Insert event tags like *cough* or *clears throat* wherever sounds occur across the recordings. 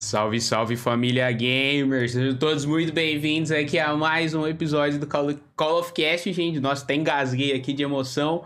Salve, salve família gamers! Sejam todos muito bem-vindos aqui a mais um episódio do Call of Cast, gente. Nossa, até engasguei aqui de emoção.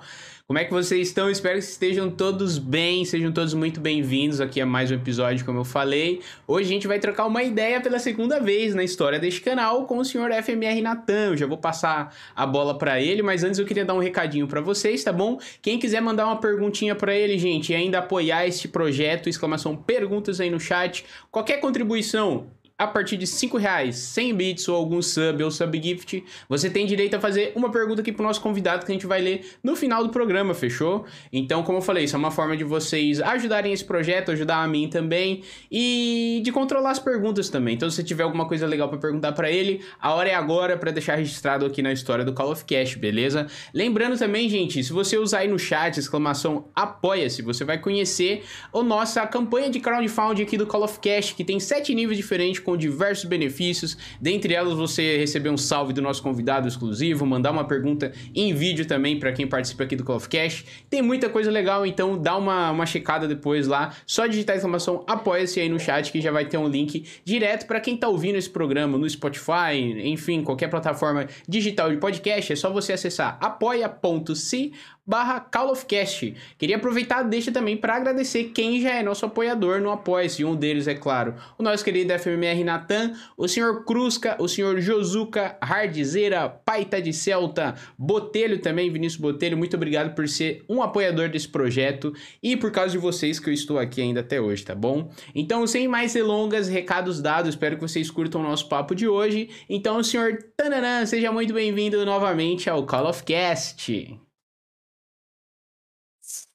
Como é que vocês estão? Espero que estejam todos bem, sejam todos muito bem-vindos aqui a mais um episódio, como eu falei. Hoje a gente vai trocar uma ideia pela segunda vez na história deste canal com o senhor FMR Natan. Eu já vou passar a bola para ele, mas antes eu queria dar um recadinho para vocês, tá bom? Quem quiser mandar uma perguntinha para ele, gente, e ainda apoiar este projeto, exclamação perguntas aí no chat, qualquer contribuição a partir de 5 reais, 100 bits ou algum sub ou sub gift, você tem direito a fazer uma pergunta aqui pro nosso convidado que a gente vai ler no final do programa, fechou? Então, como eu falei, isso é uma forma de vocês ajudarem esse projeto, ajudar a mim também e de controlar as perguntas também. Então, se tiver alguma coisa legal para perguntar para ele, a hora é agora para deixar registrado aqui na história do Call of Cash, beleza? Lembrando também, gente, se você usar aí no chat exclamação apoia-se, você vai conhecer a nossa campanha de crowdfunding aqui do Call of Cash, que tem sete níveis diferentes com diversos benefícios. Dentre elas, você receber um salve do nosso convidado exclusivo, mandar uma pergunta em vídeo também para quem participa aqui do Call of Cash. Tem muita coisa legal, então dá uma, uma checada depois lá. Só digitar a exclamação apoia-se aí no chat que já vai ter um link direto para quem tá ouvindo esse programa no Spotify, enfim, qualquer plataforma digital de podcast. É só você acessar apoia.se barra Call of Cast. Queria aproveitar deixa também para agradecer quem já é nosso apoiador no Apoia-se. Um deles, é claro, o nosso querido FMR Natan, o senhor Crusca, o senhor Josuka, Hardzeira, Paita de Celta, Botelho também, Vinícius Botelho. Muito obrigado por ser um apoiador desse projeto e por causa de vocês que eu estou aqui ainda até hoje, tá bom? Então, sem mais delongas, recados dados, espero que vocês curtam o nosso papo de hoje. Então, senhor Tananã, seja muito bem-vindo novamente ao Call of Cast.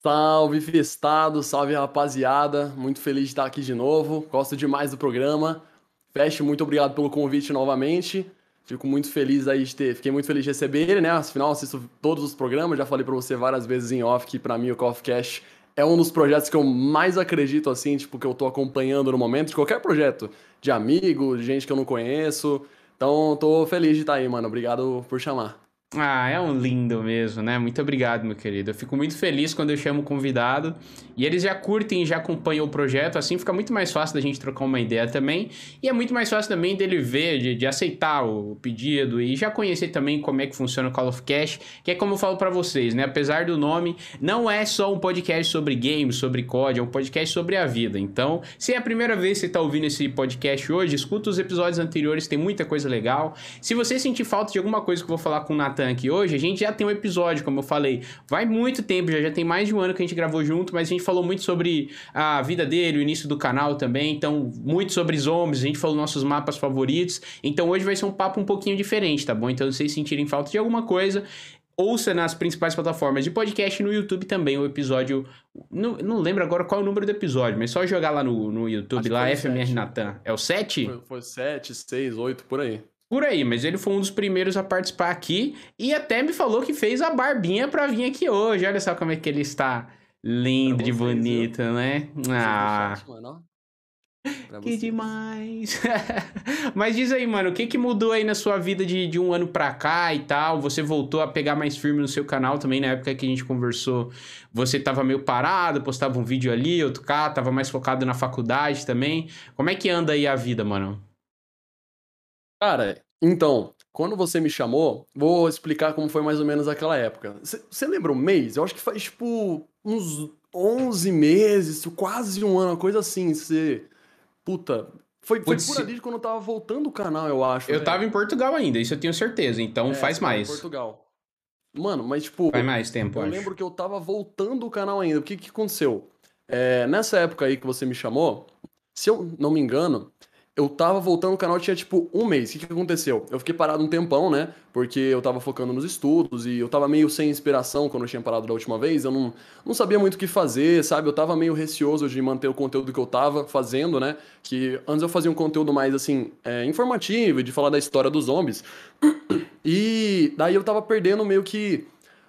Salve Festado, salve rapaziada, muito feliz de estar aqui de novo, gosto demais do programa. Fest, muito obrigado pelo convite novamente. Fico muito feliz aí de ter, fiquei muito feliz de receber ele, né? Afinal, assisto todos os programas, já falei para você várias vezes em off que para mim o of Cash é um dos projetos que eu mais acredito assim, tipo que eu tô acompanhando no momento, de qualquer projeto, de amigo, de gente que eu não conheço. Então, tô feliz de estar aí, mano. Obrigado por chamar. Ah, é um lindo mesmo, né? Muito obrigado, meu querido. Eu fico muito feliz quando eu chamo o convidado e eles já curtem e já acompanham o projeto, assim fica muito mais fácil da gente trocar uma ideia também. E é muito mais fácil também dele ver, de, de aceitar o pedido e já conhecer também como é que funciona o Call of Cash, que é como eu falo para vocês, né? Apesar do nome, não é só um podcast sobre games, sobre código, é um podcast sobre a vida. Então, se é a primeira vez que você tá ouvindo esse podcast hoje, escuta os episódios anteriores, tem muita coisa legal. Se você sentir falta de alguma coisa que eu vou falar com o Nath Natan aqui hoje, a gente já tem um episódio, como eu falei. Vai muito tempo, já, já tem mais de um ano que a gente gravou junto, mas a gente falou muito sobre a vida dele, o início do canal também. Então, muito sobre zombies, a gente falou nossos mapas favoritos. Então, hoje vai ser um papo um pouquinho diferente, tá bom? Então, se vocês sentirem falta de alguma coisa, ouça nas principais plataformas de podcast e no YouTube também o episódio. Não, não lembro agora qual é o número do episódio, mas só jogar lá no, no YouTube, lá, FMR Natan. É o 7? Foi, foi 7, 6, 8, por aí. Por aí, mas ele foi um dos primeiros a participar aqui e até me falou que fez a barbinha pra vir aqui hoje. Olha só como é que ele está lindo e bonito, né? Ah. que demais! *laughs* Mas diz aí, mano, o que que mudou aí na sua vida de, de um ano pra cá e tal? Você voltou a pegar mais firme no seu canal também, na época que a gente conversou. Você tava meio parado, postava um vídeo ali, outro cá, tava mais focado na faculdade também. Como é que anda aí a vida, mano? Cara, então, quando você me chamou, vou explicar como foi mais ou menos aquela época. Você lembra o mês? Eu acho que faz, tipo, uns 11 meses, quase um ano, uma coisa assim. Você. Puta. Foi, foi por ali quando eu tava voltando o canal, eu acho. Eu velho. tava em Portugal ainda, isso eu tenho certeza. Então é, faz mais. Em Portugal. Mano, mas tipo. Faz mais tempo, eu acho. lembro que eu tava voltando o canal ainda. O que que aconteceu? É, nessa época aí que você me chamou, se eu não me engano, eu tava voltando o canal tinha tipo um mês. O que, que aconteceu? Eu fiquei parado um tempão, né? Porque eu tava focando nos estudos e eu tava meio sem inspiração quando eu tinha parado da última vez. Eu não, não sabia muito o que fazer, sabe? Eu tava meio receoso de manter o conteúdo que eu tava fazendo, né? Que antes eu fazia um conteúdo mais assim, é, informativo, de falar da história dos zombies. *coughs* E daí eu tava perdendo meio que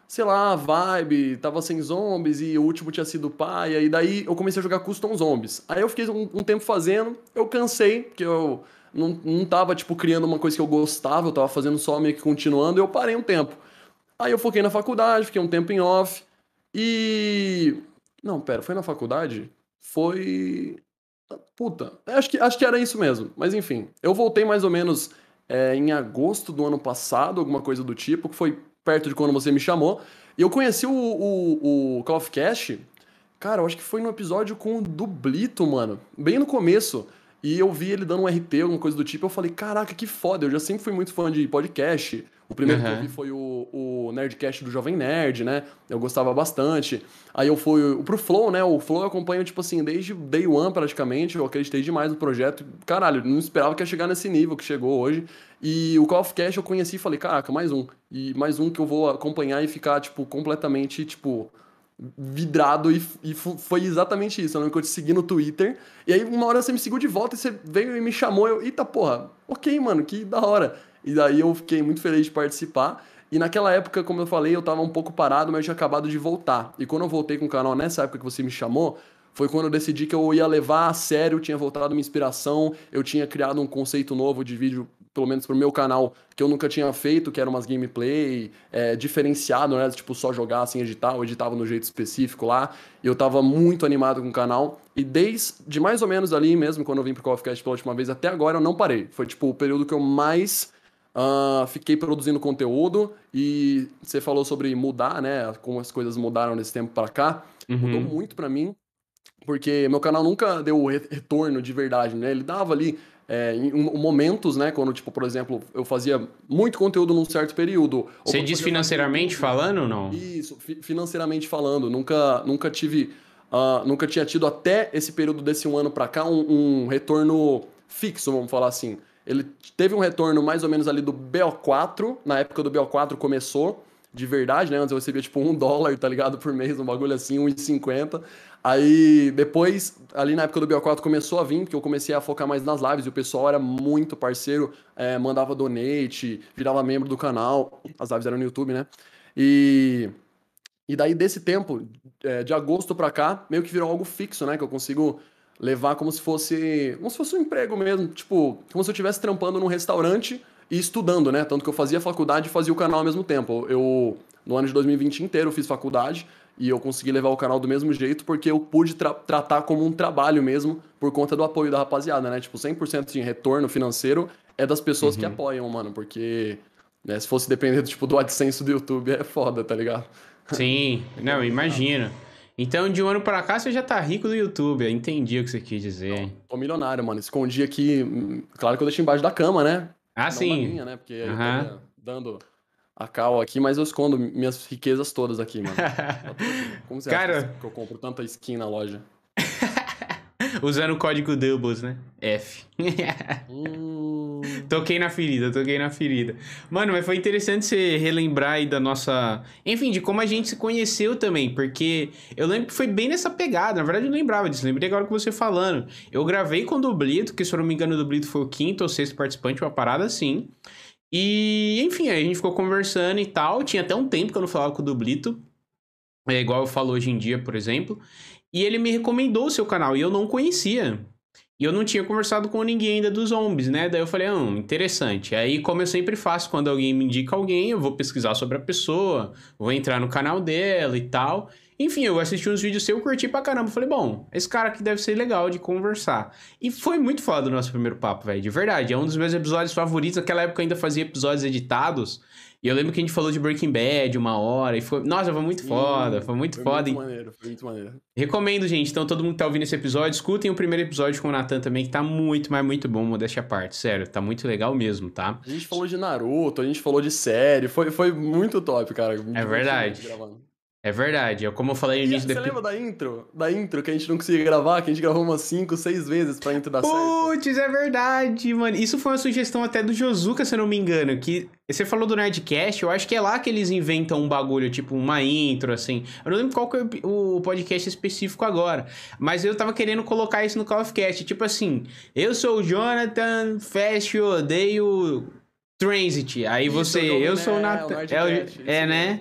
sei lá, vibe, tava sem zombies e o último tinha sido pai, e daí eu comecei a jogar custom zombies. Aí eu fiquei um, um tempo fazendo, eu cansei, porque eu não, não tava, tipo, criando uma coisa que eu gostava, eu tava fazendo só meio que continuando, e eu parei um tempo. Aí eu foquei na faculdade, fiquei um tempo em off, e... Não, pera, foi na faculdade? Foi... Puta, acho que, acho que era isso mesmo. Mas enfim, eu voltei mais ou menos é, em agosto do ano passado, alguma coisa do tipo, que foi perto de quando você me chamou. E eu conheci o, o, o Call of Cash, cara, eu acho que foi no episódio com o Dublito, mano. Bem no começo. E eu vi ele dando um RT, alguma coisa do tipo, eu falei, caraca, que foda, eu já sempre fui muito fã de podcast. O primeiro uhum. que eu vi foi o, o Nerdcast do Jovem Nerd, né? Eu gostava bastante. Aí eu fui pro Flow, né? O Flow eu acompanho, tipo assim, desde day one praticamente. Eu acreditei demais no projeto. Caralho, não esperava que ia chegar nesse nível que chegou hoje. E o Call of Cash eu conheci e falei, caraca, mais um. E mais um que eu vou acompanhar e ficar, tipo, completamente, tipo, vidrado e, e foi exatamente isso. Eu lembro que eu te segui no Twitter, e aí uma hora você me seguiu de volta e você veio e me chamou, eu, eita porra, ok, mano, que da hora. E daí eu fiquei muito feliz de participar. E naquela época, como eu falei, eu tava um pouco parado, mas eu tinha acabado de voltar. E quando eu voltei com o canal, nessa época que você me chamou, foi quando eu decidi que eu ia levar a sério, tinha voltado minha inspiração, eu tinha criado um conceito novo de vídeo pelo menos pro meu canal, que eu nunca tinha feito, que era umas gameplay é, diferenciado, né? Tipo, só jogar sem editar, eu editava no jeito específico lá. E eu tava muito animado com o canal. E desde mais ou menos ali mesmo, quando eu vim pro Call of Cast pela última vez, até agora eu não parei. Foi tipo o período que eu mais uh, fiquei produzindo conteúdo. E você falou sobre mudar, né? Como as coisas mudaram nesse tempo para cá. Uhum. Mudou muito para mim porque meu canal nunca deu retorno de verdade, né? Ele dava ali é, em momentos, né? Quando, tipo, por exemplo, eu fazia muito conteúdo num certo período. Você diz financeiramente falando ou não? Isso, fi financeiramente falando. Nunca, nunca tive. Uh, nunca tinha tido até esse período desse um ano para cá um, um, retorno fixo, vamos falar assim. Ele teve um retorno mais ou menos ali do BO4, na época do BO4 começou, de verdade, né? Antes eu recebia tipo um *laughs* dólar, tá ligado, por mês, um bagulho assim, 1,50. Aí depois, ali na época do BO4 começou a vir, porque eu comecei a focar mais nas lives e o pessoal era muito parceiro, é, mandava donate, virava membro do canal. As lives eram no YouTube, né? E, e daí desse tempo, é, de agosto pra cá, meio que virou algo fixo, né? Que eu consigo levar como se fosse. Como se fosse um emprego mesmo. Tipo, como se eu estivesse trampando num restaurante e estudando, né? Tanto que eu fazia faculdade e fazia o canal ao mesmo tempo. Eu, no ano de 2020 inteiro, fiz faculdade e eu consegui levar o canal do mesmo jeito porque eu pude tra tratar como um trabalho mesmo por conta do apoio da rapaziada, né? Tipo, 100% de retorno financeiro é das pessoas uhum. que apoiam, mano, porque né, se fosse depender tipo, do AdSense do YouTube é foda, tá ligado? Sim, não, *laughs* imagina. Então, de um ano para cá, você já tá rico do YouTube. Eu entendi o que você quis dizer. Não, tô milionário, mano. Escondi aqui. Hum, claro que eu deixei embaixo da cama, né? Ah, Não sim. Minha, né? Porque uhum. dando a cal aqui, mas eu escondo minhas riquezas todas aqui, mano. *laughs* Como você Cara... acha que eu compro tanta skin na loja? *laughs* Usando o código Doubles, né? F. hum... *laughs* Toquei na ferida, toquei na ferida. Mano, mas foi interessante você relembrar aí da nossa. Enfim, de como a gente se conheceu também, porque eu lembro que foi bem nessa pegada. Na verdade, eu lembrava disso, lembrei agora com você falando. Eu gravei com o Dublito, que se eu não me engano, o Dublito foi o quinto ou sexto participante, uma parada assim. E, enfim, aí a gente ficou conversando e tal. Tinha até um tempo que eu não falava com o Dublito. É igual eu falo hoje em dia, por exemplo. E ele me recomendou o seu canal e eu não conhecia. E eu não tinha conversado com ninguém ainda dos zombies, né? Daí eu falei, ah, interessante. Aí, como eu sempre faço, quando alguém me indica alguém, eu vou pesquisar sobre a pessoa, vou entrar no canal dela e tal. Enfim, eu assisti uns vídeos seus, curti pra caramba. Falei, bom, esse cara aqui deve ser legal de conversar. E foi muito foda o nosso primeiro papo, velho, de verdade. É um dos meus episódios favoritos. Naquela época eu ainda fazia episódios editados. E eu lembro que a gente falou de Breaking Bad uma hora e foi. Nossa, foi muito foda, foi muito foi foda. Muito maneiro, foi muito maneiro. Recomendo, gente. Então, todo mundo que tá ouvindo esse episódio, escutem o primeiro episódio com o Nathan também, que tá muito, mas muito bom, modéstia à parte. Sério, tá muito legal mesmo, tá? A gente falou de Naruto, a gente falou de série, foi, foi muito top, cara. É verdade. É verdade, é como eu falei no início Você lembra da intro? Da intro que a gente não conseguia gravar, que a gente gravou umas 5, 6 vezes pra intro dar Puts, certo. Putz, é verdade, mano. Isso foi uma sugestão até do Josuka, se eu não me engano, que você falou do Nerdcast, eu acho que é lá que eles inventam um bagulho, tipo uma intro, assim. Eu não lembro qual que é o podcast específico agora, mas eu tava querendo colocar isso no Call of Cast, tipo assim, eu sou o Jonathan, Fast, odeio Transit. Aí você, eu, sou o Nathan. É, é, né?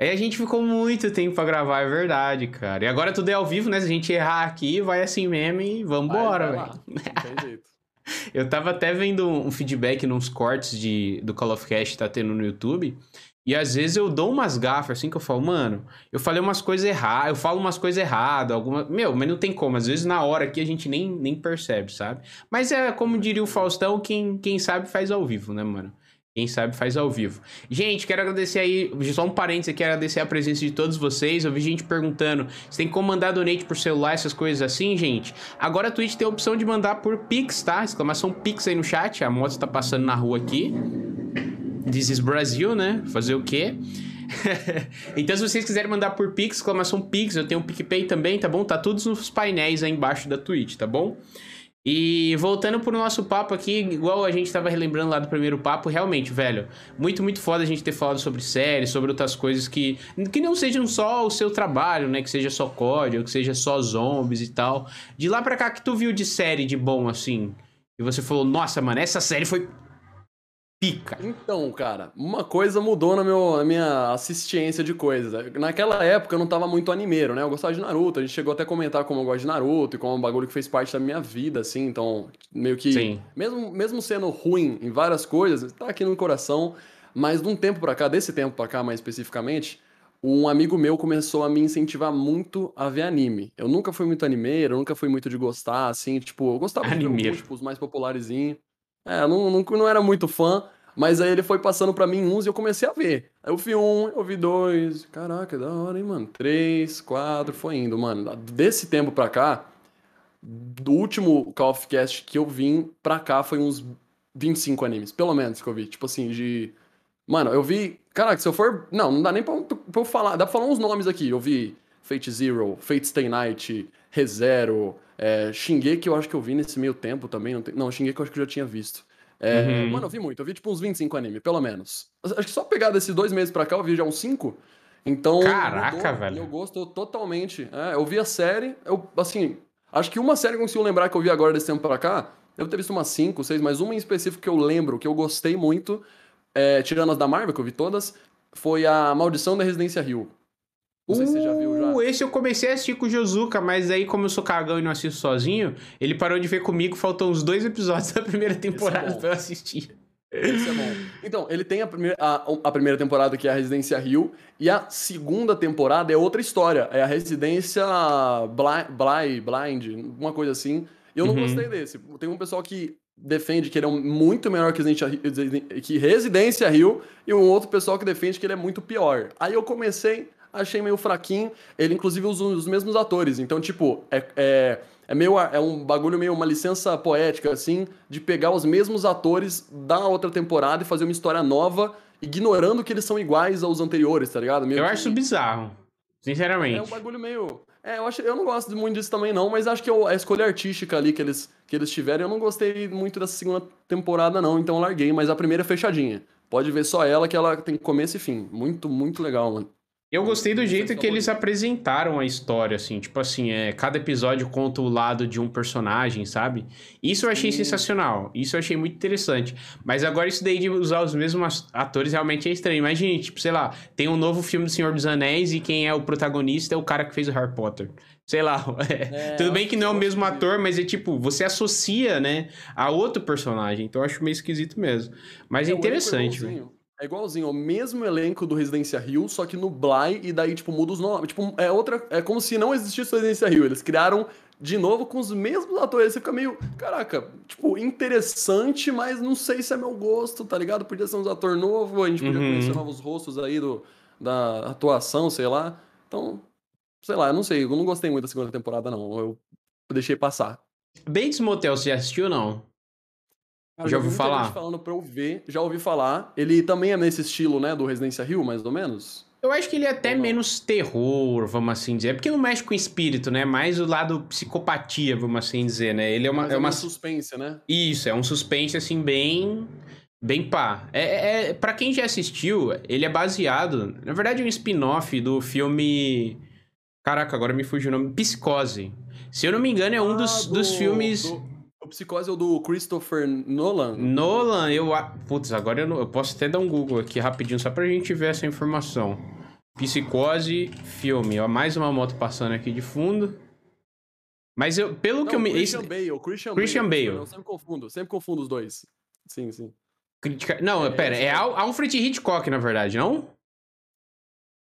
Aí a gente ficou muito tempo pra gravar, é verdade, cara. E agora tudo é ao vivo, né? Se a gente errar aqui, vai assim mesmo e vambora, velho. *laughs* Eu tava até vendo um feedback nos cortes de, do Call of Cast que tá tendo no YouTube. E às vezes eu dou umas gafas assim que eu falo, mano, eu falei umas coisas erradas, eu falo umas coisas erradas, alguma. Meu, mas não tem como. Às vezes na hora aqui a gente nem, nem percebe, sabe? Mas é como diria o Faustão, quem, quem sabe faz ao vivo, né, mano? Quem sabe faz ao vivo. Gente, quero agradecer aí, só um parênteses aqui, agradecer a presença de todos vocês. Eu vi gente perguntando se tem como mandar donate por celular, essas coisas assim, gente. Agora a Twitch tem a opção de mandar por Pix, tá? Exclamação Pix aí no chat. A moto está passando na rua aqui. This is Brasil, né? Fazer o quê? *laughs* então, se vocês quiserem mandar por Pix, exclamação Pix, eu tenho o PicPay também, tá bom? Tá todos nos painéis aí embaixo da Twitch, tá bom? E voltando pro nosso papo aqui, igual a gente tava relembrando lá do primeiro papo, realmente, velho, muito, muito foda a gente ter falado sobre séries, sobre outras coisas que, que não sejam só o seu trabalho, né? Que seja só código, que seja só zombies e tal. De lá pra cá, que tu viu de série de bom, assim? E você falou, nossa, mano, essa série foi pica. Então, cara, uma coisa mudou na, meu, na minha assistência de coisas. Naquela época eu não tava muito animeiro, né? Eu gostava de Naruto, a gente chegou até a comentar como eu gosto de Naruto e como é um bagulho que fez parte da minha vida, assim, então, meio que. Sim. Mesmo, mesmo sendo ruim em várias coisas, tá aqui no coração. Mas de um tempo pra cá, desse tempo pra cá mais especificamente, um amigo meu começou a me incentivar muito a ver anime. Eu nunca fui muito animeiro, eu nunca fui muito de gostar, assim, tipo, eu gostava de ver alguns, tipo, os mais popularezinhos. É, não, não, não era muito fã, mas aí ele foi passando pra mim uns e eu comecei a ver. Aí eu vi um, eu vi dois. Caraca, da hora, hein, mano? Três, quatro, foi indo, mano. Desse tempo pra cá, do último Call of Cast que eu vim pra cá foi uns 25 animes, pelo menos que eu vi. Tipo assim, de. Mano, eu vi. Caraca, se eu for. Não, não dá nem pra, pra eu falar. Dá pra falar uns nomes aqui. Eu vi Fate Zero, Fate Stay Night, ReZero, é, Shingeki eu acho que eu vi nesse meio tempo também. Não, tem... não Shingeki eu acho que eu já tinha visto. É, uhum. Mano, eu vi muito. Eu vi tipo uns 25 anime, pelo menos. Acho que só pegar desses dois meses pra cá eu vi já uns 5. Então. Caraca, mudou, velho. Eu gosto totalmente. É, eu vi a série. Eu, assim, acho que uma série que eu consigo lembrar que eu vi agora desse tempo pra cá. Eu ter visto umas 5, 6, mas uma em específico que eu lembro, que eu gostei muito, é, tirando as da Marvel, que eu vi todas, foi a Maldição da Residência Rio. Não sei se você já viu esse eu comecei a assistir com o Josuka, mas aí, como eu sou cagão e não assisto sozinho, ele parou de ver comigo, faltou uns dois episódios *laughs* da primeira temporada é pra eu assistir. Isso é bom. Então, ele tem a primeira, a, a, primeira temporada que é a Residência Rio, e a segunda temporada é outra história. É a Residência Blind, Blind uma coisa assim. E eu não uhum. gostei desse. Tem um pessoal que defende que ele é muito melhor que Residência, que Residência Rio, e um outro pessoal que defende que ele é muito pior. Aí eu comecei achei meio fraquinho. Ele, inclusive, usa os mesmos atores. Então, tipo, é, é, é, meio, é um bagulho meio uma licença poética, assim, de pegar os mesmos atores da outra temporada e fazer uma história nova, ignorando que eles são iguais aos anteriores, tá ligado? Meio eu que... acho bizarro. Sinceramente. É um bagulho meio. É, eu, acho, eu não gosto muito disso também, não, mas acho que a escolha artística ali que eles, que eles tiveram, eu não gostei muito dessa segunda temporada, não, então larguei, mas a primeira é fechadinha. Pode ver só ela, que ela tem começo e fim. Muito, muito legal, mano. Eu gostei do jeito que eles apresentaram a história, assim. Tipo assim, é, cada episódio conta o lado de um personagem, sabe? Isso eu achei Sim. sensacional. Isso eu achei muito interessante. Mas agora isso daí de usar os mesmos atores realmente é estranho. Imagine, tipo, sei lá, tem um novo filme do Senhor dos Anéis e quem é o protagonista é o cara que fez o Harry Potter. Sei lá. *laughs* É, Tudo bem que não é o mesmo ator, mas é tipo, você associa, né, a outro personagem. Então eu acho meio esquisito mesmo. Mas é, é interessante, velho. É igualzinho, o mesmo elenco do Residência Rio, só que no Bly, e daí, tipo, muda os nomes. Tipo, é outra. É como se não existisse o Residência Rio. Eles criaram de novo com os mesmos atores. Você fica meio, caraca, tipo, interessante, mas não sei se é meu gosto, tá ligado? Podia ser um ator novo, a gente podia uhum. conhecer novos rostos aí do, da atuação, sei lá. Então, sei lá, eu não sei, eu não gostei muito da segunda temporada, não. Eu deixei passar. Bates Motel, você já assistiu ou não? Já ouviu falar? falando pra eu ver, já ouvi falar. Ele também é nesse estilo, né, do Residência Rio, mais ou menos? Eu acho que ele é até menos terror, vamos assim dizer. É porque não mexe com espírito, né? Mais o lado psicopatia, vamos assim dizer, né? Ele é uma. Mas é uma suspense, né? Isso, é um suspense, assim, bem. Bem pá. É, é, é, pra quem já assistiu, ele é baseado. Na verdade, é um spin-off do filme. Caraca, agora me fugiu o nome. Psicose. Se eu não me engano, é um ah, dos, do, dos filmes. Do o Psicose é o do Christopher Nolan? Nolan, eu. Putz, agora eu, não, eu posso até dar um Google aqui rapidinho, só pra gente ver essa informação. Psicose, filme. Ó, mais uma moto passando aqui de fundo. Mas eu, pelo não, que eu me. Christian Bale, Christian, Christian Bale. Bale. Eu sempre confundo, sempre confundo os dois. Sim, sim. Não, é, pera, é, é Alfred Hitchcock, na verdade, não?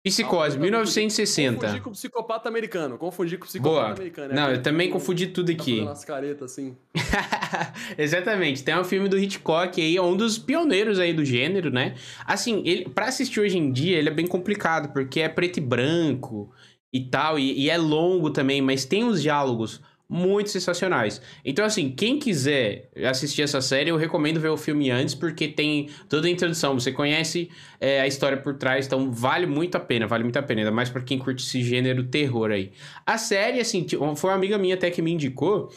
Psicose, 1960. Confundi com psicopata americano. Confundi com psicopata Boa. americano. Não, aquele eu também confundi tudo tá aqui. fazendo umas caretas assim. *laughs* Exatamente. Tem um filme do Hitchcock aí, é um dos pioneiros aí do gênero, né? Assim, ele, pra assistir hoje em dia, ele é bem complicado, porque é preto e branco e tal, e, e é longo também, mas tem uns diálogos muito sensacionais. Então, assim, quem quiser assistir essa série, eu recomendo ver o filme antes, porque tem toda a introdução. Você conhece é, a história por trás, então vale muito a pena, vale muito a pena, ainda mais pra quem curte esse gênero terror aí. A série, assim, foi uma amiga minha até que me indicou.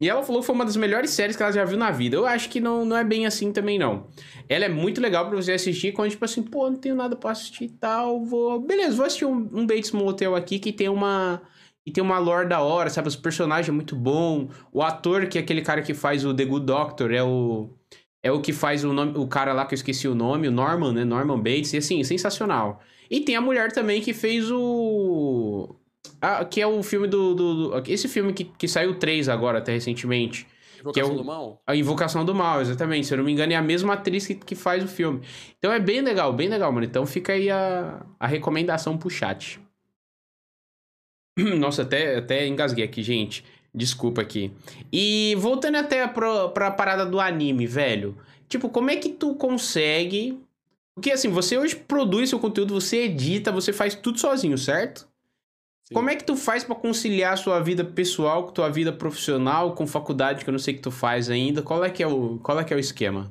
E ela falou que foi uma das melhores séries que ela já viu na vida. Eu acho que não, não é bem assim também, não. Ela é muito legal pra você assistir quando, tipo assim, pô, não tenho nada pra assistir e tal. Vou. Beleza, vou assistir um, um Bates Motel aqui que tem uma. E tem uma lore da hora, sabe? Os personagens é muito bom. O ator, que é aquele cara que faz o The Good Doctor, é o. É o que faz o nome. O cara lá que eu esqueci o nome, o Norman, né? Norman Bates. E assim, sensacional. E tem a mulher também que fez o. Ah, que é o filme do. do- do- esse filme que, que saiu 3 agora, até recentemente. Invocação o- do mal? A Invocação do Mal, exatamente. Se eu não me engano, é a mesma atriz que, que faz o filme. Então é bem legal, bem legal, mano. Então fica aí a, a recomendação pro chat. *clears throat* Nossa, até, até engasguei aqui, gente. Desculpa aqui. E voltando até pro, pra parada do anime, velho. Tipo, como é que tu consegue. Porque assim, você hoje produz seu conteúdo, você edita, você faz tudo sozinho, certo? Sim. Como é que tu faz pra conciliar sua vida pessoal com tua vida profissional, com faculdade que eu não sei que tu faz ainda? Qual é que é o, qual é que é o esquema?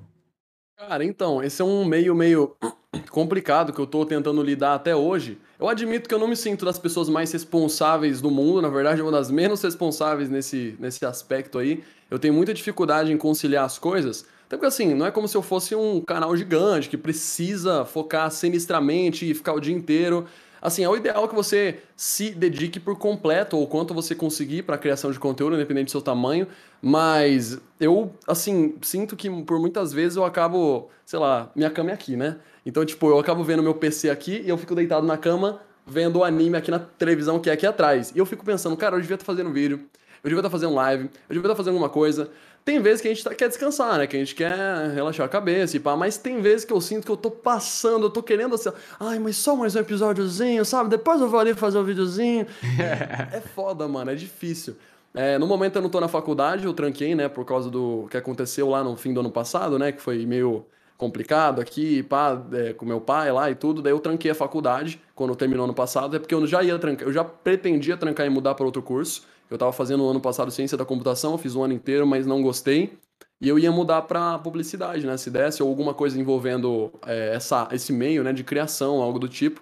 Cara, então, esse é um meio meio *clears throat* complicado que eu tô tentando lidar até hoje. Eu admito que eu não me sinto das pessoas mais responsáveis do mundo, na verdade, uma das menos responsáveis nesse, nesse aspecto aí. Eu tenho muita dificuldade em conciliar as coisas. Até porque, assim, não é como se eu fosse um canal gigante que precisa focar sinistramente e ficar o dia inteiro. Assim, é o ideal que você se dedique por completo, ou quanto você conseguir para a criação de conteúdo, independente do seu tamanho. Mas eu, assim, sinto que por muitas vezes eu acabo, sei lá, minha cama é aqui, né? Então, tipo, eu acabo vendo meu PC aqui e eu fico deitado na cama vendo o anime aqui na televisão que é aqui atrás. E eu fico pensando, cara, eu devia estar fazendo vídeo, eu devia estar fazendo live, eu devia estar fazendo alguma coisa. Tem vezes que a gente tá- quer descansar, né? Que a gente quer relaxar a cabeça e pá, mas tem vezes que eu sinto que eu tô passando, eu tô querendo assim, ai, mas só mais um episódiozinho, sabe? Depois eu vou ali fazer um videozinho. *laughs* é foda, mano, é difícil. É, no momento eu não tô na faculdade, eu tranquei, né, por causa do que aconteceu lá no fim do ano passado, né, que foi meio complicado aqui, pá, é, com meu pai lá e tudo, daí eu tranquei a faculdade quando terminou ano passado, é porque eu já ia trancar, eu já pretendia trancar e mudar para outro curso. Eu tava fazendo no ano passado ciência da computação, fiz um ano inteiro, mas não gostei. E eu ia mudar para publicidade, né, se desse, ou alguma coisa envolvendo é, essa, esse meio, né, de criação, algo do tipo.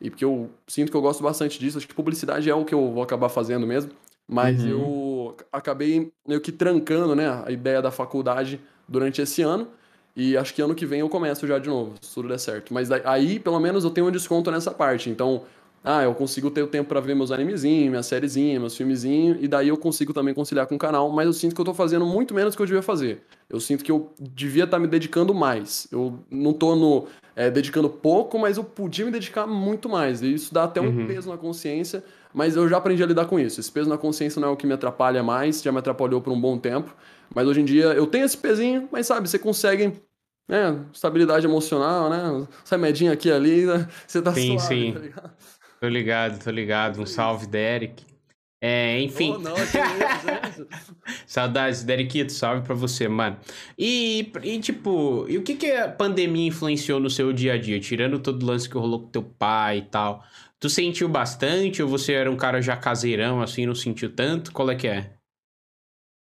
E porque eu sinto que eu gosto bastante disso, acho que publicidade é o que eu vou acabar fazendo mesmo. Mas Uhum. eu acabei meio que trancando, né, a ideia da faculdade durante esse ano. E acho que ano que vem eu começo já de novo, se tudo der certo. Mas daí- aí, pelo menos, eu tenho um desconto nessa parte. Então, ah, eu consigo ter o tempo pra ver meus animezinhos, minha sériezinha, meus filmezinhos, e daí eu consigo também conciliar com o canal, mas eu sinto que eu tô fazendo muito menos do que eu devia fazer. Eu sinto que eu devia estar me dedicando mais. Eu não tô no, é, dedicando pouco, mas eu podia me dedicar muito mais. E isso dá até um Uhum. peso na consciência, mas eu já aprendi a lidar com isso. Esse peso na consciência não é o que me atrapalha mais, já me atrapalhou por um bom tempo. Mas hoje em dia eu tenho esse pezinho, mas sabe, você consegue né, estabilidade emocional, né? Essa remedinha aqui ali, né? *laughs* você tá Sim, suave, sim. tá ligado? Tô ligado, tô ligado. Um salve, Derek. É, enfim. Oh, não, isso, gente. *laughs* Saudades, Derekito, salve pra você, mano. E, e tipo, e o que que a pandemia influenciou no seu dia a dia? Tirando todo o lance que rolou com teu pai e tal. Tu sentiu bastante ou você era um cara já caseirão, assim, não sentiu tanto? Qual é que é?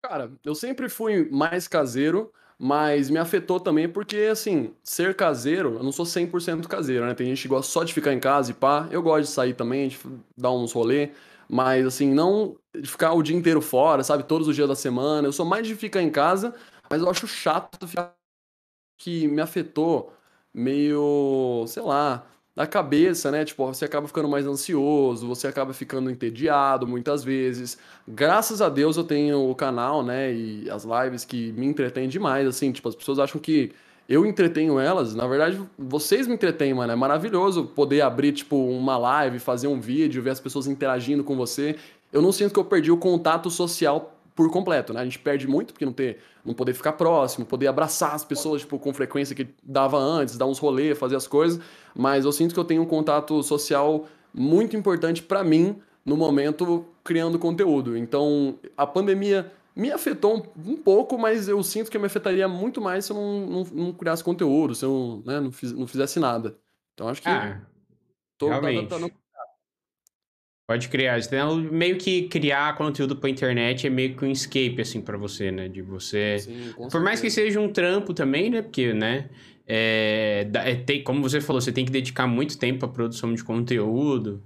Cara, eu sempre fui mais caseiro, mas me afetou também porque, assim, ser caseiro, eu não sou 100% caseiro, né? Tem gente que gosta só de ficar em casa e pá. Eu gosto de sair também, de dar uns rolê, mas, assim, não de ficar o dia inteiro fora, sabe? Todos os dias da semana. Eu sou mais de ficar em casa, mas eu acho chato ficar que me afetou meio, sei lá, da cabeça, né? Tipo, você acaba ficando mais ansioso, você acaba ficando entediado muitas vezes. Graças a Deus eu tenho o canal, né? E as lives que me entretêm demais, assim. Tipo, as pessoas acham que eu entretenho elas. Na verdade, vocês me entretêm, mano. É maravilhoso poder abrir, tipo, uma live, fazer um vídeo, ver as pessoas interagindo com você. Eu não sinto que eu perdi o contato social por completo, né? A gente perde muito porque não ter, não poder ficar próximo, poder abraçar as pessoas tipo com frequência que dava antes, dar uns rolês, fazer as coisas, mas eu sinto que eu tenho um contato social muito importante para mim no momento criando conteúdo. Então, a pandemia me afetou um, um, pouco, mas eu sinto que me afetaria muito mais se eu não, não, não criasse conteúdo, se eu né, não, fiz, não fizesse nada. Então acho que. Ah, tô. Tá, tá, tá, Pode criar. Meio que criar conteúdo pra internet é meio que um escape, assim, para você, né? De você. Sim, Por mais que seja um trampo também, né? Porque, né? É, é, tem, como você falou, você tem que dedicar muito tempo à produção de conteúdo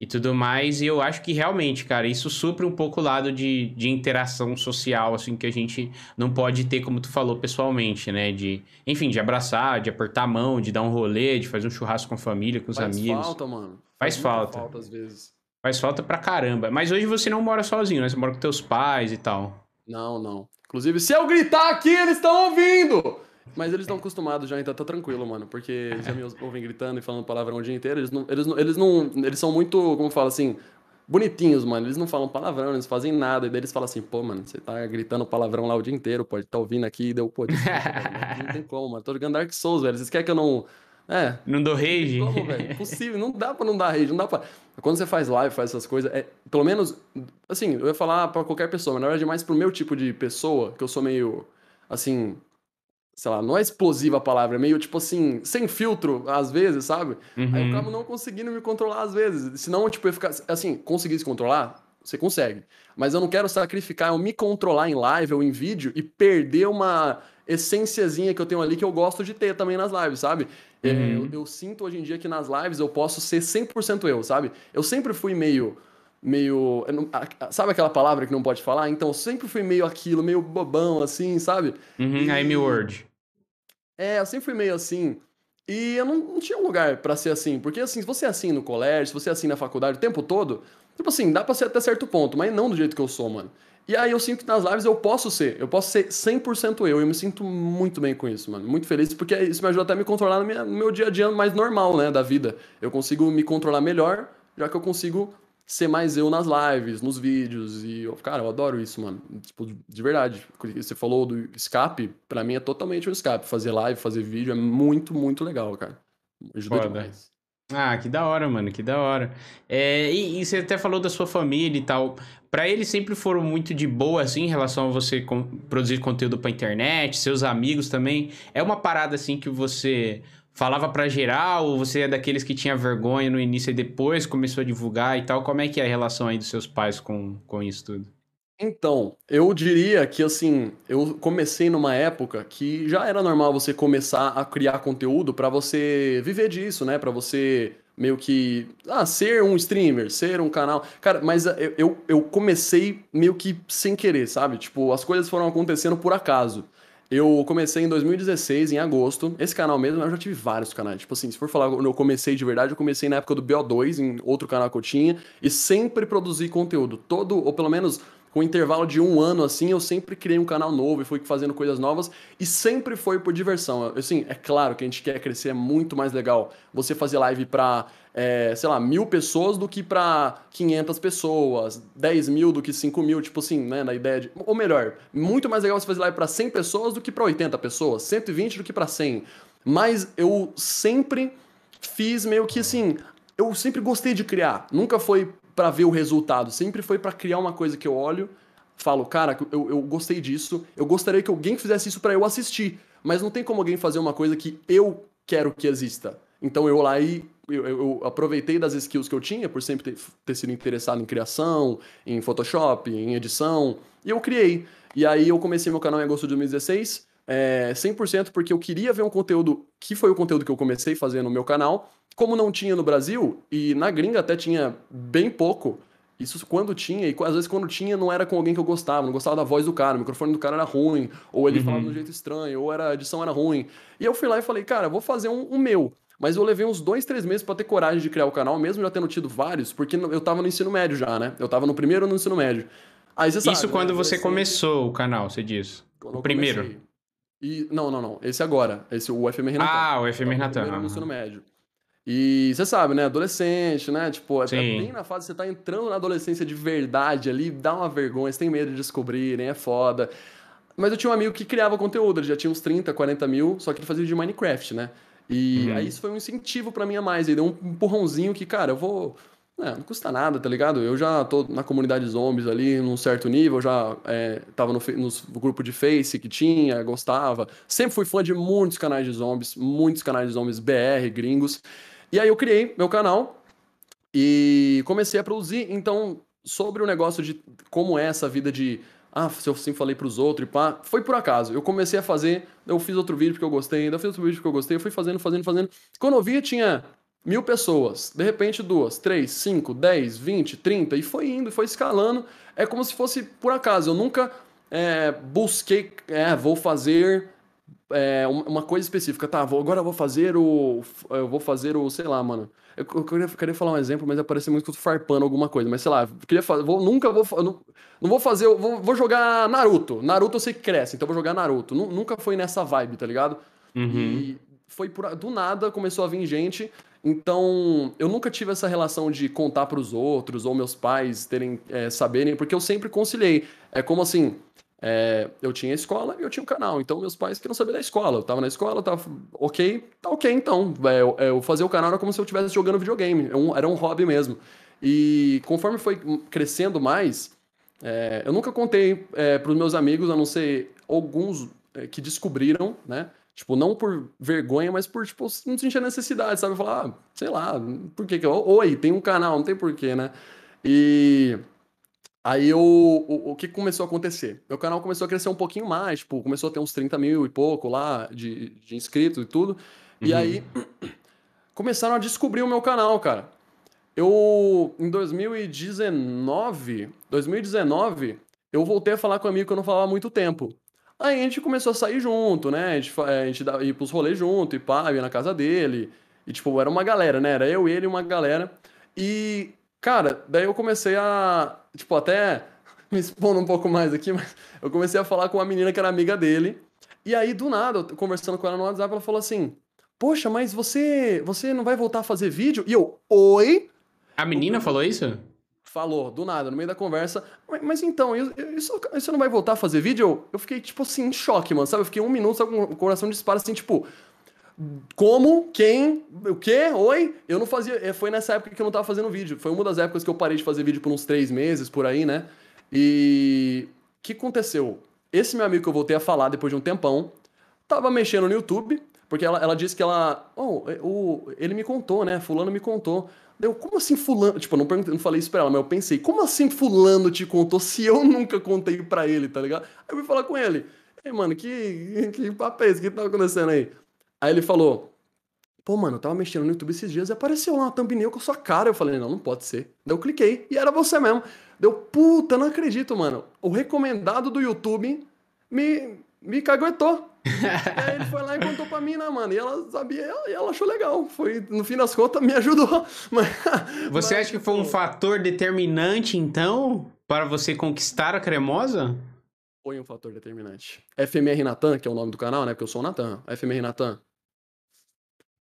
e tudo mais. E eu acho que realmente, cara, isso supre um pouco o lado de, de interação social, assim, que a gente não pode ter, como tu falou, pessoalmente, né? De, enfim, de abraçar, de apertar a mão, de dar um rolê, de fazer um churrasco com a família, com os Faz amigos. Faz falta, mano. Faz, Faz falta. falta às vezes. Faz falta pra caramba. Mas hoje você não mora sozinho, né? Você mora com teus pais e tal. Não, não. Inclusive, se eu gritar aqui, eles estão ouvindo! Mas eles estão acostumados já, então tá tranquilo, mano. Porque eles já me ouvem gritando e falando palavrão o dia inteiro. Eles não, eles não, eles não. Eles são muito, como fala assim, bonitinhos, mano. Eles não falam palavrão, eles fazem nada. E daí eles falam assim, pô, mano, você tá gritando palavrão lá o dia inteiro, pode tá ouvindo aqui, deu, pô, não tem como, mano. Tô jogando Dark Souls, velho. Vocês querem que eu não. É. Não dou rage? Como, velho? *laughs* Impossível, não dá pra não dar rage, não dá pra. Quando você faz live, faz essas coisas, é, pelo menos, assim, eu ia falar pra qualquer pessoa, mas na verdade, mais pro meu tipo de pessoa, que eu sou meio, assim, sei lá, não é explosiva a palavra, é meio tipo assim, sem filtro, às vezes, sabe? Uhum. Aí eu acabo não conseguindo me controlar às vezes. Senão, tipo, eu ficar. Assim, conseguir se controlar, você consegue. Mas eu não quero sacrificar, eu me controlar em live ou em vídeo e perder uma essênciazinha que eu tenho ali que eu gosto de ter também nas lives, sabe? É, uhum. Eu, eu, sinto hoje em dia que nas lives eu posso ser 100% eu, sabe? Eu sempre fui meio meio. Sabe aquela palavra que não pode falar? Então, eu sempre fui meio aquilo, meio bobão, assim, sabe? Uhum, e... I'm word. É, eu sempre fui meio assim. E eu não, não tinha um lugar para ser assim. Porque, assim, se você é assim no colégio, se você é assim na faculdade o tempo todo, tipo assim, dá pra ser até certo ponto, mas não do jeito que eu sou, mano. E aí eu sinto que nas lives eu posso ser, eu posso ser 100% eu, e eu me sinto muito bem com isso, mano. Muito feliz, porque isso me ajuda até a me controlar no, minha, no meu dia a dia mais normal, né, da vida. Eu consigo me controlar melhor, já que eu consigo ser mais eu nas lives, nos vídeos. E, eu, cara, eu adoro isso, mano. Tipo, de verdade. Você falou do escape, para mim é totalmente um escape. Fazer live, fazer vídeo é muito, muito legal, cara. Ajuda Foda. demais. Ah, que da hora, mano, que da hora. É, e, e, você até falou da sua família e tal. Para eles sempre foram muito de boa, assim, em relação a você com, produzir conteúdo pra internet, seus amigos também. É uma parada, assim, que você falava para geral ou você é daqueles que tinha vergonha no início e depois começou a divulgar e tal? Como é que é a relação aí dos seus pais com, com isso tudo? Então, eu diria que assim, eu comecei numa época que já era normal você começar a criar conteúdo para você viver disso, né? Para você meio que ah, ser um streamer, ser um canal. Cara, mas eu, eu, eu comecei meio que sem querer, sabe? Tipo, as coisas foram acontecendo por acaso. Eu comecei em 2016, em agosto. Esse canal mesmo, eu já tive vários canais. Tipo assim, se for falar quando eu comecei de verdade, eu comecei na época do BO2, em outro canal que eu tinha, e sempre produzi conteúdo. Todo, ou pelo menos com um intervalo de um ano assim, eu sempre criei um canal novo e fui fazendo coisas novas e sempre foi por diversão. Assim, é claro que a gente quer crescer, é muito mais legal você fazer live pra, é, sei lá, mil pessoas do que pra 500 pessoas, 10 mil do que 5 mil, tipo assim, né, na ideia de... Ou melhor, muito mais legal você fazer live pra 100 pessoas do que pra 80 pessoas, 120 do que pra 100. Mas eu sempre fiz meio que assim, eu sempre gostei de criar. Nunca foi para ver o resultado, sempre foi para criar uma coisa que eu olho, falo, cara, eu, eu gostei disso, eu gostaria que alguém fizesse isso para eu assistir, mas não tem como alguém fazer uma coisa que eu quero que exista. Então eu lá e eu, eu, aproveitei das skills que eu tinha, por sempre ter, ter, sido interessado em criação, em Photoshop, em edição, e eu criei. E aí eu comecei meu canal em agosto de 2016, é, 100% porque eu queria ver um conteúdo que foi o conteúdo que eu comecei fazendo no meu canal, como não tinha no Brasil, e na gringa até tinha bem pouco, isso quando tinha, e às vezes quando tinha não era com alguém que eu gostava, não gostava da voz do cara, o microfone do cara era ruim, ou ele uhum. falava de um jeito estranho, ou era, a edição era ruim. E eu fui lá e falei, cara, vou fazer um, um meu. Mas eu levei uns dois, três meses para ter coragem de criar o canal, mesmo já tendo tido vários, porque eu tava no ensino médio já, né? Eu tava no primeiro no ensino médio. Aí você sabe, Isso quando né? você assim, começou o canal, você diz? O primeiro. E, não, não, não. Esse agora. Esse, o FMR Natan. Ah, o FMR Natan. No ensino médio. E você sabe, né? Adolescente, né? Tipo, é Sim. bem na fase, você tá entrando na adolescência de verdade ali, dá uma vergonha, você tem medo de descobrirem, é foda. Mas eu tinha um amigo que criava conteúdo, ele já tinha uns 30, 40 mil, só que ele fazia de Minecraft, né? E Uhum. aí isso foi um incentivo pra mim a mais. Ele deu um empurrãozinho que, cara, eu vou. É, não custa nada, tá ligado? Eu já tô na comunidade zombies ali, num certo nível, já é, tava no, no grupo de Face que tinha, gostava. Sempre fui fã de muitos canais de zombies, muitos canais de zombies BR, gringos. E aí eu criei meu canal e comecei a produzir. Então, sobre o negócio de como é essa vida de. Ah, se eu sempre falei pros outros e pá. Foi por acaso. Eu comecei a fazer, eu fiz outro vídeo porque eu gostei, ainda fiz outro vídeo porque eu gostei, eu fui fazendo, fazendo, fazendo. Quando eu vi, tinha mil pessoas. De repente, duas, três, cinco, dez, vinte, trinta. E foi indo, foi escalando. É como se fosse por acaso. Eu nunca é, busquei, é, vou fazer é, um- uma coisa específica. Tá, vou, agora eu vou fazer o. Eu vou fazer o, sei lá, mano. Eu, eu queria, queria falar um exemplo, mas vai parecer muito que eu tô farpando alguma coisa. Mas sei lá, eu queria fazer. Vou, nunca vou. Não, não vou fazer. eu Vou, vou jogar Naruto. Naruto eu sei que cresce, então eu vou jogar Naruto. Nu- nunca foi nessa vibe, tá ligado? Uhum. E foi por, do nada começou a vir gente. Então, eu nunca tive essa relação de contar pros outros ou meus pais terem é, saberem, porque eu sempre conciliei. É como assim, é, eu tinha escola e eu tinha o canal. Então, meus pais queriam saber da escola. Eu tava na escola, tava ok, tá ok então. É, eu, eu fazer o canal era como se eu estivesse jogando videogame. Era um, era um hobby mesmo. E conforme foi crescendo mais, é, eu nunca contei é, pros meus amigos, a não ser alguns é, que descobriram, né? Tipo, não por vergonha, mas por, tipo, não sentir necessidade, sabe? Falar, ah, sei lá, por que que. Oi, tem um canal, não tem porquê, né? E... Aí eu, o, o que começou a acontecer? Meu canal começou a crescer um pouquinho mais, tipo, começou a ter uns 30 mil e pouco lá de, de inscritos e tudo. E Uhum. aí *clears throat* começaram a descobrir o meu canal, cara. Eu, em 2019, 2019, eu voltei a falar com um amigo que eu não falava há muito tempo. Aí a gente começou a sair junto, né? A gente, fa- a gente ia pros rolês junto e pá, ia na casa dele. E, tipo, era uma galera, né? Era eu, ele e uma galera. E, cara, daí eu comecei a, tipo, até *laughs* me expondo um pouco mais aqui, mas eu comecei a falar com uma menina que era amiga dele. E aí, do nada, eu conversando com ela no WhatsApp, ela falou assim: Poxa, mas você, você não vai voltar a fazer vídeo? E eu, oi? A menina falou isso? Falou, do nada, no meio da conversa. Mas, mas então, isso, você não vai voltar a fazer vídeo? Eu, eu fiquei, tipo assim, em choque, mano, sabe? Eu fiquei um minuto, sabe, com o coração dispara assim, tipo. Como? Quem? O quê? Oi? Eu não fazia. é, Foi nessa época que eu não tava fazendo vídeo. Foi uma das épocas que eu parei de fazer vídeo por uns três meses, por aí, né? E. O que aconteceu? Esse meu amigo que eu voltei a falar depois de um tempão, tava mexendo no YouTube, porque ela, ela disse que ela. Oh, é, o, ele me contou, né? Fulano me contou. Eu, como assim fulano? Tipo, eu não, não falei isso pra ela, mas eu pensei, como assim fulano te contou se eu nunca contei pra ele, tá ligado? Aí eu fui falar com ele. Ei, mano, que, que papo é? O que tá acontecendo aí? Aí ele falou, pô, mano, eu tava mexendo no YouTube esses dias e apareceu lá uma thumbnail com a sua cara. Eu falei, não, não pode ser. Daí eu cliquei e era você mesmo. Deu, puta, não acredito, mano. O recomendado do YouTube me, me caguetou. *laughs* Aí ele foi lá e contou pra mim, né, mano? E ela sabia, e ela achou legal. Foi, no fim das contas, me ajudou. *laughs* Mas, Você mas, acha que foi um tipo, fator determinante, então, para você conquistar a cremosa? Foi um fator determinante. FMR Natan, que é o nome do canal, né? Porque eu sou o Natan. FMR Natan.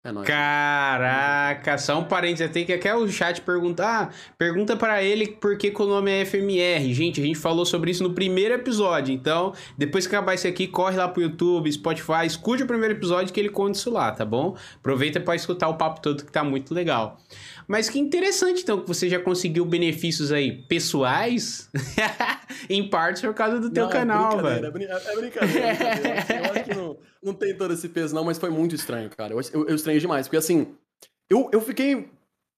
É nóis. Caraca, só um parênteses, tem que até o chat perguntar. Pergunta pra ele por que, que o nome é FMR. Gente, a gente falou sobre isso no primeiro episódio. Então, depois que acabar isso aqui, corre lá pro YouTube, Spotify, escute o primeiro episódio que ele conta isso lá, tá bom? Aproveita pra escutar o papo todo que tá muito legal. Mas que interessante, então, que você já conseguiu benefícios aí pessoais, *laughs* em parte por causa do teu Não, canal, é velho. brincadeira, É brin- é brincadeira. é brincadeira. Eu acho que não, não tem todo esse peso, não, mas foi muito estranho, cara. Eu, eu, eu estranhei demais, porque assim, eu, eu fiquei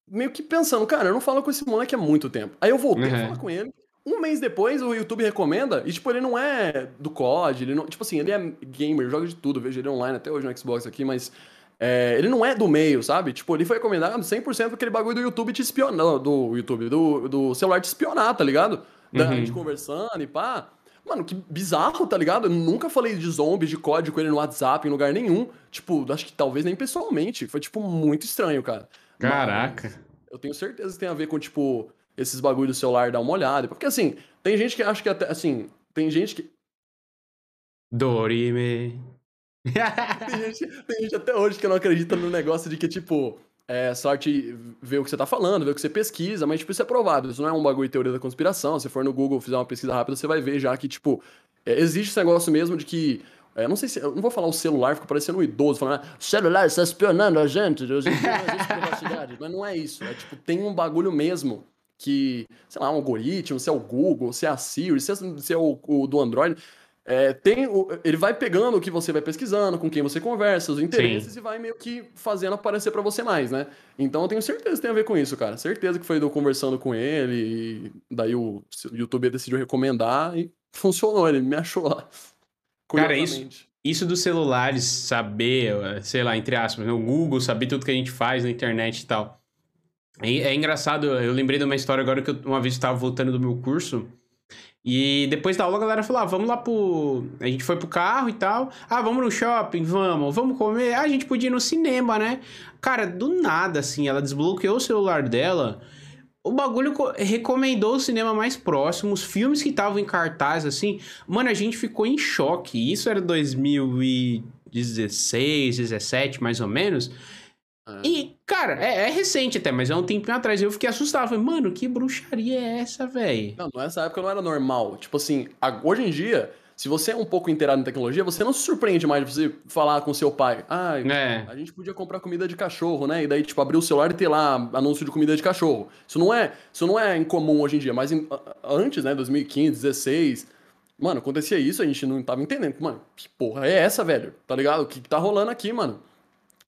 meio que pensando, cara, eu não falo com esse moleque há muito tempo. Aí eu voltei Uhum. a falar com ele. Um mês depois, o YouTube recomenda, e tipo, ele não é do COD, ele não. Tipo assim, ele é gamer, joga de tudo, vejo ele online até hoje no Xbox aqui, mas. É, ele não é do meio, sabe? Tipo, ele foi recomendado 100% aquele bagulho do YouTube te espionar. Do YouTube, do, do celular te espionar, tá ligado? Da Uhum. gente conversando e pá. Mano, que bizarro, tá ligado? Eu nunca falei de zombies, de código com ele no WhatsApp, em lugar nenhum. Tipo, acho que talvez nem pessoalmente. Foi, tipo, muito estranho, cara. Caraca. Mas eu tenho certeza que tem a ver com, tipo, esses bagulho do celular, dar uma olhada. Porque, assim, tem gente que acha que até, assim, tem gente que... Dorime. Tem gente, tem gente até hoje que não acredita no negócio de que, tipo, é, sorte ver o que você tá falando, ver o que você pesquisa, mas, tipo, isso é provado. Isso não é um bagulho de teoria da conspiração. Se for no Google fizer uma pesquisa rápida, você vai ver já que, tipo, é, existe esse negócio mesmo de que. É, não sei se. Eu não vou falar o celular, fica parecendo um idoso, falando, ah, celular está espionando a gente, não existe privacidade. mas não é isso. É tipo, tem um bagulho mesmo que, sei lá, um algoritmo, se é o Google, se é a Siri, se é, se é o, o do Android. É, tem o, ele vai pegando o que você vai pesquisando, com quem você conversa, os interesses Sim. e vai meio que fazendo aparecer para você mais, né? Então eu tenho certeza que tem a ver com isso, cara. Certeza que foi eu conversando com ele e daí o, YouTube decidiu recomendar e *laughs* funcionou, ele me achou lá. Cara, isso, isso dos celulares, saber, sei lá, entre aspas, né, o Google, saber tudo que a gente faz na internet e tal. É, é engraçado, eu lembrei de uma história agora que eu, uma vez estava voltando do meu curso e depois da aula a galera falou: ah, vamos lá pro. A gente foi pro carro e tal. Ah, vamos no shopping? Vamos. Vamos comer? Ah, a gente podia ir no cinema, né? Cara, do nada, assim, ela desbloqueou o celular dela. O bagulho recomendou o cinema mais próximo, os filmes que estavam em cartaz, assim. Mano, a gente ficou em choque. Isso era 2016, 17, mais ou menos. É. E, cara, é, é, recente até, mas é um tempinho atrás. Eu fiquei assustado. Falei, mano, que bruxaria é essa, velho? Não, nessa época não era normal. Tipo assim, hoje em dia, se você é um pouco inteirado em tecnologia, você não se surpreende mais de você falar com seu pai. Ah, é. a gente podia comprar comida de cachorro, né? E daí, tipo, abrir o celular e ter lá anúncio de comida de cachorro. Isso não é, isso não é incomum hoje em dia, mas em, antes, né, 2015, 2016. Mano, acontecia isso, a gente não tava entendendo. Mano, que porra é essa, velho? Tá ligado? O que, que tá rolando aqui, mano?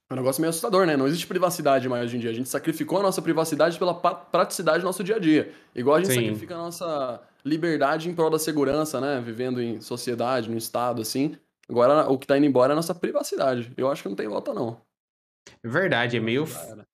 É um negócio meio assustador, né? Não existe privacidade mais hoje em dia. A gente sacrificou a nossa privacidade pela praticidade do nosso dia a dia. Igual a gente Sim. sacrifica a nossa liberdade em prol da segurança, né? Vivendo em sociedade, no estado, assim. Agora, o que tá indo embora é a nossa privacidade. Eu acho que não tem volta, não. Verdade, é meio.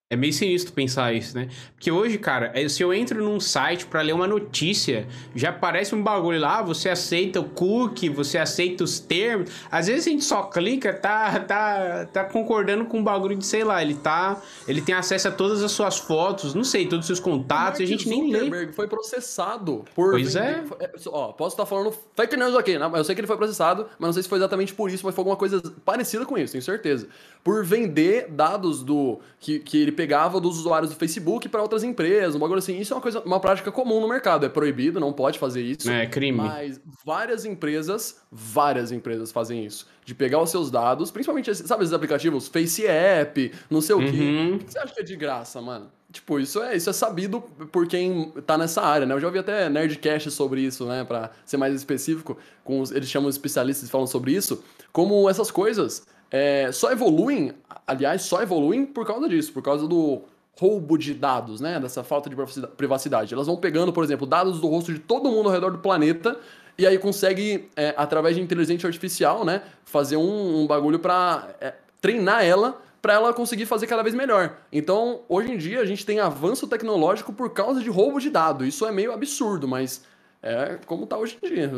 É meio sinistro pensar isso, né? Porque hoje, cara, é, se eu entro num site para ler uma notícia, já aparece um bagulho lá, você aceita o cookie, você aceita os termos. Às vezes a gente só clica, tá, tá, tá concordando com um bagulho de, sei lá, ele tá. Ele tem acesso a todas as suas fotos, não sei, todos os seus contatos, e a gente nem lê. foi processado por. Pois é. é. Ó, posso estar falando fake news aqui, né? Eu sei que ele foi processado, mas não sei se foi exatamente por isso, mas foi alguma coisa parecida com isso, tenho certeza. Por vender dados do. que, que ele pegava dos usuários do Facebook para outras empresas, um bagulho assim. Isso é uma coisa, uma prática comum no mercado. É proibido, não pode fazer isso. É crime. Mas várias empresas, várias empresas fazem isso. De pegar os seus dados, principalmente, sabe esses aplicativos? Face App, não sei o quê. Uhum. O que você acha que é de graça, mano? Tipo, isso é, isso é sabido por quem tá nessa área, né? Eu já ouvi até Nerdcast sobre isso, né? Pra ser mais específico, com os, eles chamam especialistas e falam sobre isso. Como essas coisas é, só evoluem, aliás, só evoluem por causa disso, por causa do roubo de dados, né? Dessa falta de privacidade. Elas vão pegando, por exemplo, dados do rosto de todo mundo ao redor do planeta e aí consegue, é, através de inteligência artificial, né, fazer um, um bagulho para é, treinar ela para ela conseguir fazer cada vez melhor. Então, hoje em dia, a gente tem avanço tecnológico por causa de roubo de dados. Isso é meio absurdo, mas é como tá hoje em dia.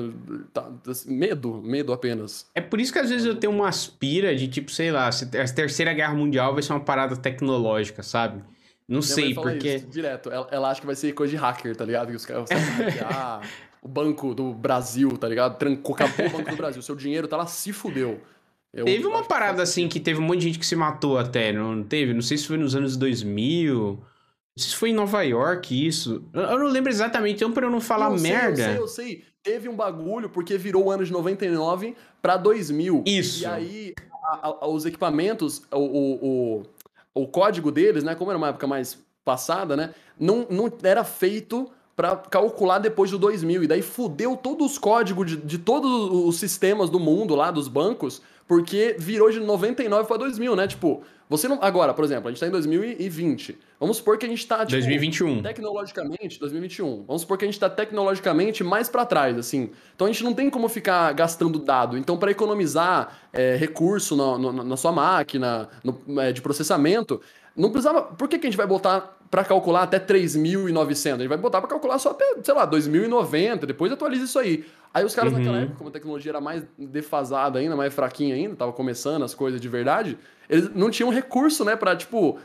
Tá, assim, medo, medo apenas. É por isso que às vezes eu tenho uma aspira de tipo, sei lá, se a terceira guerra mundial vai ser uma parada tecnológica, sabe? Não Minha sei, porque. Isso, direto. Ela, ela, acha que vai ser coisa de hacker, tá ligado? Que os caras vão hackear *laughs* o banco do Brasil, tá ligado? Trancou, acabou o banco do Brasil. Seu dinheiro tá lá, se fudeu. Eu teve uma parada assim que teve um monte de gente que se matou até, não teve? Não sei se foi nos anos 2000. Se foi em Nova York isso. Eu não lembro exatamente, então pra eu não falar eu merda. Sei, eu sei, eu sei. Teve um bagulho porque virou o ano de 99 pra 2000. Isso. E aí a, a, os equipamentos, o, o, o, o, código deles, né? Como era uma época mais passada, né? Não, não era feito para calcular depois do 2000. E daí fudeu todos os códigos de, de todos os sistemas do mundo lá, dos bancos, porque virou de 99 para 2000, né? Tipo, você não. Agora, por exemplo, a gente tá em 2020. Vamos supor que a gente tá. Tipo, 2021. Tecnologicamente, 2021. Vamos supor que a gente tá tecnologicamente mais para trás, assim. Então a gente não tem como ficar gastando dado. Então, para economizar é, recurso no, na sua máquina no, é, de processamento, não precisava. Por que, que a gente vai botar para calcular até 3.900? A gente vai botar para calcular só até, sei lá, 2090. Depois atualiza isso aí. Aí os caras uhum. naquela época, como a tecnologia era mais defasada ainda, mais fraquinha ainda, tava começando as coisas de verdade, eles não tinham recurso, né, pra, tipo,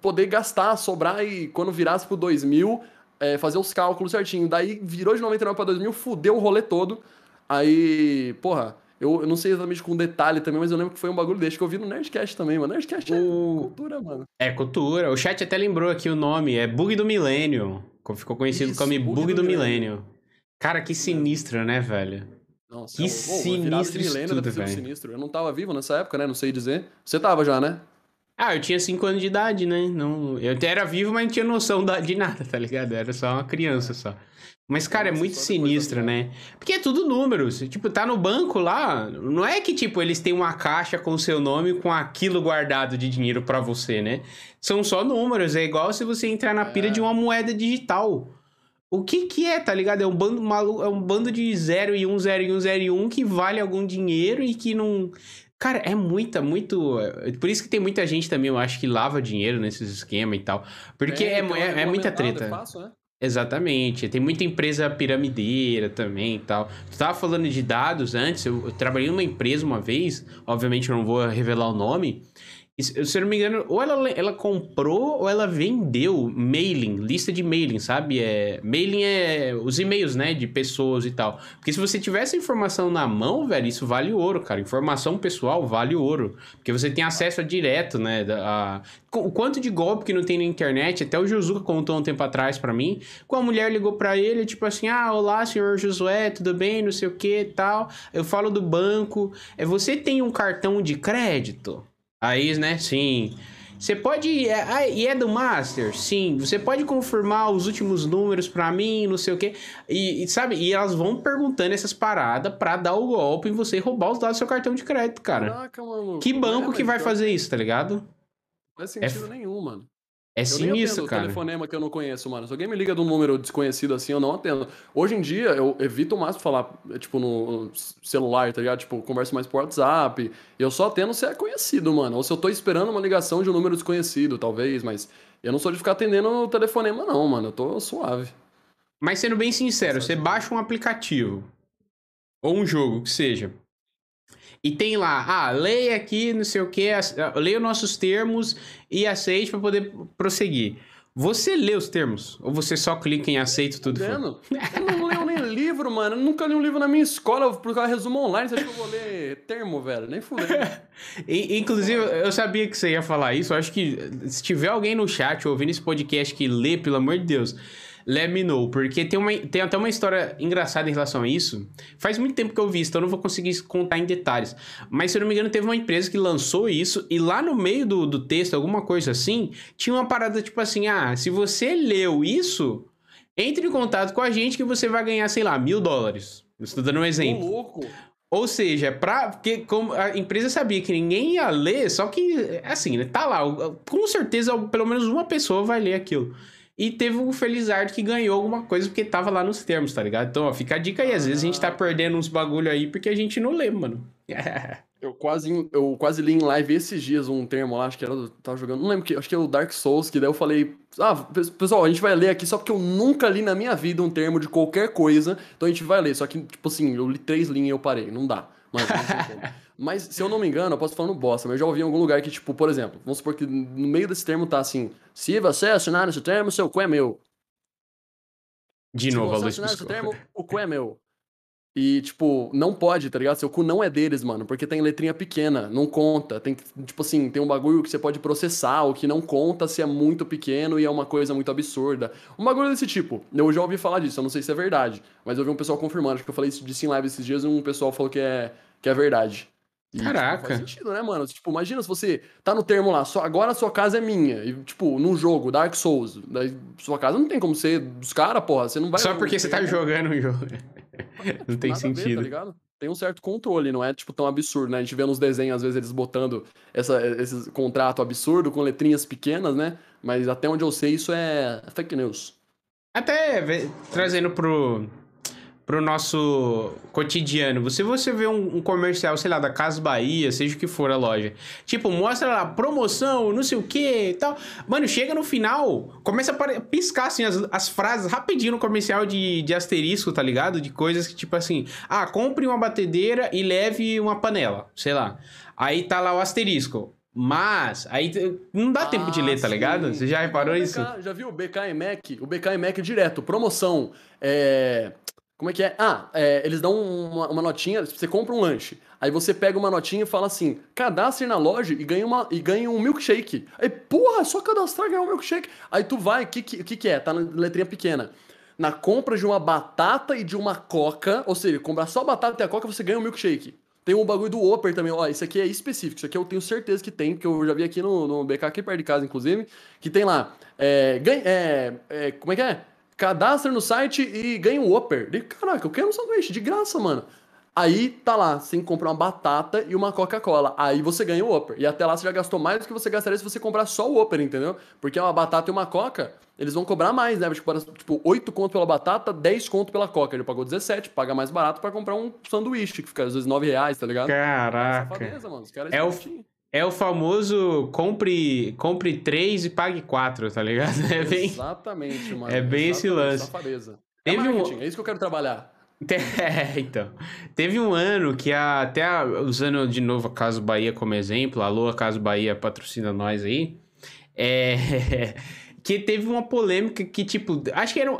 poder gastar, sobrar e quando virasse pro 2000, é, fazer os cálculos certinho. Daí virou de 99 para 2000, fudeu o rolê todo. Aí, porra, Eu, eu não sei exatamente com detalhe também, mas eu lembro que foi um bagulho desse que eu vi no Nerdcast também, mano. Nerdcast é O- cultura, mano. É cultura. O chat até lembrou aqui o nome. É Bug do Milênio. Ficou conhecido Isso, como Bug Bug do do Milênio. Cara, que sinistro, né, velho? Nossa, Que de sinistro isso milênio tudo, velho. sinistro. Eu não tava vivo nessa época, né? Não sei dizer. Você tava já, né? Ah, eu tinha 5 anos de idade, né? Não, eu era vivo, mas não tinha noção de nada, tá ligado? Eu era só uma criança só. Mas, cara, é muito sinistro, né? Porque é tudo números. Tipo, tá no banco lá. Não é que, tipo, eles têm uma caixa com seu nome com aquilo guardado de dinheiro pra você, né? São só números. É igual se você entrar na pilha É. de uma moeda digital. O que que é, tá ligado? É um bando maluco, é um bando de 0 e 1, 0 e 1, 0 e 1 que vale algum dinheiro e que não. Cara, é muita, muito. é Por isso que tem muita gente também, eu acho, que lava dinheiro nesses esquemas e tal. Porque é, porque é, ela é muita treta. É fácil, né? Exatamente. Tem muita empresa piramideira também e tal. Tu tava falando de dados antes, eu, eu trabalhei numa empresa uma vez, obviamente eu não vou revelar o nome. Se eu não me engano, ou ela, ela comprou ou ela vendeu mailing, lista de mailing, sabe? É, mailing é os e-mails, né, de pessoas e tal. Porque se você tivesse informação na mão, velho, isso vale ouro, cara. Informação pessoal vale ouro. Porque você tem acesso a direto, né? a- o quanto de golpe que não tem na internet, até o Josuka contou um tempo atrás pra mim, com a mulher ligou pra ele, tipo assim, ah, olá, senhor Josué, tudo bem, não sei o que tal. Eu falo do banco, é, você tem um cartão de crédito? Aí, né, sim. Você pode. é, ah, e é do Master? Sim. Você pode confirmar os últimos números pra mim, não sei o quê. E, e, sabe, e elas vão perguntando essas paradas pra dar o golpe em você roubar os dados do seu cartão de crédito, cara. Caraca, mano. Que banco É, que vai pior fazer isso, tá ligado? Não faz É sentido nenhum, mano. É Eu sinistro, atendo cara. telefonema que eu não conheço, mano. Se alguém me liga de um número desconhecido assim, eu não atendo. Hoje em dia, eu evito o máximo falar, é, tipo, no celular, tá ligado? Tipo, converso mais por WhatsApp. Eu só atendo se é conhecido, mano. Ou se eu tô esperando uma ligação de um número desconhecido, talvez, mas eu não sou de ficar atendendo o telefonema, não, mano. Eu tô suave. Mas sendo bem sincero, você baixa um aplicativo ou um jogo, que seja, e tem lá, ah, leia aqui, não sei o que, leia os nossos termos e aceite para poder prosseguir. Você lê os termos? Ou você só clica em aceito tudo? *laughs* Eu não leio nem livro, mano. Eu nunca li um livro na minha escola por causa resumo online. Você acha que eu vou ler termo, velho? Nem fudei. *laughs* Inclusive, eu sabia que você ia falar isso. Eu acho que se tiver alguém no chat ouvindo esse podcast que lê, pelo amor de Deus, let me know. Porque tem, uma, tem até uma história engraçada em relação a isso. Faz muito tempo que eu vi isso, então eu não vou conseguir contar em detalhes. Mas se eu não me engano, teve uma empresa que lançou isso e lá no meio do, do texto, alguma coisa assim, tinha uma parada tipo assim: ah, se você leu isso, entre em contato com a gente que você vai ganhar, sei lá, mil dólares. Estou dando um exemplo. louco. Ou seja, pra, porque como a empresa sabia que ninguém ia ler, só que, assim, né, tá lá, com certeza pelo menos uma pessoa vai ler aquilo. E teve o Felizardo que ganhou alguma coisa porque tava lá nos termos, tá ligado? Então, ó, fica a dica aí, às vezes a gente tá perdendo uns bagulho aí porque a gente não lê, mano. *laughs* Eu quase, eu quase li em live esses dias um termo lá, acho que era. Tava jogando, não lembro que, acho que é o Dark Souls, que daí eu falei. Ah, pe- pessoal, a gente vai ler aqui só porque eu nunca li na minha vida um termo de qualquer coisa, então a gente vai ler. Só que, tipo assim, eu li três linhas e eu parei. Não dá. Mano, não. *laughs* Mas, se eu não me engano, eu posso falar no bosta, mas eu já ouvi em algum lugar que, tipo, por exemplo, vamos supor que no meio desse termo tá assim: se você assinar esse termo, seu cu é meu. De Se novo, a você luz assinar esse termo, o cu é meu. E, tipo, não pode, tá ligado? Seu cu não é deles, mano, porque tem letrinha pequena, não conta. Tem, tipo assim, tem um bagulho que você pode processar, o que não conta se é muito pequeno e é uma coisa muito absurda. Um bagulho desse tipo. Eu já ouvi falar disso, eu não sei se é verdade, mas eu vi um pessoal confirmando. Acho que eu falei isso disso em live esses dias e um pessoal falou que é, que é verdade. E, tipo, Caraca. faz sentido, né, mano? Tipo, imagina se você tá no termo lá, só, agora a sua casa é minha. E, tipo, num jogo, Dark Souls, daí sua casa não tem como ser dos caras, porra. Você não vai. Só porque você tá termo. jogando um jogo. *laughs* não tem Nada a ver, sentido. tá? Tem um certo controle, não é tipo tão absurdo, né? A gente vê nos desenhos, às vezes, eles botando essa, esse contrato absurdo com letrinhas pequenas, né? Mas até onde eu sei, isso é fake news. Até trazendo pro, pro nosso cotidiano. Se você vê um, um comercial, sei lá, da Casa Bahia, seja o que for a loja, tipo, mostra lá, promoção, não sei o que e tal. Mano, chega no final, começa a piscar assim as, as frases rapidinho no comercial de, de asterisco, tá ligado? De coisas que, tipo assim, ah, compre uma batedeira e leve uma panela, sei lá. Aí tá lá o asterisco. Mas, aí não dá tempo de Ah, ler, tá sim. ligado? Você já reparou BK, isso? Já viu o BK e Mac? O BK e Mac direto, promoção. É. Como é que é? Ah, é, eles dão uma, uma notinha, você compra um lanche. Aí você pega uma notinha e fala assim: cadastre na loja e ganha, uma, e ganha um milkshake. Aí, porra, é só cadastrar e ganhar um milkshake. Aí tu vai, o que, que, que, é? Tá na letrinha pequena. Na compra de uma batata e de uma coca, ou seja, comprar só batata e a coca, você ganha um milkshake. Tem um bagulho do Whopper também, ó, isso aqui é específico, isso aqui eu tenho certeza que tem, porque eu já vi aqui no, no BK, aqui perto de casa, inclusive, que tem lá, é, ganha, é, é, como é que é? Cadastra no site e ganha um Whopper. De, caraca, eu quero um sanduíche, de graça, mano. Aí tá lá, você tem que comprar uma batata e uma Coca-Cola. Aí você ganha o Whopper. E até lá você já gastou mais do que você gastaria se você comprar só o Whopper, entendeu? Porque uma batata e uma Coca, eles vão cobrar mais, né? Tipo, tipo 8 conto pela batata, 10 conto pela Coca. Ele pagou 17, paga mais barato para comprar um sanduíche, que fica às vezes 9 reais, tá ligado? Caraca. É, safadeza, mano. Os caras é o... É o famoso compre, compre três e pague quatro, tá ligado? *laughs* É bem, Exatamente, mano. É bem Exatamente, esse lance. Safadeza. É Teve um... é isso que eu quero trabalhar. *laughs* É, então. Teve um ano que a, até a, usando de novo a Caso Bahia como exemplo, alô, a Caso Bahia patrocina nós aí. É, *laughs* que teve uma polêmica que, tipo, acho que era.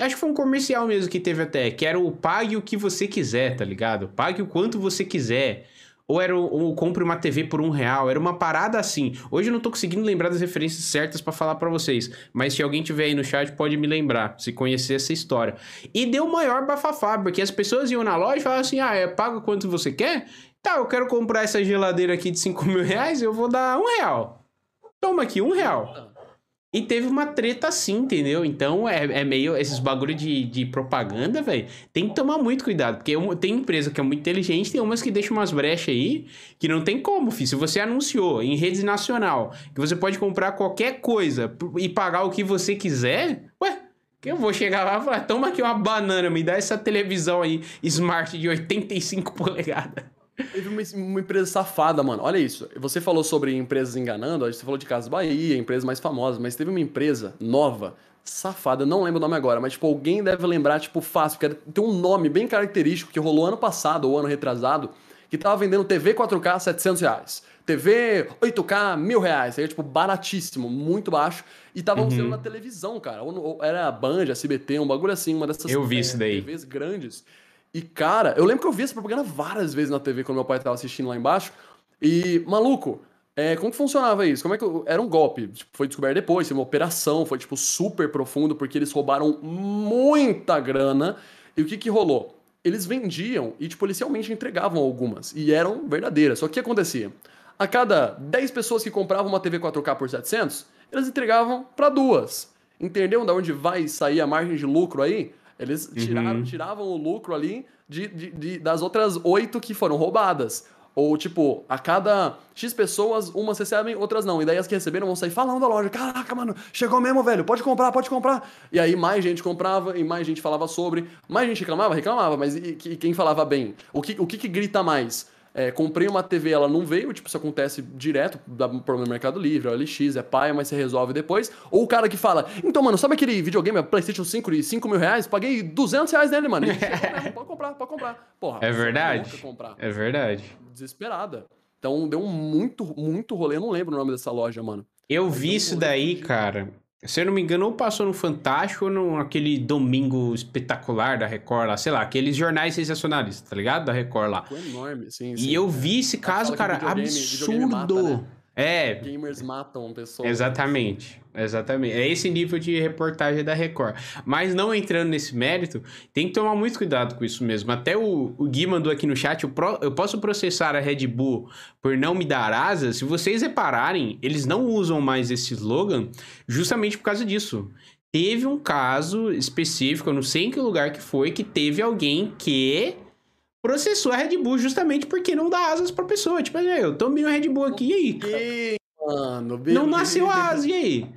Acho que foi um comercial mesmo que teve até, que era o pague o que você quiser, tá ligado? Pague o quanto você quiser ou era o, compre uma TV por um real, era uma parada assim. Hoje eu não tô conseguindo lembrar das referências certas para falar para vocês, mas se alguém tiver aí no chat pode me lembrar, se conhecer essa história. E deu maior bafafá, porque as pessoas iam na loja e falavam assim, ah, é, paga quanto você quer? Tá, eu quero comprar essa geladeira aqui de 5 mil reais, eu vou dar um real. Toma aqui, um real. E teve uma treta assim, entendeu? Então é, é meio. Esses bagulho de, de propaganda, velho. Tem que tomar muito cuidado. Porque tem empresa que é muito inteligente, tem umas que deixam umas brechas aí que não tem como, filho. Se você anunciou em rede nacional que você pode comprar qualquer coisa e pagar o que você quiser, ué. Que eu vou chegar lá e falar, toma aqui uma banana, me dá essa televisão aí, smart de 85 polegadas. Teve uma, uma, empresa safada, mano. Olha isso. Você falou sobre empresas enganando, você falou de Casas Bahia, empresas mais famosas, mas teve uma empresa nova, safada, não lembro o nome agora, mas tipo, alguém deve lembrar, tipo, fácil, porque tem um nome bem característico que rolou ano passado ou ano retrasado, que tava vendendo TV 4K 700 reais. TV 8K, mil reais. Aí, tipo, baratíssimo, muito baixo. E tava uhum. na televisão, cara. Ou, ou era a Band, a CBT, um bagulho assim, uma dessas Eu vi é, isso daí. TVs grandes. E, cara, eu lembro que eu vi essa propaganda várias vezes na TV quando meu pai tava assistindo lá embaixo. E, maluco, é, como que funcionava isso? Como é que eu, era um golpe? Tipo, foi descoberto depois, foi uma operação, foi tipo super profundo porque eles roubaram muita grana. E o que que rolou? Eles vendiam e tipo policialmente entregavam algumas e eram verdadeiras. Só que o que acontecia? A cada 10 pessoas que compravam uma TV 4K por 700, eles entregavam para duas. Entenderam da onde vai sair a margem de lucro aí? Eles tiraram, uhum. tiravam o lucro ali de, de, de, das outras oito que foram roubadas. Ou, tipo, a cada X pessoas, umas recebem, outras não. E daí as que receberam vão sair falando da loja. Caraca, mano, chegou mesmo, velho. Pode comprar, pode comprar. E aí mais gente comprava e mais gente falava sobre. Mais gente reclamava, reclamava. Mas e, e quem falava bem? O que, o que, que grita mais? É, comprei uma TV, ela não veio, tipo, isso acontece direto, dá problema no Mercado Livre, é LX, é paia, mas você resolve depois. Ou o cara que fala, então, mano, sabe aquele videogame, PlayStation 5 de 5 mil reais? Paguei 200 reais nele, mano. *laughs* pode comprar, pode comprar. Porra, é verdade. É verdade. Desesperada. Então deu muito, muito rolê, eu não lembro o nome dessa loja, mano. Eu vi isso daí, cara. Se eu não me engano, ou passou no Fantástico ou no aquele domingo espetacular da Record lá, sei lá, aqueles jornais sensacionalistas, tá ligado? Da Record lá. Foi enorme, sim, sim. E eu vi esse caso, cara, videogame, absurdo. Videogame mata, né? É. Gamers matam pessoas. Exatamente. Exatamente. É esse nível de reportagem da Record. Mas não entrando nesse mérito, tem que tomar muito cuidado com isso mesmo. Até o, o Gui mandou aqui no chat: eu, pro, eu posso processar a Red Bull por não me dar asas. Se vocês repararem, eles não usam mais esse slogan justamente por causa disso. Teve um caso específico, eu não sei em que lugar que foi, que teve alguém que processou a Red Bull justamente porque não dá asas pra pessoa. Tipo, eu tomei uma Red Bull aqui, e aí? Mano, não nasceu asa, e aí?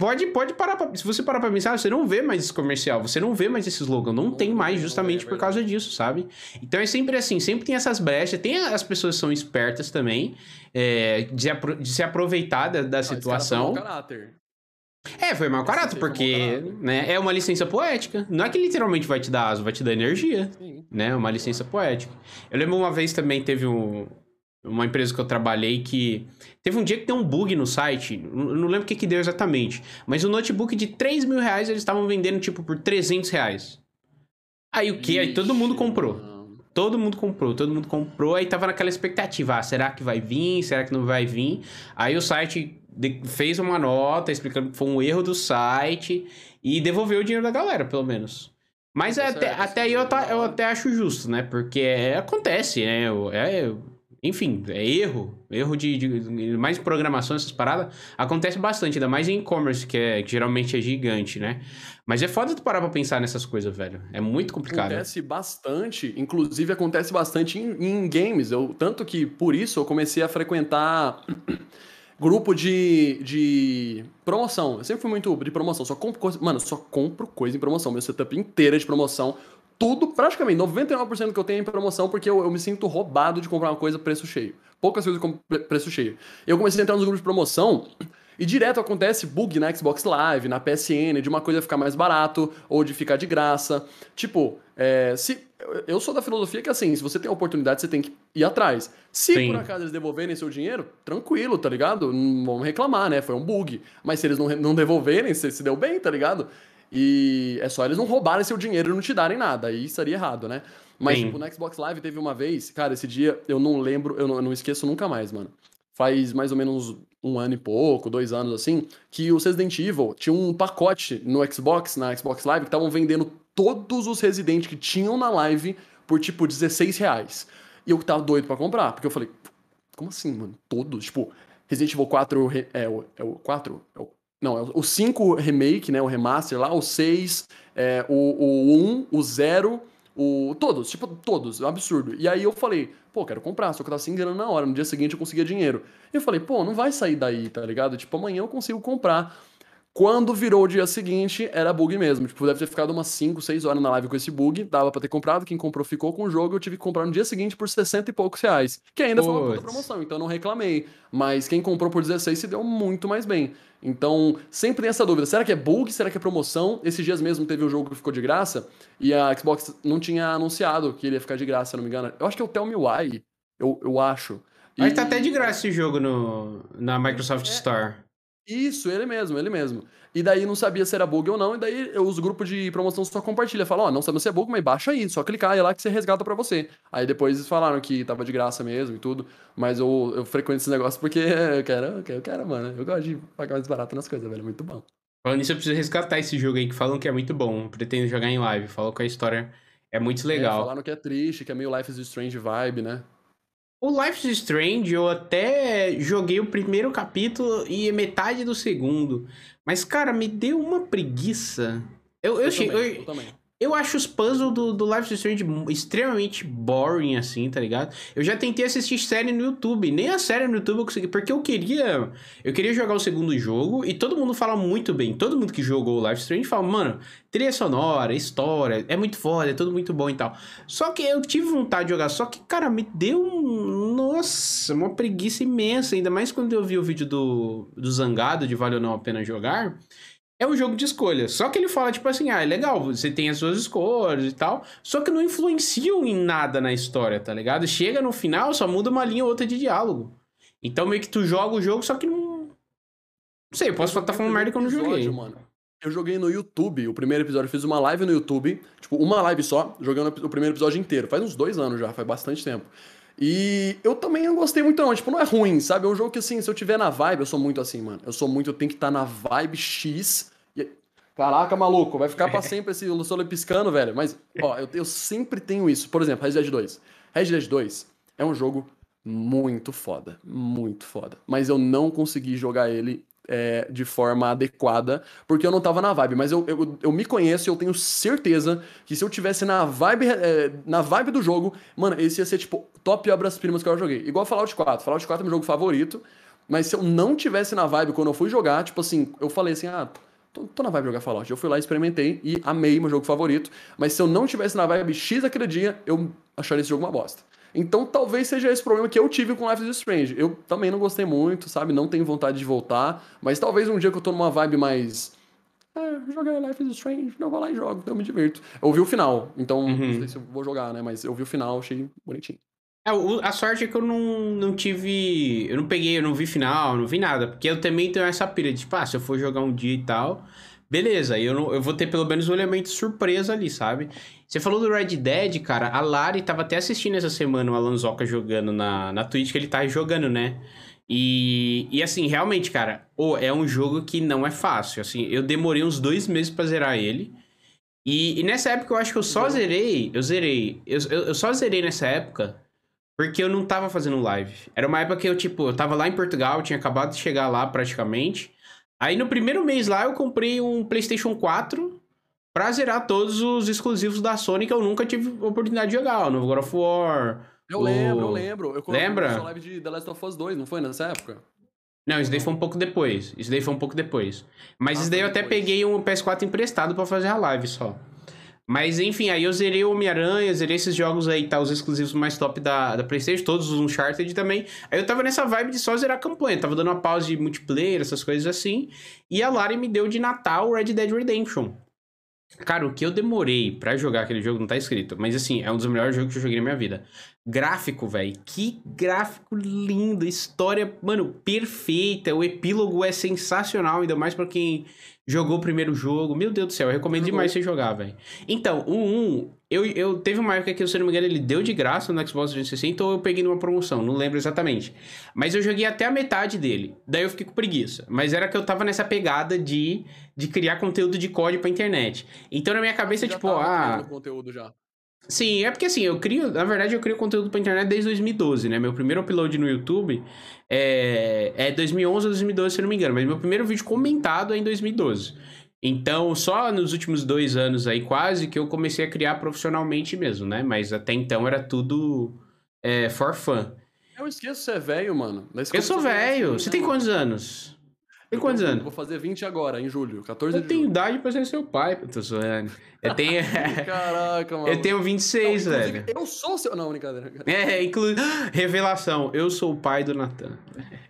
Pode, pode parar pra, Se você parar pra pensar, você não vê mais esse comercial, você não vê mais esse slogan, não, não tem mais justamente é por causa disso, sabe? Então é sempre assim, sempre tem essas brechas, tem as pessoas que são espertas também, é, de, de, se aproveitar da, da situação. caráter. É, foi mau caráter, porque né, é uma licença poética. Não é que literalmente vai te dar asa, vai te dar energia. Sim. Né? É uma licença poética. Eu lembro uma vez também teve um, uma empresa que eu trabalhei que. Teve um dia que deu um bug no site. Não lembro o que, que deu exatamente. Mas o um notebook de 3 mil reais eles estavam vendendo tipo por 300 reais. Aí o que? Aí todo mundo comprou. Todo mundo comprou, todo mundo comprou, aí tava naquela expectativa, ah, será que vai vir, será que não vai vir? Aí o site fez uma nota explicando que foi um erro do site e devolveu o dinheiro da galera, pelo menos. Mas é, até, até aí eu, tá, eu até acho justo, né? Porque é, acontece, né? É, enfim, é erro. Erro de, de, mais programação, essas paradas, acontece bastante, ainda mais em e-commerce, que, é, que geralmente é gigante, né? Mas é foda tu parar pra pensar nessas coisas, velho. É muito complicado. Acontece bastante, inclusive acontece bastante em, em games. Eu, tanto que por isso eu comecei a frequentar *clears throat* grupo de, de promoção. Eu sempre fui muito de promoção. Só compro coisa. Mano, só compro coisa em promoção. Meu setup inteiro é de promoção tudo, praticamente, 99% que eu tenho é em promoção, porque eu, eu, me sinto roubado de comprar uma coisa preço cheio. Poucas coisas com preço cheio. Eu comecei a entrar nos grupos de promoção e direto acontece bug na Xbox Live, na PSN, de uma coisa ficar mais barato ou de ficar de graça. Tipo, é, se eu sou da filosofia que assim, se você tem a oportunidade, você tem que ir atrás. Se Sim. por acaso eles devolverem seu dinheiro, tranquilo, tá ligado? Não vamos reclamar, né? Foi um bug. Mas se eles não, não devolverem, se, se deu bem, tá ligado? E é só eles não roubarem seu dinheiro e não te darem nada. Aí estaria errado, né? Mas, Sim. tipo, no Xbox Live teve uma vez, cara, esse dia eu não lembro, eu não, eu não esqueço nunca mais, mano. Faz mais ou menos um ano e pouco, dois anos assim, que o Resident Evil tinha um pacote no Xbox, na Xbox Live, que estavam vendendo todos os Resident que tinham na live por tipo 16 reais. E eu tava doido para comprar, porque eu falei, como assim, mano? Todos? Tipo, Resident Evil 4 é o, é o 4? É o não, é o 5 remake, né? O remaster lá, o 6, é, o, o 1, o 0, o. Todos, tipo, todos, é absurdo. E aí eu falei, pô, quero comprar, só que eu tava se enganando na hora. No dia seguinte eu conseguia dinheiro. E eu falei, pô, não vai sair daí, tá ligado? Tipo, amanhã eu consigo comprar. Quando virou o dia seguinte, era bug mesmo. Tipo, deve ter ficado umas 5, 6 horas na live com esse bug. Dava pra ter comprado. Quem comprou ficou com o jogo. Eu tive que comprar no dia seguinte por 60 e poucos reais. Que ainda foi uma puta promoção, então não reclamei. Mas quem comprou por 16 se deu muito mais bem. Então, sempre tem essa dúvida. Será que é bug? Será que é promoção? Esses dias mesmo teve um jogo que ficou de graça. E a Xbox não tinha anunciado que ele ia ficar de graça, se não me engano. Eu acho que é o Tell Me Why. Eu, eu acho. Mas e... tá até de graça esse jogo no, na Microsoft é... Store. Isso, ele mesmo, ele mesmo. E daí não sabia se era bug ou não, e daí os grupos de promoção só compartilham. Falam, ó, oh, não sabemos se é bug, mas baixa aí, só clicar é lá que você resgata para você. Aí depois eles falaram que tava de graça mesmo e tudo, mas eu, eu frequento esse negócio porque *laughs* eu quero, eu quero, mano. Eu gosto de pagar mais barato nas coisas, velho, muito bom. Falando nisso, eu preciso resgatar esse jogo aí que falam que é muito bom. Pretendo jogar em live. Falam que a história é muito legal. É, falaram que é triste, que é meio Life is Strange vibe, né? O Life is Strange, eu até joguei o primeiro capítulo e metade do segundo. Mas, cara, me deu uma preguiça. Eu, eu, eu, também, eu, eu também. Eu acho os puzzles do, do Life is Strange extremamente boring, assim, tá ligado? Eu já tentei assistir série no YouTube. Nem a série no YouTube eu consegui. Porque eu queria. Eu queria jogar o segundo jogo. E todo mundo fala muito bem. Todo mundo que jogou o Life is Strange fala, mano, trilha sonora, história, é muito foda, é tudo muito bom e tal. Só que eu tive vontade de jogar. Só que, cara, me deu um. Nossa, uma preguiça imensa. Ainda mais quando eu vi o vídeo do, do Zangado de Vale ou Não a Pena Jogar é um jogo de escolha. Só que ele fala, tipo assim, ah, é legal, você tem as suas escolhas e tal. Só que não influenciam em nada na história, tá ligado? Chega no final, só muda uma linha ou outra de diálogo. Então meio que tu joga o jogo, só que não. Não sei, eu posso estar tá falando merda que eu não joguei. Mano. Eu joguei no YouTube, o primeiro episódio, eu fiz uma live no YouTube, tipo, uma live só, jogando o primeiro episódio inteiro. Faz uns dois anos já, faz bastante tempo. E eu também não gostei muito, não. Tipo, não é ruim, sabe? É um jogo que, assim, se eu tiver na vibe, eu sou muito assim, mano. Eu sou muito, eu tenho que estar tá na vibe X Caraca, maluco, vai ficar pra *laughs* sempre esse Luciano piscando, velho. Mas, ó, eu, eu sempre tenho isso. Por exemplo, Red Dead 2. Red Dead 2 é um jogo muito foda. Muito foda. Mas eu não consegui jogar ele é, de forma adequada, porque eu não tava na vibe. Mas eu, eu, eu me conheço e eu tenho certeza que se eu tivesse na vibe, é, na vibe do jogo, mano, esse ia ser, tipo, top obras-primas que eu joguei. Igual Fallout 4. Fallout 4 é meu jogo favorito. Mas se eu não tivesse na vibe quando eu fui jogar, tipo assim, eu falei assim, ah Tô, tô, na vibe jogar Fallout. Eu fui lá, experimentei e amei meu jogo favorito. Mas se eu não tivesse na vibe X aquele dia, eu acharia esse jogo uma bosta. Então talvez seja esse problema que eu tive com Life is Strange. Eu também não gostei muito, sabe? Não tenho vontade de voltar. Mas talvez um dia que eu tô numa vibe mais. É, jogar Life is Strange, eu vou lá e jogo, eu me divirto. Eu ouvi o final, então uhum. não sei se eu vou jogar, né? Mas eu vi o final, achei bonitinho. É, a sorte é que eu não, não tive. Eu não peguei, eu não vi final, não vi nada. Porque eu também tenho essa pira de, tipo, ah, se eu for jogar um dia e tal, beleza, eu, não, eu vou ter pelo menos um elemento surpresa ali, sabe? Você falou do Red Dead, cara. A Lari tava até assistindo essa semana o Alanzoca jogando na, na Twitch, que ele tá jogando, né? E, e assim, realmente, cara, oh, é um jogo que não é fácil. Assim, eu demorei uns dois meses pra zerar ele. E, e nessa época eu acho que eu só zerei. Eu zerei. Eu, eu, eu, só zerei nessa época porque eu não tava fazendo live. Era uma época que eu, tipo, eu tava lá em Portugal, tinha acabado de chegar lá praticamente. Aí no primeiro mês lá eu comprei um PlayStation 4 pra zerar todos os exclusivos da Sony que eu nunca tive oportunidade de jogar. O novo God of War. Eu o... lembro, eu lembro. Eu Lembra? live de The Last of Us 2, não foi nessa época? Não, isso daí foi um pouco depois. Isso daí foi um pouco depois. Mas ah, isso daí eu até depois. peguei um PS4 emprestado para fazer a live só. Mas enfim, aí eu zerei o Homem-Aranha, zerei esses jogos aí, tá? Os exclusivos mais top da, da PlayStation, todos os Uncharted também. Aí eu tava nessa vibe de só zerar a campanha, tava dando uma pausa de multiplayer, essas coisas assim. E a Lari me deu de Natal Red Dead Redemption. Cara, o que eu demorei para jogar aquele jogo não tá escrito, mas assim, é um dos melhores jogos que eu joguei na minha vida. Gráfico, velho. Que gráfico lindo. História, mano, perfeita. O epílogo é sensacional, ainda mais para quem jogou o primeiro jogo. Meu Deus do céu, eu recomendo Jogou. demais você jogar, velho. Então, o 1, eu, eu teve uma época que, se eu não me engano, ele deu de graça no Xbox 360 ou eu peguei numa promoção, não lembro exatamente. Mas eu joguei até a metade dele. Daí eu fiquei com preguiça. Mas era que eu tava nessa pegada de, de criar conteúdo de código pra internet. Então na minha cabeça, já tipo, ah. conteúdo já. Sim, é porque assim, eu crio, na verdade, eu crio conteúdo pra internet desde 2012, né? Meu primeiro upload no YouTube é, é 2011 ou 2012, se eu não me engano, mas meu primeiro vídeo comentado é em 2012. Então, só nos últimos dois anos aí, quase, que eu comecei a criar profissionalmente mesmo, né? Mas até então era tudo é, for fun. Eu esqueço você é velho, mano. Eu sou velho. Você tem quantos anos? Tem quantos anos? Vou fazer 20 agora, em julho, 14 eu de tenho julho. idade pra ser seu pai, tô zoando. Eu tenho. *laughs* Caraca, mano. Eu tenho 26, não, velho. Eu sou seu. Não, brincadeira. É, inclu... *gasps* Revelação, eu sou o pai do Nathan.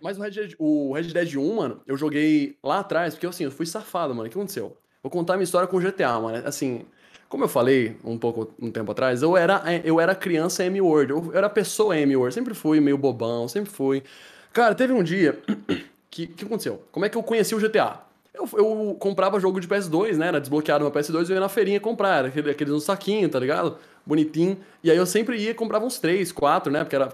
Mas o Red, Dead, o Red Dead 1, mano, eu joguei lá atrás, porque assim, eu fui safado, mano. O que aconteceu? Vou contar minha história com o GTA, mano. Assim, como eu falei um pouco um tempo atrás, eu era, eu era criança M-Word. Eu era pessoa M-Word. Sempre fui meio bobão, sempre fui. Cara, teve um dia *clears throat* que, que aconteceu? Como é que eu conheci o GTA? Eu, eu comprava jogo de PS2, né? Era desbloqueado no PS2 e eu ia na feirinha comprar. Era aquele, aqueles no saquinho, tá ligado? Bonitinho. E aí eu sempre ia e comprava uns 3, 4, né? Porque era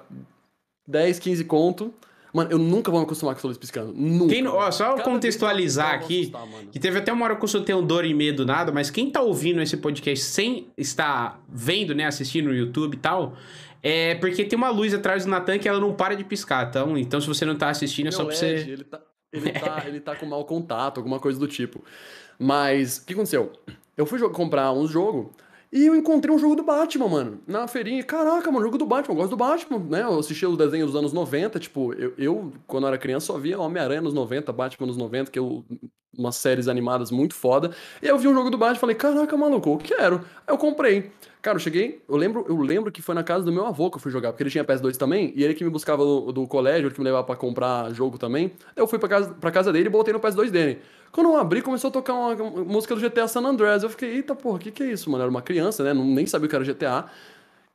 10, 15 conto. Mano, eu nunca vou me acostumar com luz piscando. Nunca. Quem, ó, só Cada contextualizar aqui, assustar, que teve até uma hora que eu soltei um dor e medo nada, mas quem tá ouvindo esse podcast sem estar vendo, né, assistindo no YouTube e tal, é porque tem uma luz atrás do Natan que ela não para de piscar. Então, então se você não tá assistindo, é só pra você. Ele tá, ele, tá, *laughs* ele tá com mau contato, alguma coisa do tipo. Mas, o que aconteceu? Eu fui comprar um jogo e eu encontrei um jogo do Batman, mano, na feirinha. Caraca, mano, jogo do Batman, eu gosto do Batman, né? Eu assisti os desenhos dos anos 90, tipo, eu, eu quando era criança, só via Homem-Aranha nos 90, Batman nos 90, que eu. umas séries animadas muito foda. E aí eu vi um jogo do Batman e falei, caraca, maluco, eu quero. Aí eu comprei. Cara, eu cheguei, eu lembro, eu lembro que foi na casa do meu avô que eu fui jogar, porque ele tinha PS2 também, e ele que me buscava do, do colégio, ele que me levava para comprar jogo também. Eu fui pra casa, pra casa dele e botei no PS2 dele. Quando eu abri, começou a tocar uma, música do GTA San Andreas. Eu fiquei, eita porra, o que, que é isso, mano? Eu era uma criança, né? Nem sabia o que era GTA.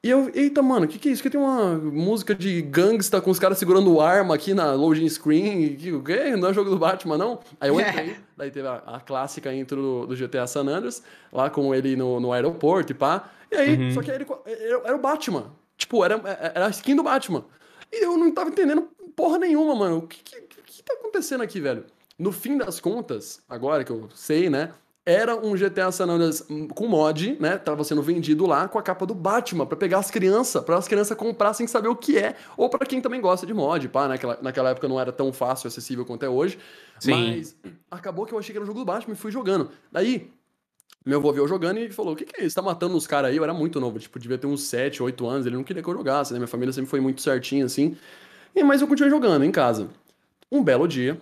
E eu, eita, mano, o que, que é isso? Que tem uma música de gangsta com os caras segurando arma aqui na loading screen. Que, o quê? Não é jogo do Batman, não? Aí eu entrei, *laughs* daí teve a, a clássica intro do, do, GTA San Andreas, lá com ele no, no aeroporto e pá. E aí, uhum. só que aí ele era o Batman. Tipo, era, era a skin do Batman. E eu não tava entendendo porra nenhuma, mano. O que, que, que tá acontecendo aqui, velho? No fim das contas, agora que eu sei, né? Era um GTA San Andreas com mod, né? Tava sendo vendido lá com a capa do Batman para pegar as crianças, para as crianças comprar sem saber o que é, ou para quem também gosta de mod, pá, naquela, naquela época não era tão fácil acessível quanto é hoje. Sim. Mas acabou que eu achei que era o jogo do Batman e fui jogando. Daí, meu avô viu jogando e falou: O que, que é isso? Tá matando os caras aí? Eu era muito novo, tipo, devia ter uns 7, 8 anos. Ele não queria que eu jogasse, né? Minha família sempre foi muito certinha assim. E, mas eu continuei jogando em casa. Um belo dia,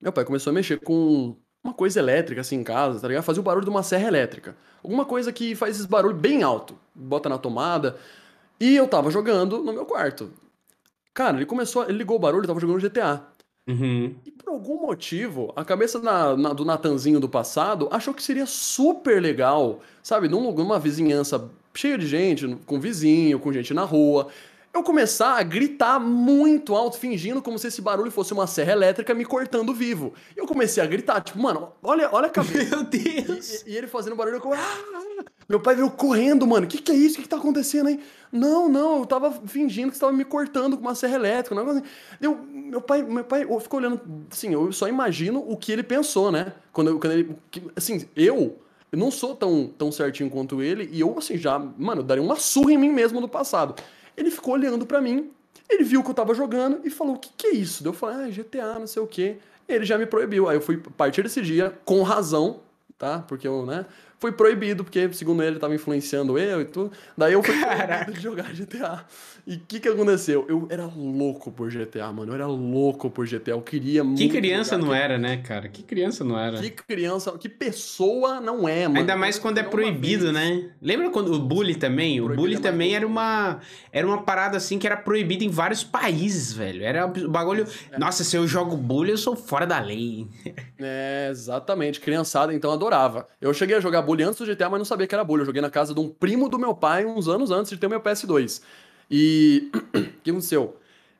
meu pai começou a mexer com uma coisa elétrica assim em casa, tá ligado? Fazia o barulho de uma serra elétrica. Alguma coisa que faz esse barulho bem alto. Bota na tomada. E eu tava jogando no meu quarto. Cara, ele começou, ele ligou o barulho, eu tava jogando GTA. Uhum. E por algum motivo, a cabeça na, na, do Natanzinho do passado achou que seria super legal, sabe, num, numa vizinhança cheia de gente, com vizinho, com gente na rua. Eu começar a gritar muito alto, fingindo como se esse barulho fosse uma serra elétrica me cortando vivo. E eu comecei a gritar, tipo, mano, olha, olha a cabeça. *laughs* Meu Deus! E, e ele fazendo barulho, eu... Ah! Meu pai veio correndo, mano. O que, que é isso? O que, que tá acontecendo aí? Não, não, eu tava fingindo que você tava me cortando com uma serra elétrica. Um negócio assim. Eu, meu pai, meu pai ficou olhando. Assim, eu só imagino o que ele pensou, né? Quando, quando ele. Assim, eu. Eu não sou tão, tão certinho quanto ele, e eu, assim, já, mano, daria uma surra em mim mesmo no passado. Ele ficou olhando para mim, ele viu que eu tava jogando e falou: O que, que é isso? Eu falei: Ah, GTA, não sei o quê. Ele já me proibiu. Aí eu fui, a partir desse dia, com razão, tá? Porque eu, né? Foi proibido, porque, segundo ele, tava influenciando eu e tudo. Daí eu fui *laughs* proibido de jogar GTA. E o que que aconteceu? Eu era louco por GTA, mano. Eu era louco por GTA. Eu queria muito. Que criança não era, né, cara? Que criança não era. Que criança, que pessoa não é, mano. Ainda mais quando é proibido, né? Lembra quando o bully também? O Proibido bully é também era uma era uma parada assim que era proibida em vários países, velho. Era o bagulho. É. Nossa, se eu jogo bully, eu sou fora da lei. É, exatamente. Criançada, então, adorava. Eu cheguei a jogar Bully antes do GTA, mas não sabia que era Bully. Eu joguei na casa de um primo do meu pai uns anos antes de ter o meu PS2. E *clears throat* o que aconteceu?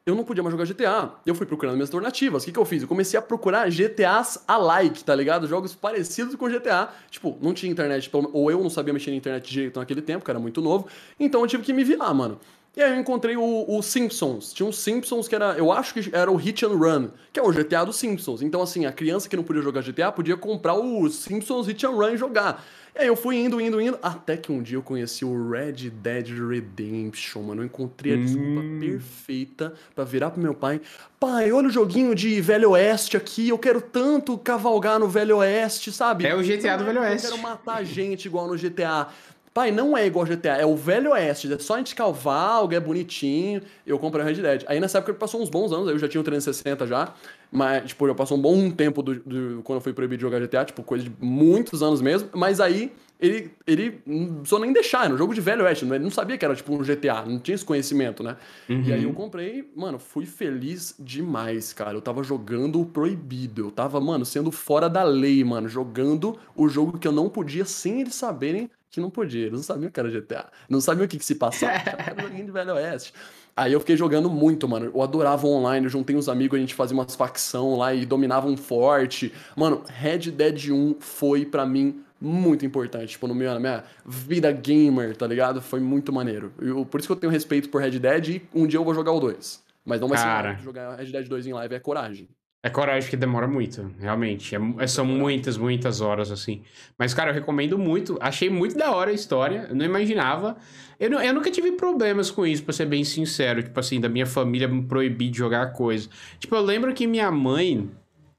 Eu não podia mais jogar GTA. Eu fui procurando minhas alternativas. O que, que eu fiz? Eu comecei a procurar GTAs alike, tá ligado? Jogos parecidos com GTA. Tipo, não tinha internet, ou eu não sabia mexer na internet direito naquele tempo, que era muito novo. Então eu tive que me virar, mano. E aí eu encontrei o, o Simpsons. Tinha um Simpsons que era, eu acho que era o Hit and Run, que é o GTA dos Simpsons. Então, assim, a criança que não podia jogar GTA podia comprar o Simpsons Hit and Run e jogar. E aí eu fui indo, indo, indo, até que um dia eu conheci o Red Dead Redemption, mano. Eu encontrei a desculpa perfeita pra virar pro meu pai. Pai, olha o joguinho de Velho Oeste aqui, eu quero tanto cavalgar no Velho Oeste, sabe? É o GTA do Velho Oeste. Eu quero matar gente igual no GTA. Pai, não é igual GTA, é o Velho Oeste. É só a gente cavalga, é bonitinho. Eu comprei o Red Dead. Aí nessa época passou uns bons anos, aí eu já tinha o 360 já. Mas, tipo, já passou um bom tempo do, do- quando eu fui proibido de jogar GTA, tipo, coisa de muitos anos mesmo. Mas aí ele, ele não precisou nem deixar, era um jogo de Velho Oeste. Ele não sabia que era tipo um GTA, não tinha esse conhecimento, né? E aí eu comprei, mano, fui feliz demais, cara. Eu tava jogando o proibido. Eu tava, mano, sendo fora da lei, mano. Jogando o jogo que eu não podia sem eles saberem que não podia. Eles não sabiam que era GTA. Não sabiam o que, que se passava. *laughs* Era joguinho de Velho Oeste. Aí eu fiquei jogando muito, mano. Eu adorava o online. Eu juntei uns amigos, a gente fazia umas facção lá e dominava um forte. Mano, Red Dead 1 foi pra mim muito importante, tipo, no meu, na minha vida gamer, tá ligado? Foi muito maneiro. Eu, por isso que eu tenho respeito por Red Dead e um dia eu vou jogar o 2. Mas não vai Cara. ser jogar Red Dead 2 em live, é coragem. É coragem que demora muito, realmente. É mu- são muitas, muitas horas, assim. Mas, cara, eu recomendo muito. Achei muito da hora a história. Eu não imaginava. Eu, nu- eu nunca tive problemas com isso, pra ser bem sincero. Tipo assim, da minha família me proibir de jogar coisa. Tipo, eu lembro que minha mãe.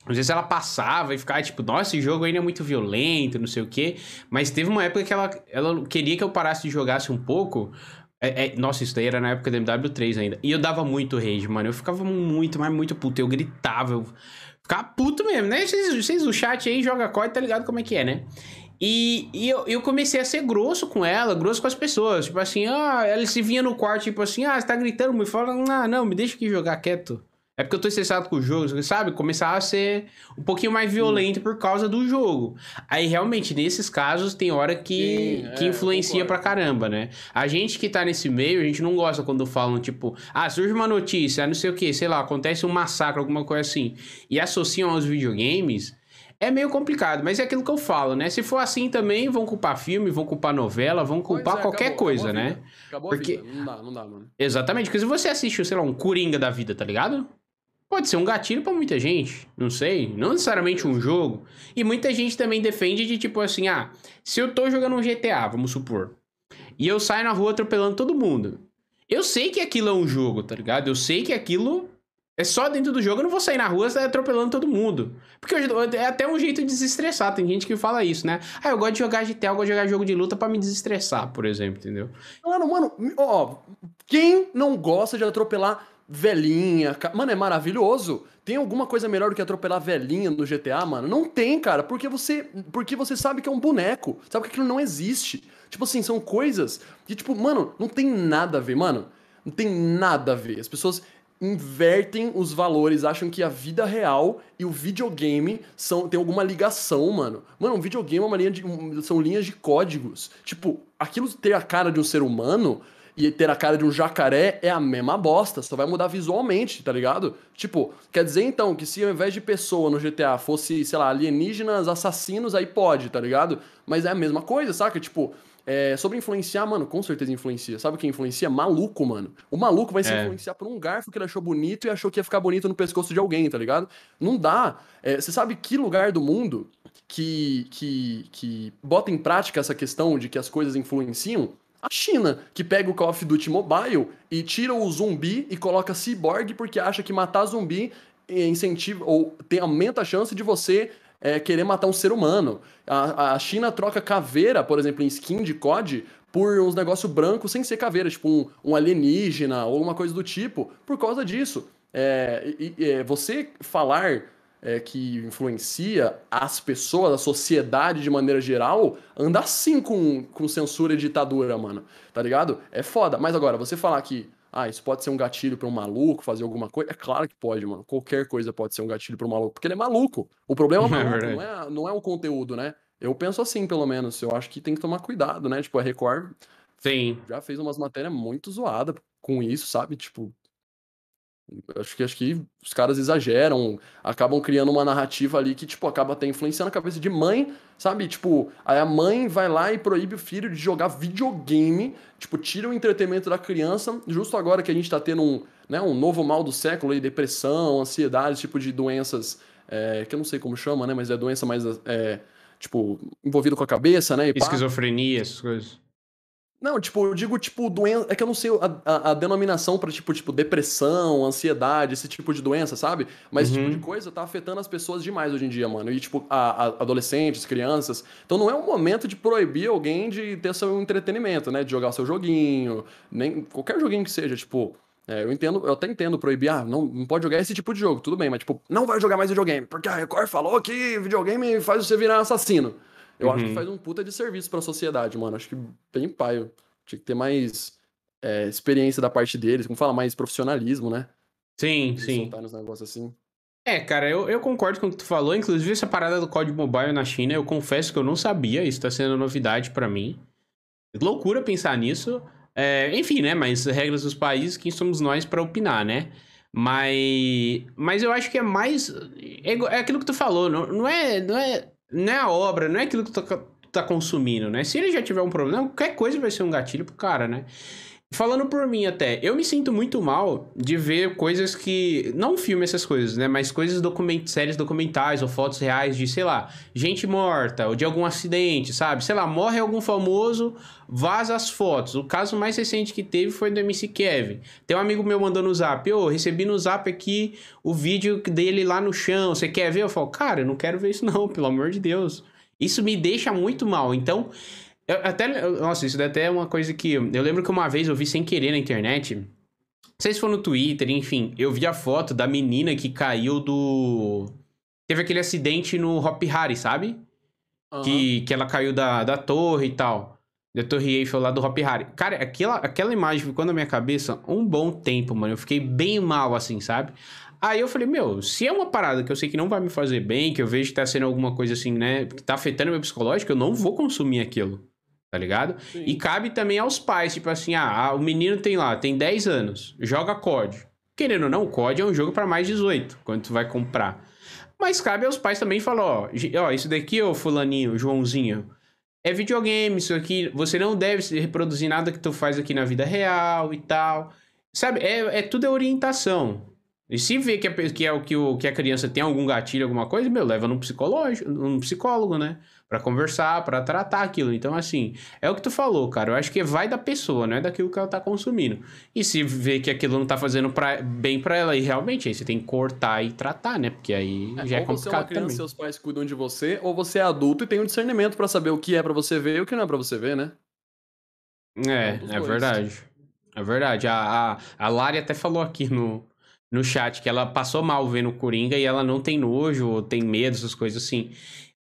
Às vezes ela passava e ficava tipo, nossa, esse jogo ainda é muito violento, não sei o quê. Mas teve uma época que ela, ela queria que eu parasse de jogasse um pouco. É- é- nossa, isso daí era na época da MW3 ainda. E eu dava muito rage, mano. Eu ficava muito, mas muito puto. Eu gritava, eu ficava puto mesmo, né? Vocês, vocês do chat aí, joga COD, tá ligado como é que é, né? E, e eu, eu comecei a ser grosso com ela, grosso com as pessoas. Tipo assim, ah, ela se vinha no quarto, tipo assim, ah, você tá gritando, me fala, ah, não, me deixa aqui jogar quieto. É porque eu tô estressado com o jogo, sabe? Começar a ser um pouquinho mais violento por causa do jogo. Aí, realmente, nesses casos, tem hora que, Sim, que é, influencia concordo. pra caramba, né? A gente que tá nesse meio, a gente não gosta quando falam, tipo, ah, surge uma notícia, não sei o que, sei lá, acontece um massacre, alguma coisa assim, e associam aos videogames. É meio complicado, mas é aquilo que eu falo, né? Se for assim também, vão culpar filme, vão culpar novela, vão culpar é, qualquer acabou, coisa, acabou a né? Acabou Porque-. Não dá, não dá, mano. Exatamente, porque se você assiste, sei lá, um Coringa da vida, tá ligado? Pode ser um gatilho pra muita gente, não sei, não necessariamente um jogo. E muita gente também defende de tipo assim, ah, se eu tô jogando um GTA, vamos supor, e eu saio na rua atropelando todo mundo. Eu sei que aquilo é um jogo, tá ligado? Eu sei que aquilo é só dentro do jogo, eu não vou sair na rua atropelando todo mundo. Porque é até um jeito de desestressar, tem gente que fala isso, né? Ah, eu gosto de jogar GTA, eu gosto de jogar jogo de luta pra me desestressar, por exemplo, entendeu? Mano, mano, ó, quem não gosta de atropelar velhinha? Mano, é maravilhoso. Tem alguma coisa melhor do que atropelar velhinha no GTA, mano? Não tem, cara, porque você, porque você sabe que é um boneco, sabe que aquilo não existe. Tipo assim, são coisas que tipo, mano, não tem nada a ver, mano. Não tem nada a ver. As pessoas invertem os valores, acham que a vida real e o videogame são tem alguma ligação, mano. Mano, um videogame é uma linha de um- são linhas de códigos. Tipo, aquilo ter a cara de um ser humano, e ter a cara de um jacaré é a mesma bosta, só vai mudar visualmente, tá ligado? Tipo, quer dizer então que se ao invés de pessoa no GTA fosse, sei lá, alienígenas, assassinos, aí pode, tá ligado? Mas é a mesma coisa, saca? Tipo, é, sobre influenciar, mano, com certeza influencia. Sabe quem influencia? Maluco, mano. O maluco vai se é. influenciar por um garfo que ele achou bonito e achou que ia ficar bonito no pescoço de alguém, tá ligado? Não dá. É, você sabe que lugar do mundo que, que, que bota em prática essa questão de que as coisas influenciam? A China, que pega o Call of Duty Mobile e tira o zumbi e coloca cyborg porque acha que matar zumbi incentiva ou tem, aumenta a chance de você é, querer matar um ser humano. A, a China troca caveira, por exemplo, em skin de COD, por uns negócios brancos sem ser caveira, tipo um, um, alienígena ou uma coisa do tipo, por causa disso. É, e, é, você falar é, que influencia as pessoas, a sociedade de maneira geral, anda assim com, com censura e ditadura, mano. Tá ligado? É foda. Mas agora, você falar que ah, isso pode ser um gatilho para um maluco fazer alguma coisa? É claro que pode, mano. Qualquer coisa pode ser um gatilho para um maluco, porque ele é maluco. O problema *laughs* é, maluco, é não, é, não é o conteúdo, né? Eu penso assim, pelo menos. Eu acho que tem que tomar cuidado, né? Tipo, a Record Sim. já fez umas matérias muito zoadas com isso, sabe? Tipo, Acho que, acho que os caras exageram, acabam criando uma narrativa ali que, tipo, acaba até influenciando a cabeça de mãe, sabe? Tipo, aí a mãe vai lá e proíbe o filho de jogar videogame, tipo, tira o entretenimento da criança, justo agora que a gente tá tendo um, né, um novo mal do século aí, depressão, ansiedade, esse tipo de doenças, é, que eu não sei como chama, né? Mas é doença mais, é, tipo, envolvido com a cabeça, né? Esquizofrenia, essas coisas. Não, tipo, eu digo, tipo, doença. É que eu não sei a, a, a denominação para tipo, tipo, depressão, ansiedade, esse tipo de doença, sabe? Mas esse tipo de uhum. coisa tá afetando as pessoas demais hoje em dia, mano. E, tipo, a, adolescentes, crianças. Então não é um momento de proibir alguém de ter seu entretenimento, né? De jogar seu joguinho, nem qualquer joguinho que seja, tipo. É, eu entendo, eu até entendo proibir, ah, não, não pode jogar esse tipo de jogo, tudo bem, mas tipo, não vai jogar mais videogame, porque a Record falou que videogame faz você virar assassino. Eu uhum. acho que uhum. faz um puta de serviço pra sociedade, mano. Acho que bem paio. Tinha que ter mais é, experiência da parte deles, como fala, mais profissionalismo, né? Sim, Eles sim. nos negócios assim. É, cara, eu, eu concordo com o que tu falou. Inclusive, essa parada do código mobile na China, eu confesso que eu não sabia. Isso tá sendo novidade para mim. Loucura pensar nisso. É, enfim, né? Mas regras dos países, quem somos nós para opinar, né? Mas, mas eu acho que é mais. É, é aquilo que tu falou, não, não, é, não, é, não é a obra, não é aquilo que tu, tá consumindo, né? Se ele já tiver um problema, qualquer coisa vai ser um gatilho pro cara, né? Falando por mim até, eu me sinto muito mal de ver coisas que. Não filme essas coisas, né? Mas coisas document... séries documentais ou fotos reais de, sei lá, gente morta ou de algum acidente, sabe? Sei lá, morre algum famoso, vaza as fotos. O caso mais recente que teve foi do MC Kevin. Tem um amigo meu mandando no zap, ô, recebi no zap aqui o vídeo dele lá no chão. Você quer ver? Eu falo, cara, eu não quero ver isso, não, pelo amor de Deus. Isso me deixa muito mal. Então, eu, até. Nossa, isso até é uma coisa que. Eu lembro que uma vez eu vi sem querer na internet. Não sei se foi no Twitter, enfim. Eu vi a foto da menina que caiu do. Teve aquele acidente no Hop Harry, sabe? Uhum. Que, que ela caiu da, da torre e tal. Da Torre Eiffel lá do Hop Harry. Cara, aquela, aquela imagem ficou na minha cabeça um bom tempo, mano. Eu fiquei bem mal, assim, sabe? Aí eu falei, meu, se é uma parada que eu sei que não vai me fazer bem, que eu vejo que tá sendo alguma coisa assim, né, que tá afetando meu psicológico, eu não vou consumir aquilo. Tá ligado? Sim. E cabe também aos pais, tipo assim, ah, o menino tem lá, tem 10 anos, joga COD. Querendo ou não, o COD é um jogo para mais 18, quando tu vai comprar. Mas cabe aos pais também falar, ó, ó, isso daqui, ô fulaninho, Joãozinho, é videogame, isso aqui, você não deve reproduzir nada que tu faz aqui na vida real e tal. Sabe, é, é tudo é orientação. E se vê que, a, que, é o, que, o, que a criança tem algum gatilho, alguma coisa, meu, leva num psicológico, num psicólogo, né? Pra conversar, para tratar aquilo. Então, assim, é o que tu falou, cara. Eu acho que vai da pessoa, não é daquilo que ela tá consumindo. E se vê que aquilo não tá fazendo pra, bem para ela, e realmente, aí você tem que cortar e tratar, né? Porque aí é, já é complicado. Você é uma criança, também. seus pais cuidam de você, ou você é adulto e tem um discernimento para saber o que é para você ver e o que não é para você ver, né? É, é, é verdade. É verdade. A, a, a Lari até falou aqui no, no chat que ela passou mal vendo o Coringa e ela não tem nojo ou tem medo, essas coisas assim.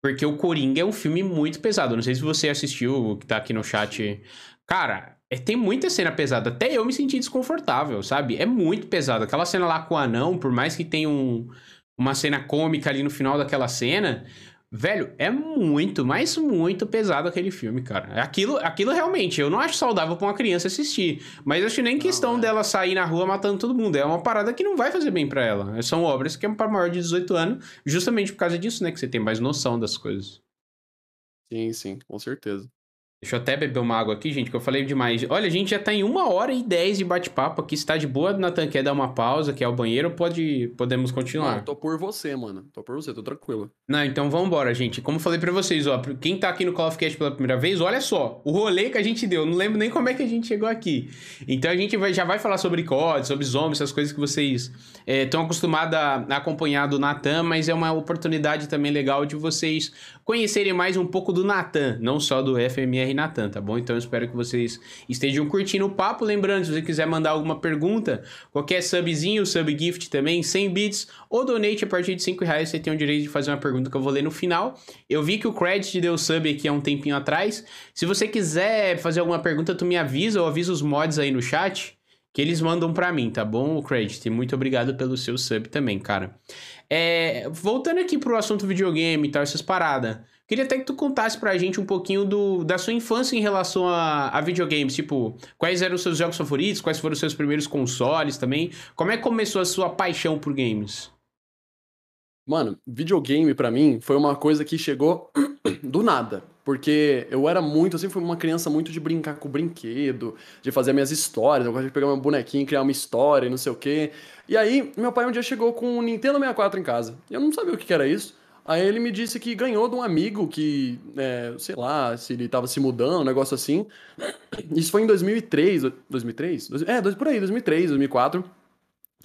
Porque o Coringa é um filme muito pesado. Não sei se você assistiu, que tá aqui no chat. Cara, é, tem muita cena pesada. Até eu me senti desconfortável, sabe? É muito pesado. Aquela cena lá com o anão, por mais que tenha um, uma cena cômica ali no final daquela cena, Velho, é muito, mas muito pesado aquele filme, cara. Aquilo, aquilo realmente, eu não acho saudável pra uma criança assistir. Mas acho nem questão é. dela sair na rua matando todo mundo. É uma parada que não vai fazer bem pra ela. São obras que é para maior de 18 anos, justamente por causa disso, né? Que você tem mais noção das coisas. Sim, sim, com certeza. Deixa eu até beber uma água aqui, gente, que eu falei demais. Olha, a gente já tá em uma hora e dez de bate-papo aqui. Se tá de boa, Natan, quer dar uma pausa, quer ao banheiro, pode, podemos continuar. Não, tô por você, mano. Tô por você, tô tranquilo. Não, então vambora, gente. Como eu falei pra vocês, ó, quem tá aqui no Call of Cast pela primeira vez, olha só, o rolê que a gente deu. Não lembro nem como é que a gente chegou aqui. Então a gente vai, já vai falar sobre COD, sobre zombies, essas coisas que vocês estão é, acostumados a, a acompanhar do Natan, mas é uma oportunidade também legal de vocês conhecerem mais um pouco do Natan, não só do FMR Natan, tá bom? Então eu espero que vocês estejam curtindo o papo. Lembrando, se você quiser mandar alguma pergunta, qualquer subzinho, sub gift também, 100 bits ou donate a partir de 5 reais, você tem o direito de fazer uma pergunta que eu vou ler no final. Eu vi que o Credit deu sub aqui há um tempinho atrás. Se você quiser fazer alguma pergunta, tu me avisa ou avisa os mods aí no chat que eles mandam para mim, tá bom, o Credit? Muito obrigado pelo seu sub também, cara. É, voltando aqui pro assunto videogame e tal, essas paradas. Queria até que tu contasse pra gente um pouquinho do, da sua infância em relação a, a videogames. Tipo, quais eram os seus jogos favoritos? Quais foram os seus primeiros consoles também? Como é que começou a sua paixão por games? Mano, videogame para mim foi uma coisa que chegou *coughs* do nada. Porque eu era muito, sempre fui uma criança muito de brincar com brinquedo, de fazer minhas histórias, eu gosto de pegar meu bonequinho, criar uma história e não sei o quê. E aí, meu pai um dia chegou com um Nintendo 64 em casa. Eu não sabia o que era isso. Aí ele me disse que ganhou de um amigo que, é, sei lá, se ele tava se mudando, um negócio assim. Isso foi em 2003, 2003? É, por aí, 2003, 2004.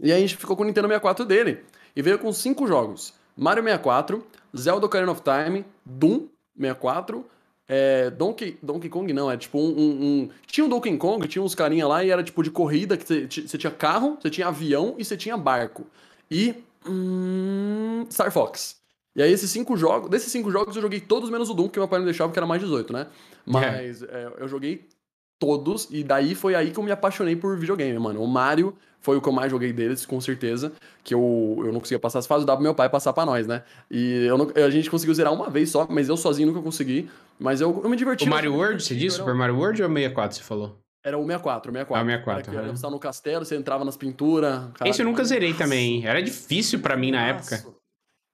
E aí a gente ficou com o Nintendo 64 dele. E veio com cinco jogos. Mario 64, Zelda Ocarina of Time, Doom 64, é, Donkey, Donkey Kong não, é tipo um, um, um, Tinha um Donkey Kong, tinha uns carinha lá e era tipo de corrida, que você tinha carro, você tinha avião e você tinha barco. E. Hum, Star Fox. E aí, esses cinco jogos. Desses cinco jogos, eu joguei todos menos o Doom, que meu pai não deixava, porque era mais 18, né? Mas é. É, eu joguei todos, e daí foi aí que eu me apaixonei por videogame, mano. O Mario foi o que eu mais joguei deles, com certeza. Que eu, eu não conseguia passar as fases, dava pro meu pai passar pra nós, né? E eu não, a gente conseguiu zerar uma vez só, mas eu sozinho nunca consegui. Mas eu, eu me diverti. O Mario World, você disse? Super Mario World ou 64, você falou? Era o 64, o 64. Ah, o 64. Era, uhum. Você tava no castelo, você entrava nas pinturas. Esse eu nunca zerei também. Era difícil para mim na época.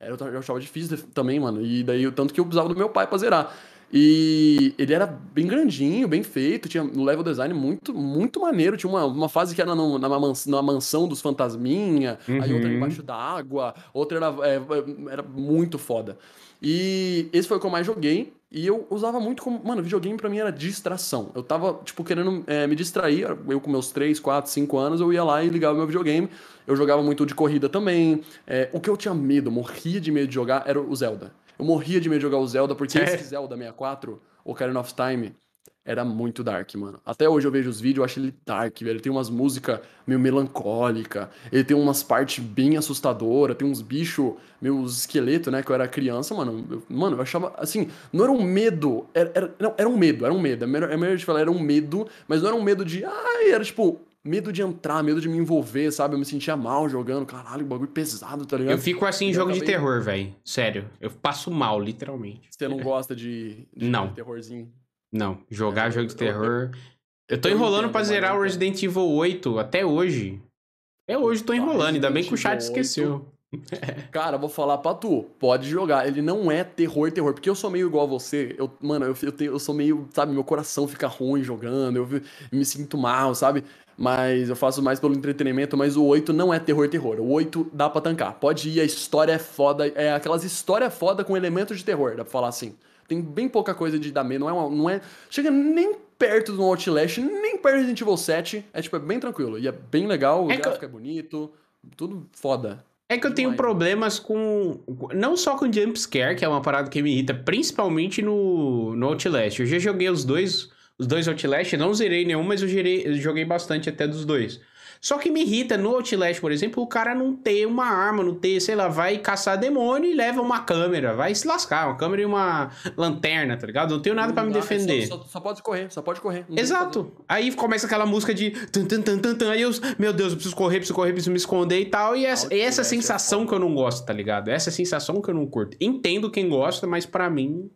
Era, eu achava difícil também, mano. E daí, tanto que eu precisava do meu pai pra zerar. E ele era bem grandinho, bem feito, tinha um level design muito, muito maneiro. Tinha uma, uma fase que era na, mans, na mansão dos fantasminha, uhum. aí outra uhum. embaixo da água, outra era, é, era muito foda. E esse foi o que eu mais joguei. E eu usava muito como. Mano, videogame pra mim era distração. Eu tava, tipo, querendo é, me distrair. Eu com meus 3, 4, 5 anos, eu ia lá e ligava meu videogame. Eu jogava muito de corrida também. É, o que eu tinha medo, morria de medo de jogar, era o Zelda. Eu morria de medo de jogar o Zelda, porque é. esse Zelda 64, Ocarina of Time, era muito dark, mano. Até hoje eu vejo os vídeos, eu acho ele dark, velho. Ele tem umas músicas meio melancólica, ele tem umas partes bem assustadoras, tem uns bichos, meus esqueletos, né, que eu era criança, mano. Eu, mano, eu achava, assim, não era um medo, era, era, não, era um medo, era um medo. É melhor, é melhor de falar, era um medo, mas não era um medo de, ai, era tipo, medo de entrar, medo de me envolver, sabe? Eu me sentia mal jogando, caralho, bagulho pesado, tá ligado? Eu fico assim em jogo acabei... de terror, velho. Sério. Eu passo mal, literalmente. Você não *laughs* gosta de, de não. terrorzinho? Não. Jogar é, jogo de terror. Eu, tô enrolando pra zerar o Resident Evil 8 até hoje. Até hoje tô enrolando, ainda bem que o chat esqueceu. *laughs* Cara, vou falar pra tu, pode jogar. Ele não é terror, terror. Porque eu sou meio igual a você. Eu, mano, eu, eu, tenho, eu sou meio, sabe, meu coração fica ruim jogando. Eu, eu me sinto mal, sabe? mas eu faço mais pelo entretenimento, mas o 8 não é terror terror. O 8 dá pra tancar. Pode ir, a história é foda, é aquelas histórias foda com elementos de terror, dá pra falar assim. Tem bem pouca coisa de dar medo, não é, uma, não é chega nem perto do Outlast, nem perto do Resident Evil 7, é tipo, é bem tranquilo, e é bem legal, o é gráfico que... é bonito, tudo foda. É que eu tenho problemas com. Não só com jumpscare, que é uma parada que me irrita, principalmente no, no Outlast. Eu já joguei os dois os dois Outlast, não zerei nenhum, mas eu, gerei, eu joguei bastante até dos dois. Só que me irrita no Outlast, por exemplo, o cara não ter uma arma, não ter, sei lá, vai caçar demônio e leva uma câmera, vai se lascar, uma câmera e uma lanterna, tá ligado? Não tenho nada para me defender. Só, só, só, pode correr, só pode correr. Exato. Aí começa aquela música de tan, tan, tan, tan, tan, aí eu, meu Deus, eu preciso correr, preciso correr, preciso me esconder e tal. E essa, essa é sensação que eu não gosto, tá ligado? Essa sensação que eu não curto. Entendo quem gosta, mas para mim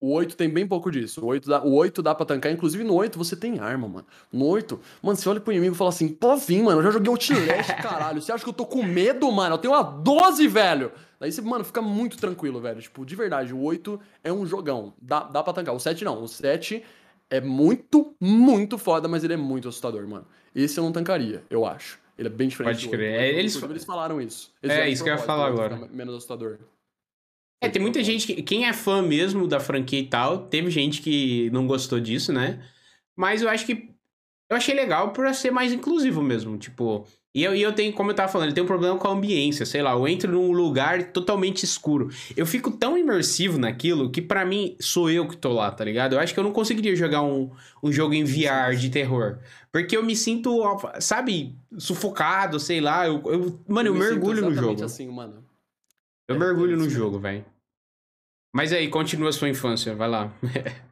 o 8 tem bem pouco disso. O 8 dá, o 8 dá pra tancar. Inclusive no 8 você tem arma, mano. No 8, mano, você olha pro inimigo e fala assim: pô, vim, mano, eu já joguei Outlast, *laughs* caralho. Você acha que eu tô com medo, mano? Eu tenho uma 12, velho. Daí você, mano, fica muito tranquilo, velho. Tipo, de verdade, o 8 é um jogão. Dá, dá pra tancar. O 7 não. O 7 é muito, muito foda, mas ele é muito assustador, mano. Esse eu não tancaria, eu acho. Ele é bem diferente. Pode crer. É, eles... eles falaram isso. Eles é, isso que eu ia falar agora. Menos assustador. É, tem muita gente que. Quem é fã mesmo da franquia e tal, teve gente que não gostou disso, né? Mas eu acho que. Eu achei legal por ser mais inclusivo mesmo. Tipo. E eu, e eu tenho, como eu tava falando, eu tenho um problema com a ambiência, sei lá, eu entro num lugar totalmente escuro. Eu fico tão imersivo naquilo que para mim sou eu que tô lá, tá ligado? Eu acho que eu não conseguiria jogar um, um jogo em VR de terror. Porque eu me sinto, sabe, sufocado, sei lá. Eu, eu mano, eu, eu mergulho no jogo. assim, mano. Eu mergulho no jogo, velho. Mas aí, continua a sua infância, vai lá. *laughs*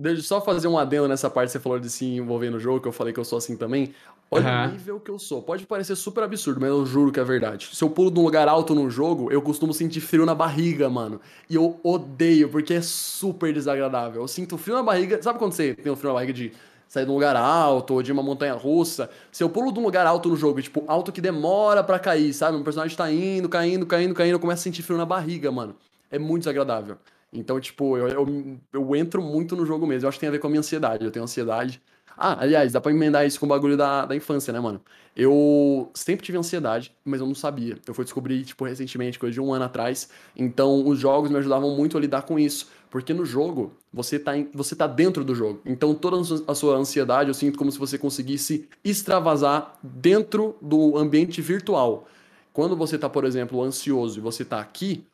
Deixa eu só fazer um adendo nessa parte que você falou de se envolver no jogo, que eu falei que eu sou assim também. Olha o nível que eu sou. Pode parecer super absurdo, mas eu juro que é verdade. Se eu pulo de um lugar alto no jogo, eu costumo sentir frio na barriga, mano. E eu odeio, porque é super desagradável. Eu sinto frio na barriga. Sabe quando você tem um frio na barriga de sair de um lugar alto, ou de uma montanha russa. Se eu pulo de um lugar alto no jogo, tipo, alto que demora para cair, sabe? Um personagem tá indo, caindo, caindo, caindo, eu começo a sentir frio na barriga, mano. É muito desagradável. Então, tipo, eu, eu, eu entro muito no jogo mesmo. Eu acho que tem a ver com a minha ansiedade. Eu tenho ansiedade. Ah, aliás, dá pra emendar isso com o bagulho da, da infância, né, mano? Eu sempre tive ansiedade, mas eu não sabia. Eu fui descobrir, tipo, recentemente, coisa de um ano atrás. Então, os jogos me ajudavam muito a lidar com isso. Porque no jogo, você tá, em, você tá dentro do jogo. Então toda a sua ansiedade eu sinto como se você conseguisse extravasar dentro do ambiente virtual. Quando você tá, por exemplo, ansioso e você tá aqui,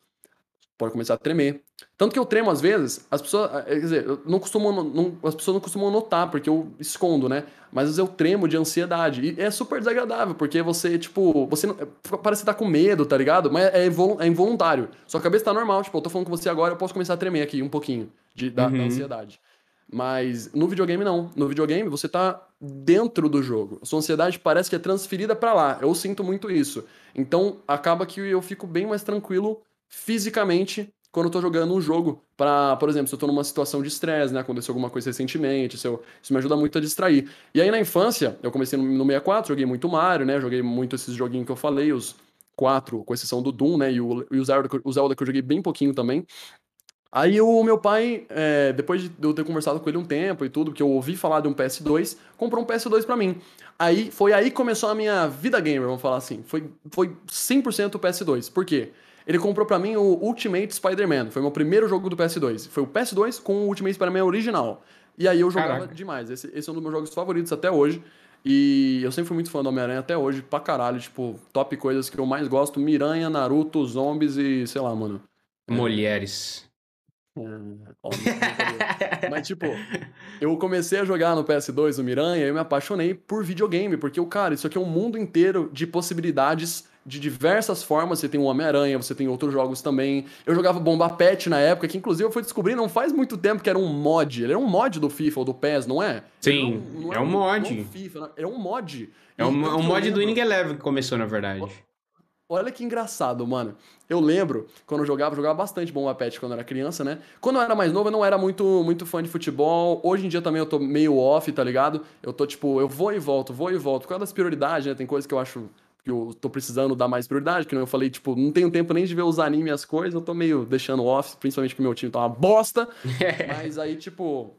pode começar a tremer. Tanto que eu tremo às vezes, as pessoas, eh, quer dizer, eu não costumo, não, as pessoas não costumam notar, porque eu escondo, né? Mas às vezes eu tremo de ansiedade. E é super desagradável, porque você, tipo, você não, eh, parece que tá com medo, tá ligado? Mas é, é involuntário. Sua cabeça tá normal, tipo, eu tô falando com você agora, eu posso começar a tremer aqui um pouquinho de, da, uhum. da ansiedade. Mas no videogame não. No videogame você tá dentro do jogo. A sua ansiedade parece que é transferida para lá. Eu sinto muito isso. Então acaba que eu fico bem mais tranquilo fisicamente quando eu tô jogando um jogo para, por exemplo, se eu tô numa situação de estresse, né, aconteceu alguma coisa recentemente, isso, eu, isso me ajuda muito a distrair. E aí na infância, eu comecei no, no 64, joguei muito Mario, né, joguei muito esses joguinhos que eu falei, os quatro, com exceção do Doom, né, e o, e o, Zelda, o Zelda que eu joguei bem pouquinho também. Aí o meu pai, é, depois de eu ter conversado com ele um tempo e tudo, que eu ouvi falar de um PS2, comprou um PS2 para mim. Aí foi aí que começou a minha vida gamer, vamos falar assim. Foi, foi 100% o PS2. Por quê? Ele comprou para mim o Ultimate Spider-Man. Foi o meu primeiro jogo do PS2. Foi o PS2 com o Ultimate Spider-Man original. E aí eu jogava Caraca. demais. Esse, esse é um dos meus jogos favoritos até hoje. E eu sempre fui muito fã do Homem-Aranha até hoje, pra caralho. Tipo, top coisas que eu mais gosto: Miranha, Naruto, zombies e sei lá, mano. Mulheres. É, Mas, tipo, eu comecei a jogar no PS2 o Miranha e eu me apaixonei por videogame, porque, o cara, isso aqui é um mundo inteiro de possibilidades de diversas formas. Você tem o Homem-Aranha, você tem outros jogos também. Eu jogava Bomba Pet na época, que inclusive eu fui descobrir não faz muito tempo que era um mod. Ele era um mod do FIFA ou do PES, não é? Sim, não, não é, um mod. Não FIFA, é um mod. É um, um mod do Winning Eleven que começou, na verdade. Olha que engraçado, mano. Eu lembro, quando eu jogava, eu jogava bastante Bomba Pet quando eu era criança, né? Quando eu era mais novo, eu não era muito, muito fã de futebol. Hoje em dia também eu tô meio off, tá ligado? Eu tô tipo, eu vou e volto, vou e volto. Por causa das prioridades, né? Tem coisas que eu acho que eu tô precisando dar mais prioridade, que eu falei, tipo, não tenho tempo nem de ver os animes e as coisas, eu tô meio deixando off, principalmente porque meu time tá uma bosta. *laughs* Mas aí, tipo,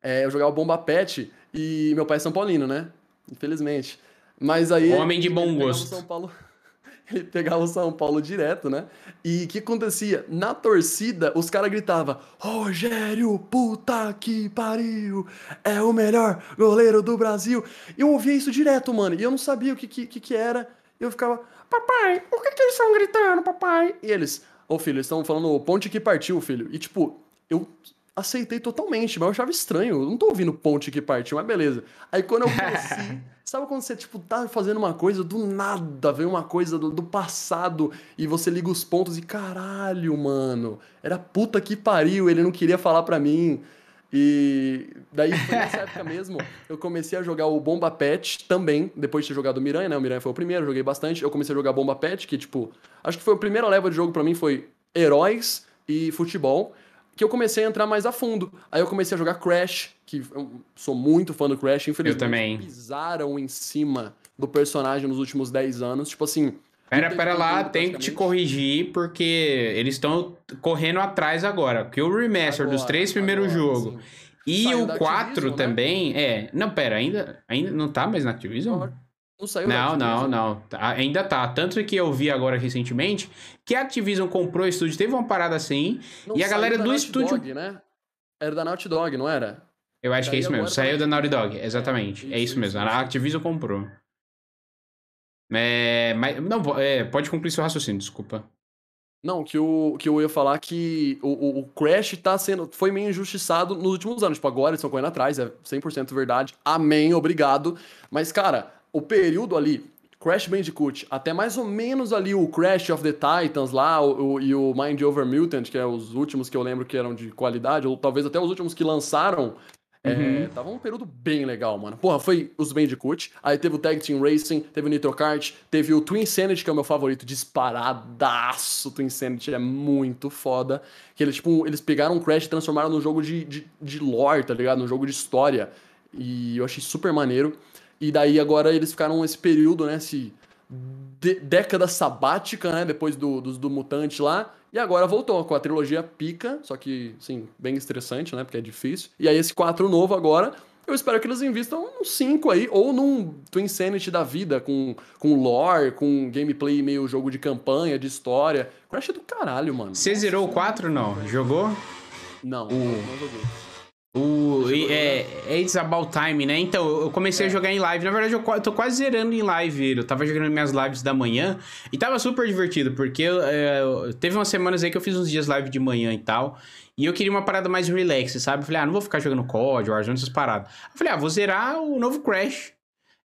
é, eu jogava Bomba Pet e meu pai é São Paulino, né? Infelizmente. Mas aí. Homem de bom gosto. São Paulo *laughs* ele pegava o São Paulo direto, né? E o que acontecia? Na torcida, os caras gritavam: Rogério, puta que pariu, é o melhor goleiro do Brasil. E eu ouvia isso direto, mano, e eu não sabia o que, que, que era. Eu ficava: Papai, por que, que eles estão gritando, papai? E eles: Ô oh, filho, eles estão falando ponte que partiu, filho. E tipo, eu aceitei totalmente, mas eu achava estranho. Eu não tô ouvindo ponte que partiu, mas beleza. Aí quando eu cresci, *laughs* sabe quando você, tipo, tá fazendo uma coisa, do nada vem uma coisa do, do, passado e você liga os pontos e caralho, mano, era puta que pariu, ele não queria falar pra mim. E daí foi nessa época mesmo, eu comecei a jogar o Bomba Pet também, depois de ter jogado o Miranha, né? O Miranha foi o primeiro, joguei bastante. Eu comecei a jogar Bomba Pet, que tipo, acho que foi a primeira leva de jogo para mim foi heróis e futebol que eu comecei a entrar mais a fundo. Aí eu comecei a jogar Crash, que eu sou muito fã do Crash, infelizmente. Eu também. Pisaram em cima do personagem nos últimos 10 anos. Tipo assim. Pera, pera lá, tem que te corrigir, porque eles estão correndo atrás agora. Porque o remaster agora, dos três primeiros jogos e Saiu o 4 né? também. É. Não, pera, ainda, ainda não tá mais na Activision? Não saiu Não, não, não. Tá, ainda tá. Tanto que eu vi agora recentemente que a Activision comprou o estúdio, teve uma parada assim, não e a galera do estúdio. Dog, né? Era da Naughty Dog, não era? Eu acho que é isso mesmo. Saiu da Naughty Dog, exatamente. É, isso, é isso, isso mesmo. Isso, a Activision comprou. É, mas, não, é, pode concluir seu raciocínio, desculpa. Não, que, o, que eu ia falar que o, o, o, Crash tá sendo. Foi meio injustiçado nos últimos anos. Tipo, agora eles estão correndo atrás, é 100% verdade. Amém, obrigado. Mas, cara, o período ali, Crash Bandicoot, até mais ou menos ali o Crash of the Titans lá, o, o, e o Mind Over Mutant, que é os últimos que eu lembro que eram de qualidade, ou talvez até os últimos que lançaram, uhum. É, tava um período bem legal, mano. Porra, foi os Bandicoot, aí teve o Tag Team Racing, teve o Nitro Kart, teve o Twin Sanity, que é o meu favorito, disparadaço. O Twin Sanity é muito foda. Que eles, tipo, eles pegaram o Crash e transformaram num jogo de, de, de lore, tá ligado? Num jogo de história. E eu achei super maneiro. E daí agora eles ficaram esse período, né? Esse década sabática, né? Depois do, do, do Mutante lá. E agora voltou com a trilogia pica, só que, sim, bem estressante, né? Porque é difícil. E aí esse 4 novo agora, eu espero que eles invistam num 5 aí, ou num Twin Sanity da vida, com, com lore, com gameplay meio jogo de campanha, de história. Crash é do caralho, mano. Você zerou o 4 não? Jogou? Não, não joguei. O, é, é It's About Time, né? Então, eu comecei é. a jogar em live. Na verdade, eu tô quase zerando em live. Eu tava jogando minhas lives da manhã e tava super divertido, porque é, teve umas semanas aí que eu fiz uns dias live de manhã e tal. E eu queria uma parada mais relax, sabe? Eu falei, ah, não vou ficar jogando COD, Warzone, essas paradas. Eu falei, ah, vou zerar o novo Crash.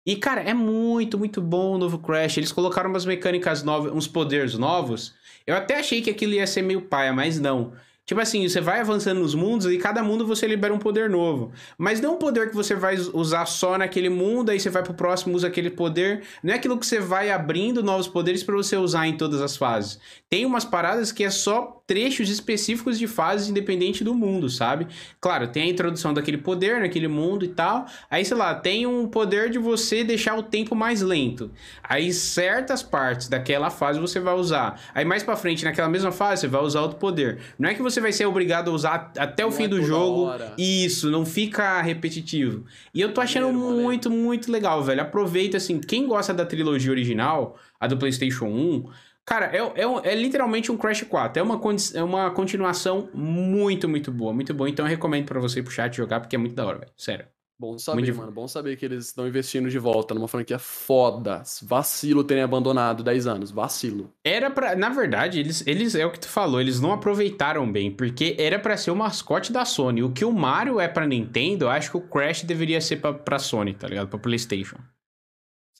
E, cara, é muito, muito bom o novo Crash. Eles colocaram umas mecânicas novas, uns poderes novos. Eu até achei que aquilo ia ser meio paia, mas não. Tipo assim, você vai avançando nos mundos e cada mundo você libera um poder novo. Mas não um poder que você vai usar só naquele mundo, aí você vai pro próximo usa aquele poder. Não é aquilo que você vai abrindo novos poderes para você usar em todas as fases. Tem umas paradas que é só trechos específicos de fases independente do mundo, sabe? Claro, tem a introdução daquele poder naquele mundo e tal. Aí, sei lá, tem um poder de você deixar o tempo mais lento. Aí certas partes daquela fase você vai usar. Aí mais para frente, naquela mesma fase, você vai usar outro poder. Não é que você você vai ser obrigado a usar até o não fim é do jogo. Hora. Isso, não fica repetitivo. E eu tô achando muito, muito legal, velho. Aproveita, assim, quem gosta da trilogia original, a do PlayStation 1. Cara, é, é, é literalmente um Crash 4. É uma, é uma continuação muito, muito boa. Muito boa. Então eu recomendo para você ir pro chat jogar, porque é muito da hora, velho. Sério. Bom saber, Muito mano. Bom saber que eles estão investindo de volta numa franquia foda. Vacilo terem abandonado 10 anos. Vacilo. Era para, Na verdade, eles, eles. É o que tu falou, eles não aproveitaram bem. Porque era para ser o mascote da Sony. O que o Mario é pra Nintendo, eu acho que o Crash deveria ser pra, pra Sony, tá ligado? Pra PlayStation.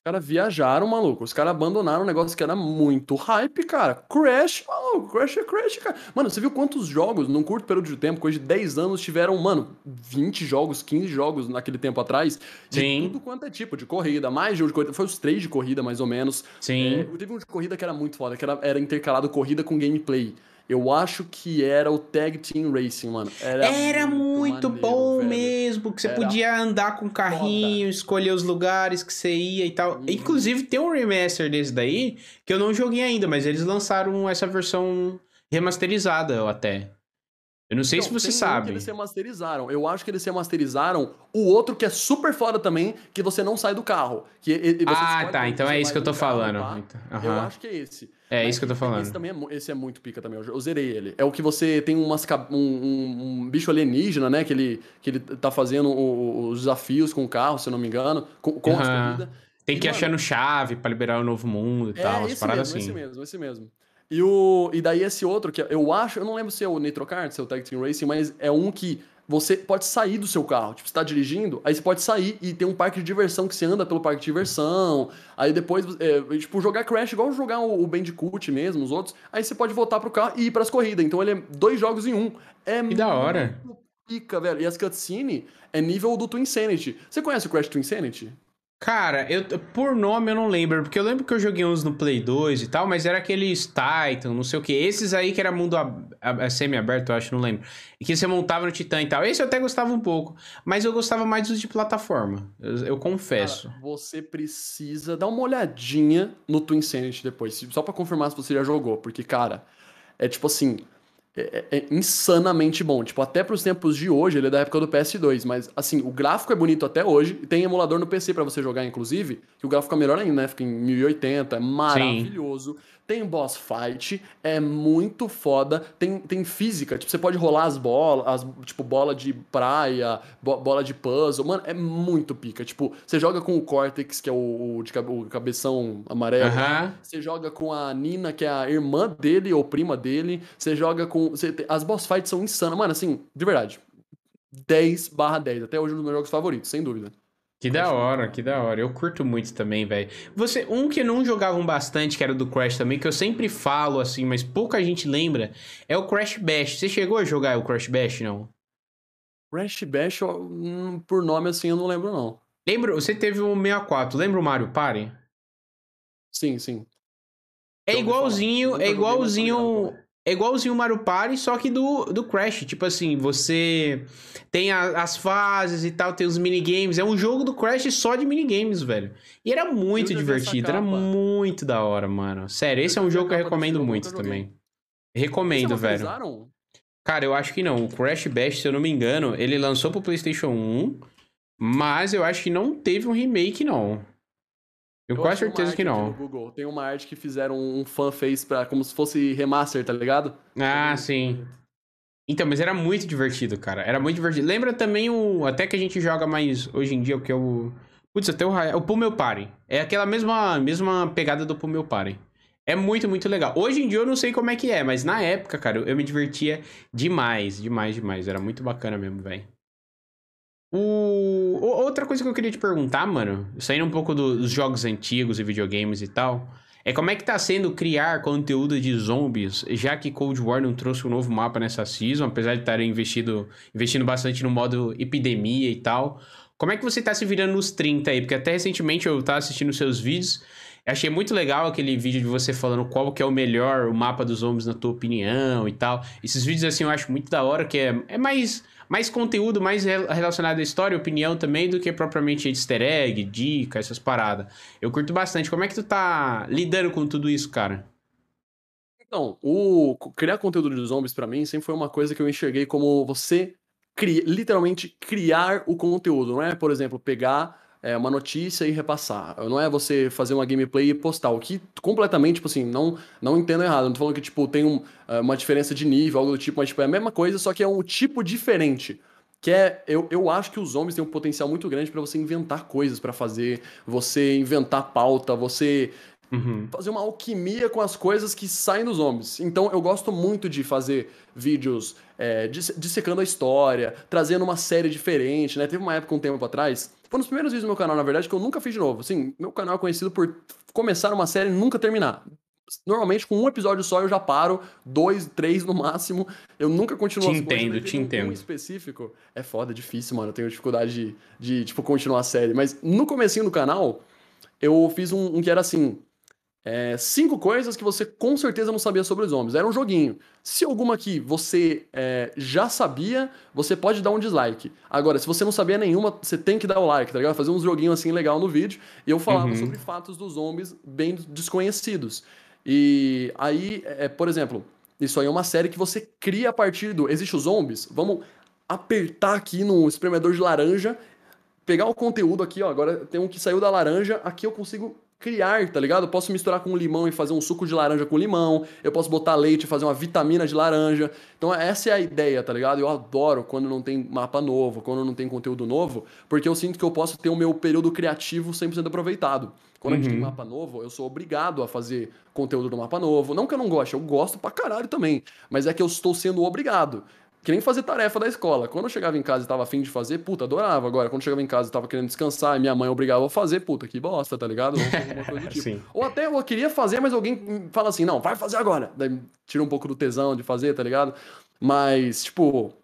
Os caras viajaram, maluco. Os caras abandonaram um negócio que era muito hype, cara. Crash, maluco. Crash é Crash, cara. Mano, você viu quantos jogos, num curto período de tempo, coisa de 10 anos, tiveram, mano, 20 jogos, 15 jogos naquele tempo atrás. De Sim. tudo quanto é tipo de corrida. Mais de um de corrida. Foi os três de corrida, mais ou menos. Sim. É, teve um de corrida que era muito foda, que era, era intercalado corrida com gameplay. Eu acho que era o Tag Team Racing, mano. Era, era muito, muito maneiro, bom velho. mesmo, que você era podia andar com carrinho, foda. escolher os lugares que você ia e tal. Uhum. Inclusive, tem um remaster desse daí, que eu não joguei ainda, mas eles lançaram essa versão remasterizada até. Eu não sei então, se você sabe. Um que eles remasterizaram. Eu acho que eles remasterizaram o outro que é super foda também, que você não sai do carro. Que ah, tá. Então é isso que eu tô falando. Uhum. Eu acho que é esse. É Mas, isso que eu tô falando. Esse também é, esse é muito pica também. Eu, zerei ele. É o que você tem umas, um, um, um, bicho alienígena, né? Que ele, que ele tá fazendo os desafios com o carro, se eu não me engano, com, com uhum. as corridas. Tem que ir achando chave para liberar o novo mundo e é, tal, paradas mesmo, assim. Esse mesmo, esse mesmo. E, o, e daí esse outro, que eu acho, eu não lembro se é o Nitro Kart, se é o Tag Team Racing, mas é um que você pode sair do seu carro. Tipo, você tá dirigindo, aí você pode sair e tem um parque de diversão que você anda pelo parque de diversão. Aí depois, é, tipo, jogar Crash, igual jogar o, o Bandicoot mesmo, os outros. Aí você pode voltar pro carro e ir pras corridas. Então ele é dois jogos em um. É que da hora. Pica, velho. E as cutscenes é nível do Twin Insanity. Você conhece o Crash Twin Insanity? Cara, eu, por nome eu não lembro, porque eu lembro que eu joguei uns no Play 2 e tal, mas era aqueles Titan, não sei o que. Esses aí que era mundo semi-aberto, eu acho, não lembro. E que você montava no Titan e tal. Esse eu até gostava um pouco, mas eu gostava mais dos de plataforma, eu, eu confesso. Cara, você precisa dar uma olhadinha no Twin Sanity depois, só para confirmar se você já jogou, porque, cara, é tipo assim, é, é, insanamente bom. Tipo, até pros tempos de hoje, ele é da época do PS2, mas assim, o gráfico é bonito até hoje. Tem emulador no PC para você jogar, inclusive, que o gráfico é melhor ainda, né? Fica em 1080, é maravilhoso. Sim. Tem boss fight, é muito foda. Tem, tem física, tipo, você pode rolar as bolas, as, tipo, bola de praia, bo bola de puzzle. Mano, é muito pica. Tipo, você joga com o Cortex, que é o, o de o cabeção amarelo. Você joga com a Nina, que é a irmã dele ou prima dele. Você joga com. Você, as boss fights são insanas. Mano, assim, de verdade. 10 barra 10. Até hoje é um dos meus jogos favoritos, sem dúvida. Que da hora, que da hora. Eu curto muito também, velho. Você, um que não jogavam bastante, que era do Crash também, que eu sempre falo assim, mas pouca gente lembra, é o Crash Bash. Você chegou a jogar o Crash Bash, não? Crash Bash, hum, por nome assim, eu não lembro, não. Lembra, você teve o 64, lembra o Mario Party? Sim, sim. É igualzinho, é igualzinho é igualzinho o Mario Party, só que do, do Crash. Tipo assim, você tem a, as fases e tal, tem os minigames. É um jogo do Crash só de minigames, velho. E era muito divertido, era muito da hora, mano. Sério, esse é um jogo que eu recomendo muito também. Recomendo, velho. Cara, eu acho que não. O Crash Bash, se eu não me engano, ele lançou pro PlayStation 1, mas eu acho que não teve um remake, não. Eu, quase certeza que não. Google. Tem uma arte que fizeram um fã fez para como se fosse remaster, tá ligado? Ah, sim. Então, mas era muito divertido, cara. Era muito divertido. Lembra também o. Até que a gente joga mais hoje em dia, o que é o. Putz, até o, o Pummel Party. É aquela mesma, mesma pegada do Pummel Party. É muito, muito legal. Hoje em dia eu não sei como é que é, mas na época, cara, eu me divertia demais, demais, demais. Era muito bacana mesmo, velho. O... Outra coisa que eu queria te perguntar, mano, saindo um pouco dos jogos antigos e videogames e tal, é como é que tá sendo criar conteúdo de zombies, já que Cold War não trouxe um novo mapa nessa season, apesar de estarem investindo, investindo bastante no modo epidemia e tal. Como é que você tá se virando nos 30 aí? Porque até recentemente eu tava assistindo seus vídeos, achei muito legal aquele vídeo de você falando qual que é o melhor o mapa dos zombies na tua opinião e tal. Esses vídeos assim eu acho muito da hora, que é, é mais mais conteúdo mais relacionado à história, opinião também, do que propriamente easter egg, dica, essas paradas. Eu curto bastante. Como é que tu tá lidando com tudo isso, cara? Então, o criar conteúdo de zombies para mim sempre foi uma coisa que eu enxerguei como você cri... literalmente criar o conteúdo, não é, por exemplo, pegar é, uma notícia e repassar. Não é você fazer uma gameplay e postar. O que completamente, tipo assim, não, não entendo errado. Não tô falando que, tipo, tem um, é, uma diferença de nível, algo do tipo, mas tipo, é a mesma coisa, só que é um tipo diferente. Que é, eu, eu acho que os zombies têm um potencial muito grande para você inventar coisas para fazer, você inventar pauta, você Uhum. fazer uma alquimia com as coisas que saem dos zombies. Então eu gosto muito de fazer vídeos é, dissecando a história, trazendo uma série diferente, né? Teve uma época, um tempo atrás, foi um dos primeiros vídeos do meu canal, na verdade, que eu nunca fiz de novo. Assim, meu canal é conhecido por começar uma série e nunca terminar. Normalmente, com um episódio só, eu já paro, dois, três no máximo. Eu nunca continuo Te entendo, te entendo. Um específico. É foda, é difícil, mano. Eu tenho dificuldade de, de, tipo, continuar a série. Mas no comecinho do canal, eu fiz um, um que era assim: é, cinco coisas que você com certeza não sabia sobre os zombies. Era um joguinho. Se alguma aqui você é, já sabia, você pode dar um dislike. Agora, se você não sabia nenhuma, você tem que dar o like, tá ligado? Fazer uns joguinhos assim legal no vídeo. E eu falava uhum. sobre fatos dos zombies bem desconhecidos. E aí, é, por exemplo, isso aí é uma série que você cria a partir do. Existe os zombies? Vamos apertar aqui no espremedor de laranja, pegar o conteúdo aqui, ó. Agora tem um que saiu da laranja, aqui eu consigo criar, tá ligado? Eu posso misturar com limão e fazer um suco de laranja com limão, eu posso botar leite e fazer uma vitamina de laranja. Então essa é a ideia, tá ligado? Eu adoro quando não tem mapa novo, quando não tem conteúdo novo, porque eu sinto que eu posso ter o meu período criativo 100% aproveitado. Quando a gente tem Uhum. mapa novo, eu sou obrigado a fazer conteúdo do mapa novo. Não que eu não goste, eu gosto pra caralho também. Mas é que eu estou sendo obrigado. Que nem fazer tarefa da escola. Quando eu chegava em casa e tava afim de fazer, puta, adorava. Agora, quando eu chegava em casa e tava querendo descansar e minha mãe obrigava a fazer, puta, que bosta, tá ligado? *laughs* Tipo. Sim. Ou até eu queria fazer, mas alguém fala assim, não, vai fazer agora. Daí tira um pouco do tesão de fazer, tá ligado? Mas, tipo,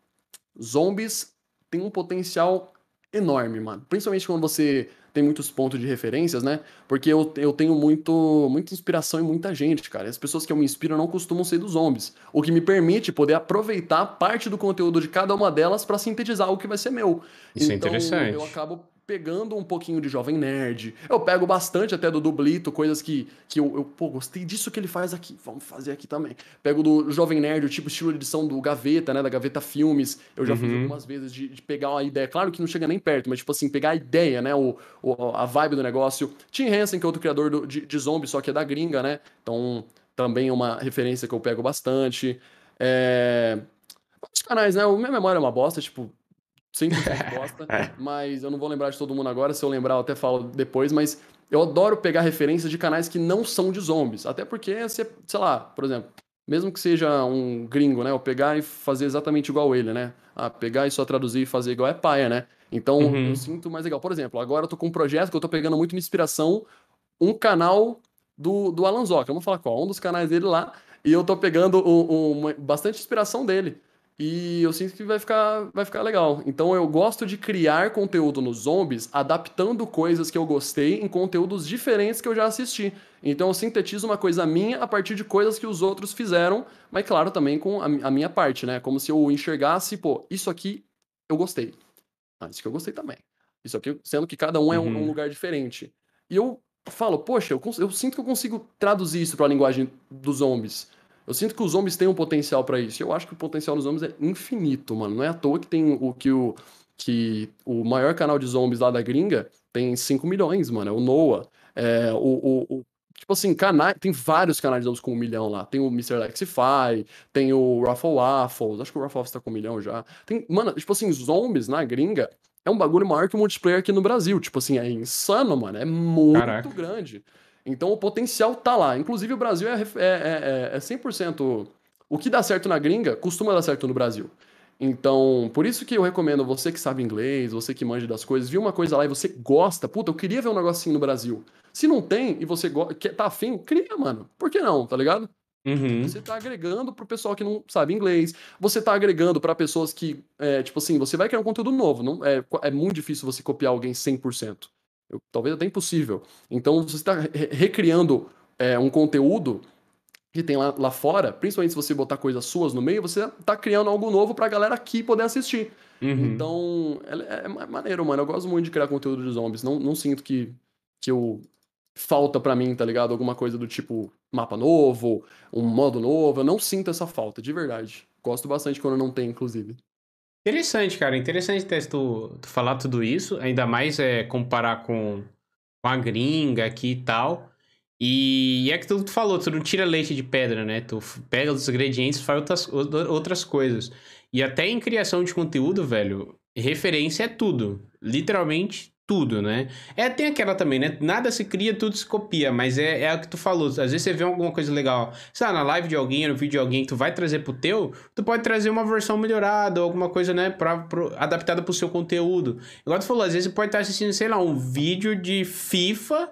zombies têm um potencial enorme, mano. Principalmente quando você tem muitos pontos de referências, né? Porque eu, eu tenho muito, muita inspiração em muita gente, cara. As pessoas que eu me inspiro não costumam ser dos zombies. O que me permite poder aproveitar parte do conteúdo de cada uma delas pra sintetizar o que vai ser meu. Isso é então, interessante. eu acabo pegando um pouquinho de Jovem Nerd. Eu pego bastante até do Dublito, coisas que, que eu, eu, pô, gostei disso que ele faz aqui. Vamos fazer aqui também. Pego do Jovem Nerd, o tipo estilo de edição do Gaveta, né? Da Gaveta Filmes. Eu já fiz Uhum. algumas vezes de, de pegar uma ideia. Claro que não chega nem perto, mas tipo assim, pegar a ideia, né? O, o- a vibe do negócio. Tim Henson, que é outro criador do- de, de zombie, só que é da gringa, né? Então, também é uma referência que eu pego bastante. É... Os canais, né? O Minha Memória é uma bosta, tipo, 100% *laughs* bosta, mas eu não vou lembrar de todo mundo agora, se eu lembrar eu até falo depois, mas eu adoro pegar referências de canais que não são de zombies, até porque, se- sei lá, por exemplo, mesmo que seja um gringo, né, eu pegar e fazer exatamente igual ele, né, ah, pegar e só traduzir e fazer igual é paia, né, então Uhum. eu sinto mais legal. Por exemplo, agora eu tô com um projeto que eu tô pegando muito inspiração, um canal do, do Alan Zoca, vamos falar qual, um dos canais dele lá, e eu tô pegando um- um- bastante inspiração dele. E eu sinto que vai ficar, vai ficar legal. Então eu gosto de criar conteúdo nos zombies, adaptando coisas que eu gostei em conteúdos diferentes que eu já assisti. Então eu sintetizo uma coisa minha a partir de coisas que os outros fizeram, mas claro, também com a, a minha parte, né? Como se eu enxergasse, pô, isso aqui eu gostei. Ah, isso que eu gostei também. Isso aqui, sendo que cada um é um, Uhum. um lugar diferente. E eu falo, poxa, eu, eu sinto que eu consigo traduzir isso para a linguagem dos zombies. Eu sinto que os zombies têm um potencial pra isso. E eu acho que o potencial dos zombies é infinito, mano. Não é à toa que tem o que o que o maior canal de zombies lá da gringa tem 5 milhões, mano. É o Noah. É, o, o, o- tipo assim, canais, tem vários canais de zombies com um milhão lá. Tem o Mr. Lexify, tem o Raffle Waffles. Acho que o Raffle Waffles tá com um milhão já. Tem, mano, tipo assim, zombies na gringa é um bagulho maior que o multiplayer aqui no Brasil. Tipo assim, é insano, mano. É muito Caraca. grande. Então o potencial tá lá. Inclusive o Brasil é, é, é, é, é 100%. O que dá certo na gringa costuma dar certo no Brasil. Então, por isso que eu recomendo você que sabe inglês, você que manja das coisas, viu uma coisa lá e você gosta, puta, eu queria ver um negocinho no Brasil. Se não tem e você quer- tá afim, cria, mano. Por que não, tá ligado? Uhum. Você tá agregando pro pessoal que não sabe inglês. Você tá agregando pra pessoas que, é, tipo assim, você vai criar um conteúdo novo. Não, é, é muito difícil você copiar alguém 100%. Eu, talvez até impossível. Então, você está re- recriando é, um conteúdo que tem lá, lá fora, principalmente se você botar coisas suas no meio, você tá criando algo novo pra galera aqui poder assistir. Uhum. Então, é, é ma- maneiro, mano. Eu gosto muito de criar conteúdo de zombies. Não, não sinto que, que eu falta pra mim, tá ligado? Alguma coisa do tipo mapa novo, um modo novo. Eu não sinto essa falta, de verdade. Gosto bastante quando não tem, inclusive. Interessante, cara. Interessante tu, tu falar tudo isso. Ainda mais é comparar com, com a gringa aqui e tal. E é que tu, tu falou, tu não tira leite de pedra, né? Tu pega os ingredientes e faz outras, outras coisas. E até em criação de conteúdo, velho, referência é tudo. Literalmente tudo, né? É, tem aquela também, né? Nada se cria, tudo se copia, mas é, é o que tu falou. Às vezes você vê alguma coisa legal, sei lá, na live de alguém, no vídeo de alguém que tu vai trazer pro teu, tu pode trazer uma versão melhorada, alguma coisa, né, pra, pro- adaptada pro seu conteúdo. Igual tu falou, às vezes você pode estar assistindo, sei lá, um vídeo de FIFA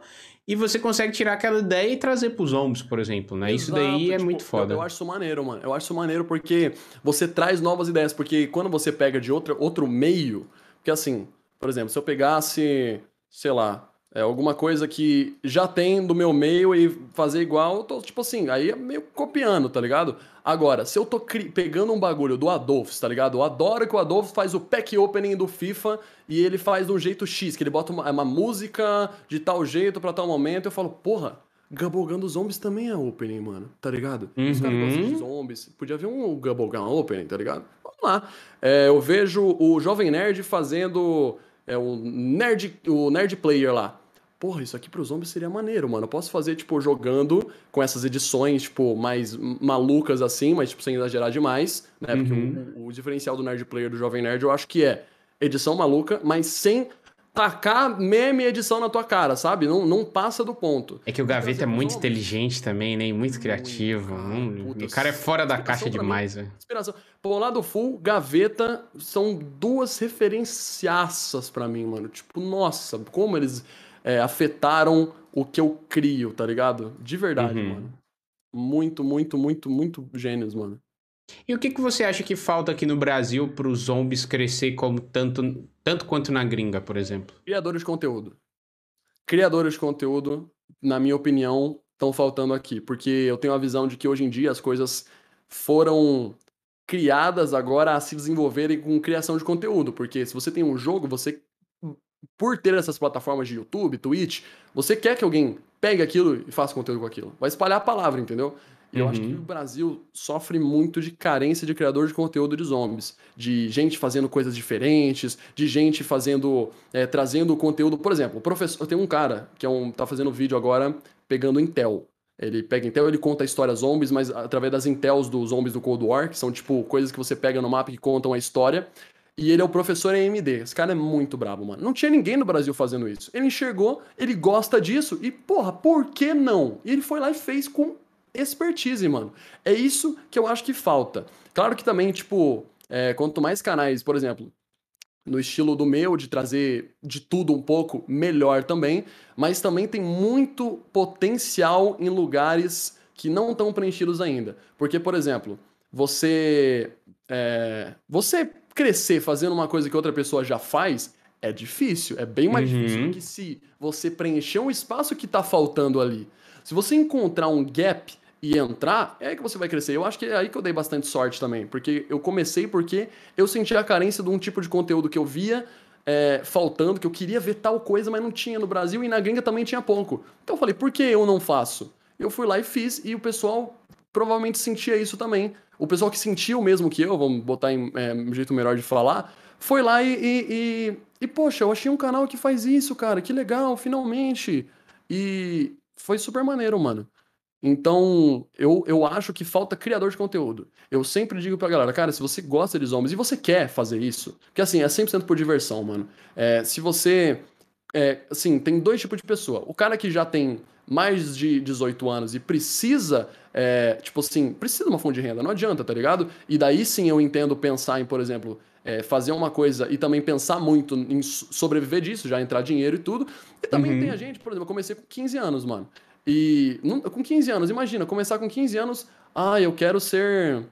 e você consegue tirar aquela ideia e trazer pros zombies, por exemplo, né? Isso daí Exato, é tipo, muito eu- foda. Eu, acho isso maneiro, mano. Eu acho isso maneiro porque você traz novas ideias. Porque quando você pega de outra, outro meio. Porque assim, por exemplo, se eu pegasse, sei lá, é, alguma coisa que já tem do meu meio e fazer igual, eu tô, tipo assim, aí é meio copiando, tá ligado? Agora, se eu tô pegando um bagulho do Adolfo, tá ligado? Eu adoro que o Adolfo faz o pack opening do FIFA e ele faz de um jeito X, que ele bota uma, uma música de tal jeito pra tal momento. Eu falo, porra, Gubblegum dos Zombies também é opening, mano, tá ligado? Os caras Uhum. gostam de zombies. Podia haver um Gubblegum opening, tá ligado? Vamos lá. É, eu vejo o Jovem Nerd fazendo é, o, nerd, o Nerd Player lá. Porra, isso aqui pros zombies seria maneiro, mano. Eu posso fazer, tipo, jogando com essas edições, tipo, mais malucas assim, mas, tipo, sem exagerar demais, né? Porque Uhum. o, o diferencial do Nerd Player do Jovem Nerd eu acho que é edição maluca, mas sem tacar meme edição na tua cara, sabe? Não, não passa do ponto. É que o Gaveta é muito inteligente também, né? E muito criativo. Hum, o cara é fora da caixa demais, velho. Inspiração. Pô, lado full, Gaveta são duas referenciaças para mim, mano. Tipo, nossa, como eles é, afetaram o que eu crio, tá ligado? De verdade, uhum. mano. Muito, muito, muito, muito gênios, mano. E o que, que você acha que falta aqui no Brasil para os zombies crescer como tanto, tanto quanto na gringa, por exemplo? Criadores de conteúdo. Criadores de conteúdo, na minha opinião, estão faltando aqui. Porque eu tenho a visão de que hoje em dia as coisas foram criadas agora a se desenvolverem com criação de conteúdo. Porque se você tem um jogo, você. Por ter essas plataformas de YouTube, Twitch, você quer que alguém pegue aquilo e faça conteúdo com aquilo. Vai espalhar a palavra, entendeu? E eu acho que uhum. o Brasil sofre muito de carência de criador de conteúdo de zombies. De gente fazendo coisas diferentes, de gente fazendo. É, trazendo conteúdo. Por exemplo, o professor. Tem um cara que é um, tá fazendo vídeo agora pegando Intel. Ele pega Intel, ele conta histórias zombies, mas através das Intels dos zombies do Cold War, que são tipo coisas que você pega no mapa que contam a história. E ele é o professor AMD. Esse cara é muito brabo, mano. Não tinha ninguém no Brasil fazendo isso. Ele enxergou, ele gosta disso e, porra, por que não? E ele foi lá e fez com expertise, mano. É isso que eu acho que falta. Claro que também, tipo, é, quanto mais canais, por exemplo, no estilo do meu, de trazer de tudo um pouco, melhor também, mas também tem muito potencial em lugares que não estão preenchidos ainda. Porque, por exemplo, você. É, você crescer fazendo uma coisa que outra pessoa já faz é difícil, é bem mais uhum. difícil do que se você preencher um espaço que está faltando ali. Se você encontrar um gap e entrar, é aí que você vai crescer. Eu acho que é aí que eu dei bastante sorte também, porque eu comecei porque eu sentia a carência de um tipo de conteúdo que eu via é, faltando, que eu queria ver tal coisa, mas não tinha no Brasil e na gringa também tinha pouco. Então eu falei, por que eu não faço? Eu fui lá e fiz, e o pessoal provavelmente sentia isso também. O pessoal que sentiu o mesmo que eu, vamos botar em é, um jeito melhor de falar, foi lá e, e, e, e, poxa, eu achei um canal que faz isso, cara, que legal, finalmente. E foi super maneiro, mano. Então, eu, eu acho que falta criador de conteúdo. Eu sempre digo pra galera, cara, se você gosta de zombies e você quer fazer isso, porque assim, é 100% por diversão, mano. É, se você. É, assim, tem dois tipos de pessoa. O cara que já tem mais de 18 anos e precisa, é, tipo assim, precisa de uma fonte de renda, não adianta, tá ligado? E daí sim eu entendo pensar em, por exemplo, é, fazer uma coisa e também pensar muito em sobreviver disso, já entrar dinheiro e tudo. E também uhum. tem a gente, por exemplo, eu comecei com 15 anos, mano. E com 15 anos, imagina, começar com 15 anos, ah, eu quero ser.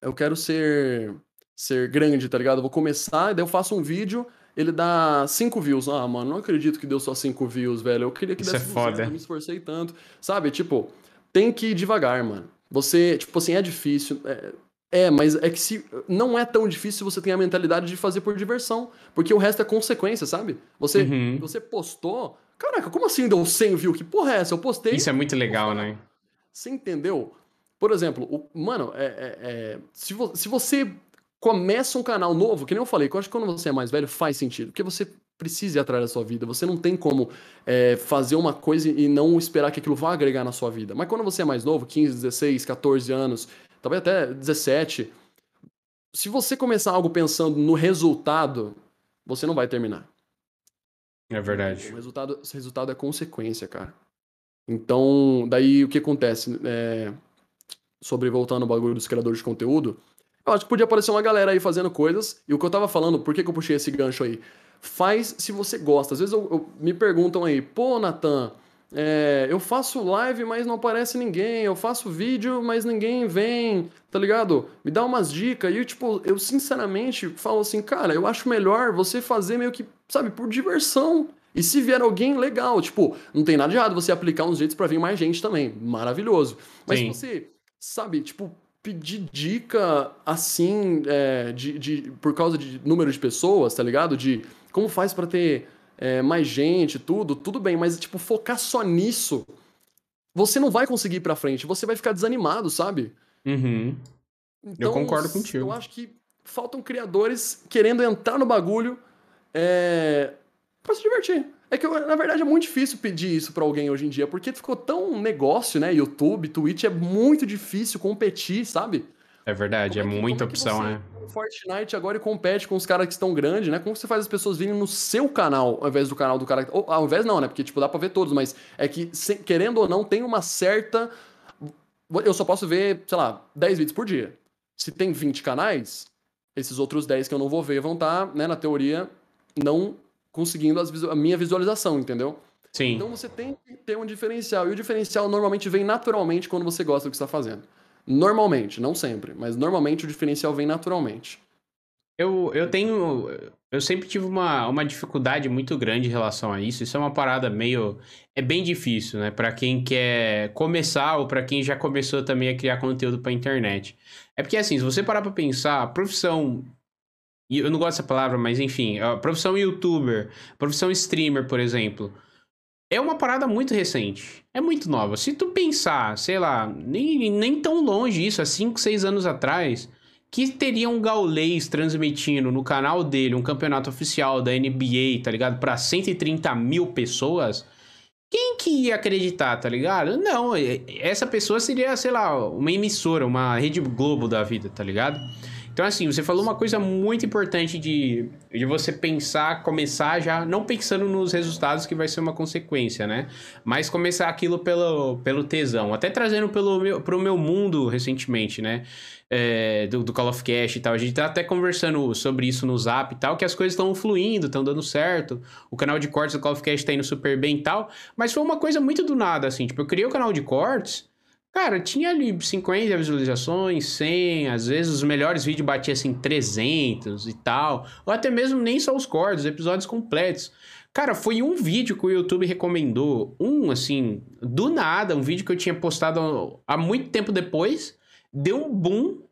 Eu quero ser. Ser grande, tá ligado? vou começar, daí eu faço um vídeo, ele dá 5 views. Ah, mano, não acredito que deu só 5 views, velho. Eu queria que Isso desse é foda. eu me esforcei tanto. Sabe, tipo, tem que ir devagar, mano. Você, tipo assim, é difícil. É, é, mas é que se não é tão difícil se você tem a mentalidade de fazer por diversão, porque o resto é consequência, sabe? Você, uhum. você postou, Caraca, como assim deu 100 views? Que porra é essa? Eu postei. Isso é muito legal, né? Você entendeu? Por exemplo, o, mano, é, é, é, se, vo, se você começa um canal novo, que nem eu falei, que eu acho que quando você é mais velho faz sentido, porque você precisa ir atrás da sua vida. Você não tem como é, fazer uma coisa e não esperar que aquilo vá agregar na sua vida. Mas quando você é mais novo, 15, 16, 14 anos, talvez até 17, se você começar algo pensando no resultado, você não vai terminar. É verdade. O resultado, esse resultado é consequência, cara. Então, daí o que acontece? É, sobre voltando ao bagulho dos criadores de conteúdo, eu acho que podia aparecer uma galera aí fazendo coisas. E o que eu tava falando, por que, que eu puxei esse gancho aí? Faz se você gosta. Às vezes eu, eu me perguntam aí, pô, Natan, é, eu faço live, mas não aparece ninguém. Eu faço vídeo, mas ninguém vem, tá ligado? Me dá umas dicas. E eu, tipo, eu sinceramente falo assim, cara, eu acho melhor você fazer meio que, sabe, por diversão. E se vier alguém, legal. Tipo, não tem nada de errado você aplicar uns jeitos para vir mais gente também. Maravilhoso. Mas Sim. você, sabe, tipo, pedir dica assim, é, de, de, por causa de número de pessoas, tá ligado? De como faz para ter é, mais gente, tudo, tudo bem, mas, tipo, focar só nisso, você não vai conseguir ir pra frente, você vai ficar desanimado, sabe? Uhum. Então, eu concordo contigo. Eu acho que faltam criadores querendo entrar no bagulho é, pra se divertir. É que, na verdade, é muito difícil pedir isso para alguém hoje em dia, porque ficou tão negócio, né? YouTube, Twitch, é muito difícil competir, sabe? É verdade, é, que, muita opção, né? Fortnite agora compete com os caras que estão grandes, né? Como você faz as pessoas virem no seu canal, ao invés do canal do cara. Ou, ao invés não, né? Porque, tipo, dá pra ver todos, mas é que, querendo ou não, tem uma certa. Eu só posso ver, sei lá, 10 vídeos por dia. Se tem 20 canais, esses outros 10 que eu não vou ver vão estar, tá, né, na teoria, não conseguindo as, a minha visualização, entendeu? Sim. Então você tem que ter um diferencial. E o diferencial normalmente vem naturalmente quando você gosta do que está fazendo. Normalmente, não sempre, mas normalmente o diferencial vem naturalmente. Eu, eu tenho. Eu sempre tive uma, uma dificuldade muito grande em relação a isso. Isso é uma parada meio. É bem difícil, né? Para quem quer começar ou para quem já começou também a criar conteúdo pra internet. É porque, assim, se você parar pra pensar, a profissão. Eu não gosto dessa palavra, mas enfim. A profissão youtuber, profissão streamer, por exemplo é uma parada muito recente. É muito nova. Se tu pensar, sei lá, nem, nem tão longe isso, há 5, 6 anos atrás, que teria um gaulês transmitindo no canal dele um campeonato oficial da NBA, tá ligado? Pra 130 mil pessoas. Quem que ia acreditar, tá ligado? Não, essa pessoa seria, sei lá, uma emissora, uma Rede Globo da vida, tá ligado? Então, assim, você falou uma coisa muito importante de, de você pensar, começar já, não pensando nos resultados que vai ser uma consequência, né? Mas começar aquilo pelo, pelo tesão. Até trazendo pelo meu, pro meu mundo recentemente, né? É, do, do, Call of Cash e tal. A gente tá até conversando sobre isso no Zap e tal, que as coisas estão fluindo, estão dando certo. O canal de cortes do Call of Cash tá indo super bem e tal. Mas foi uma coisa muito do nada, assim. Tipo, eu criei o canal de cortes Cara, tinha ali 50 visualizações, 100, às vezes os melhores vídeos batiam assim 300 e tal, ou até mesmo nem só os cortes, episódios completos. Cara, foi um vídeo que o YouTube recomendou, um assim, do nada, um vídeo que eu tinha postado há muito tempo depois, deu um boom.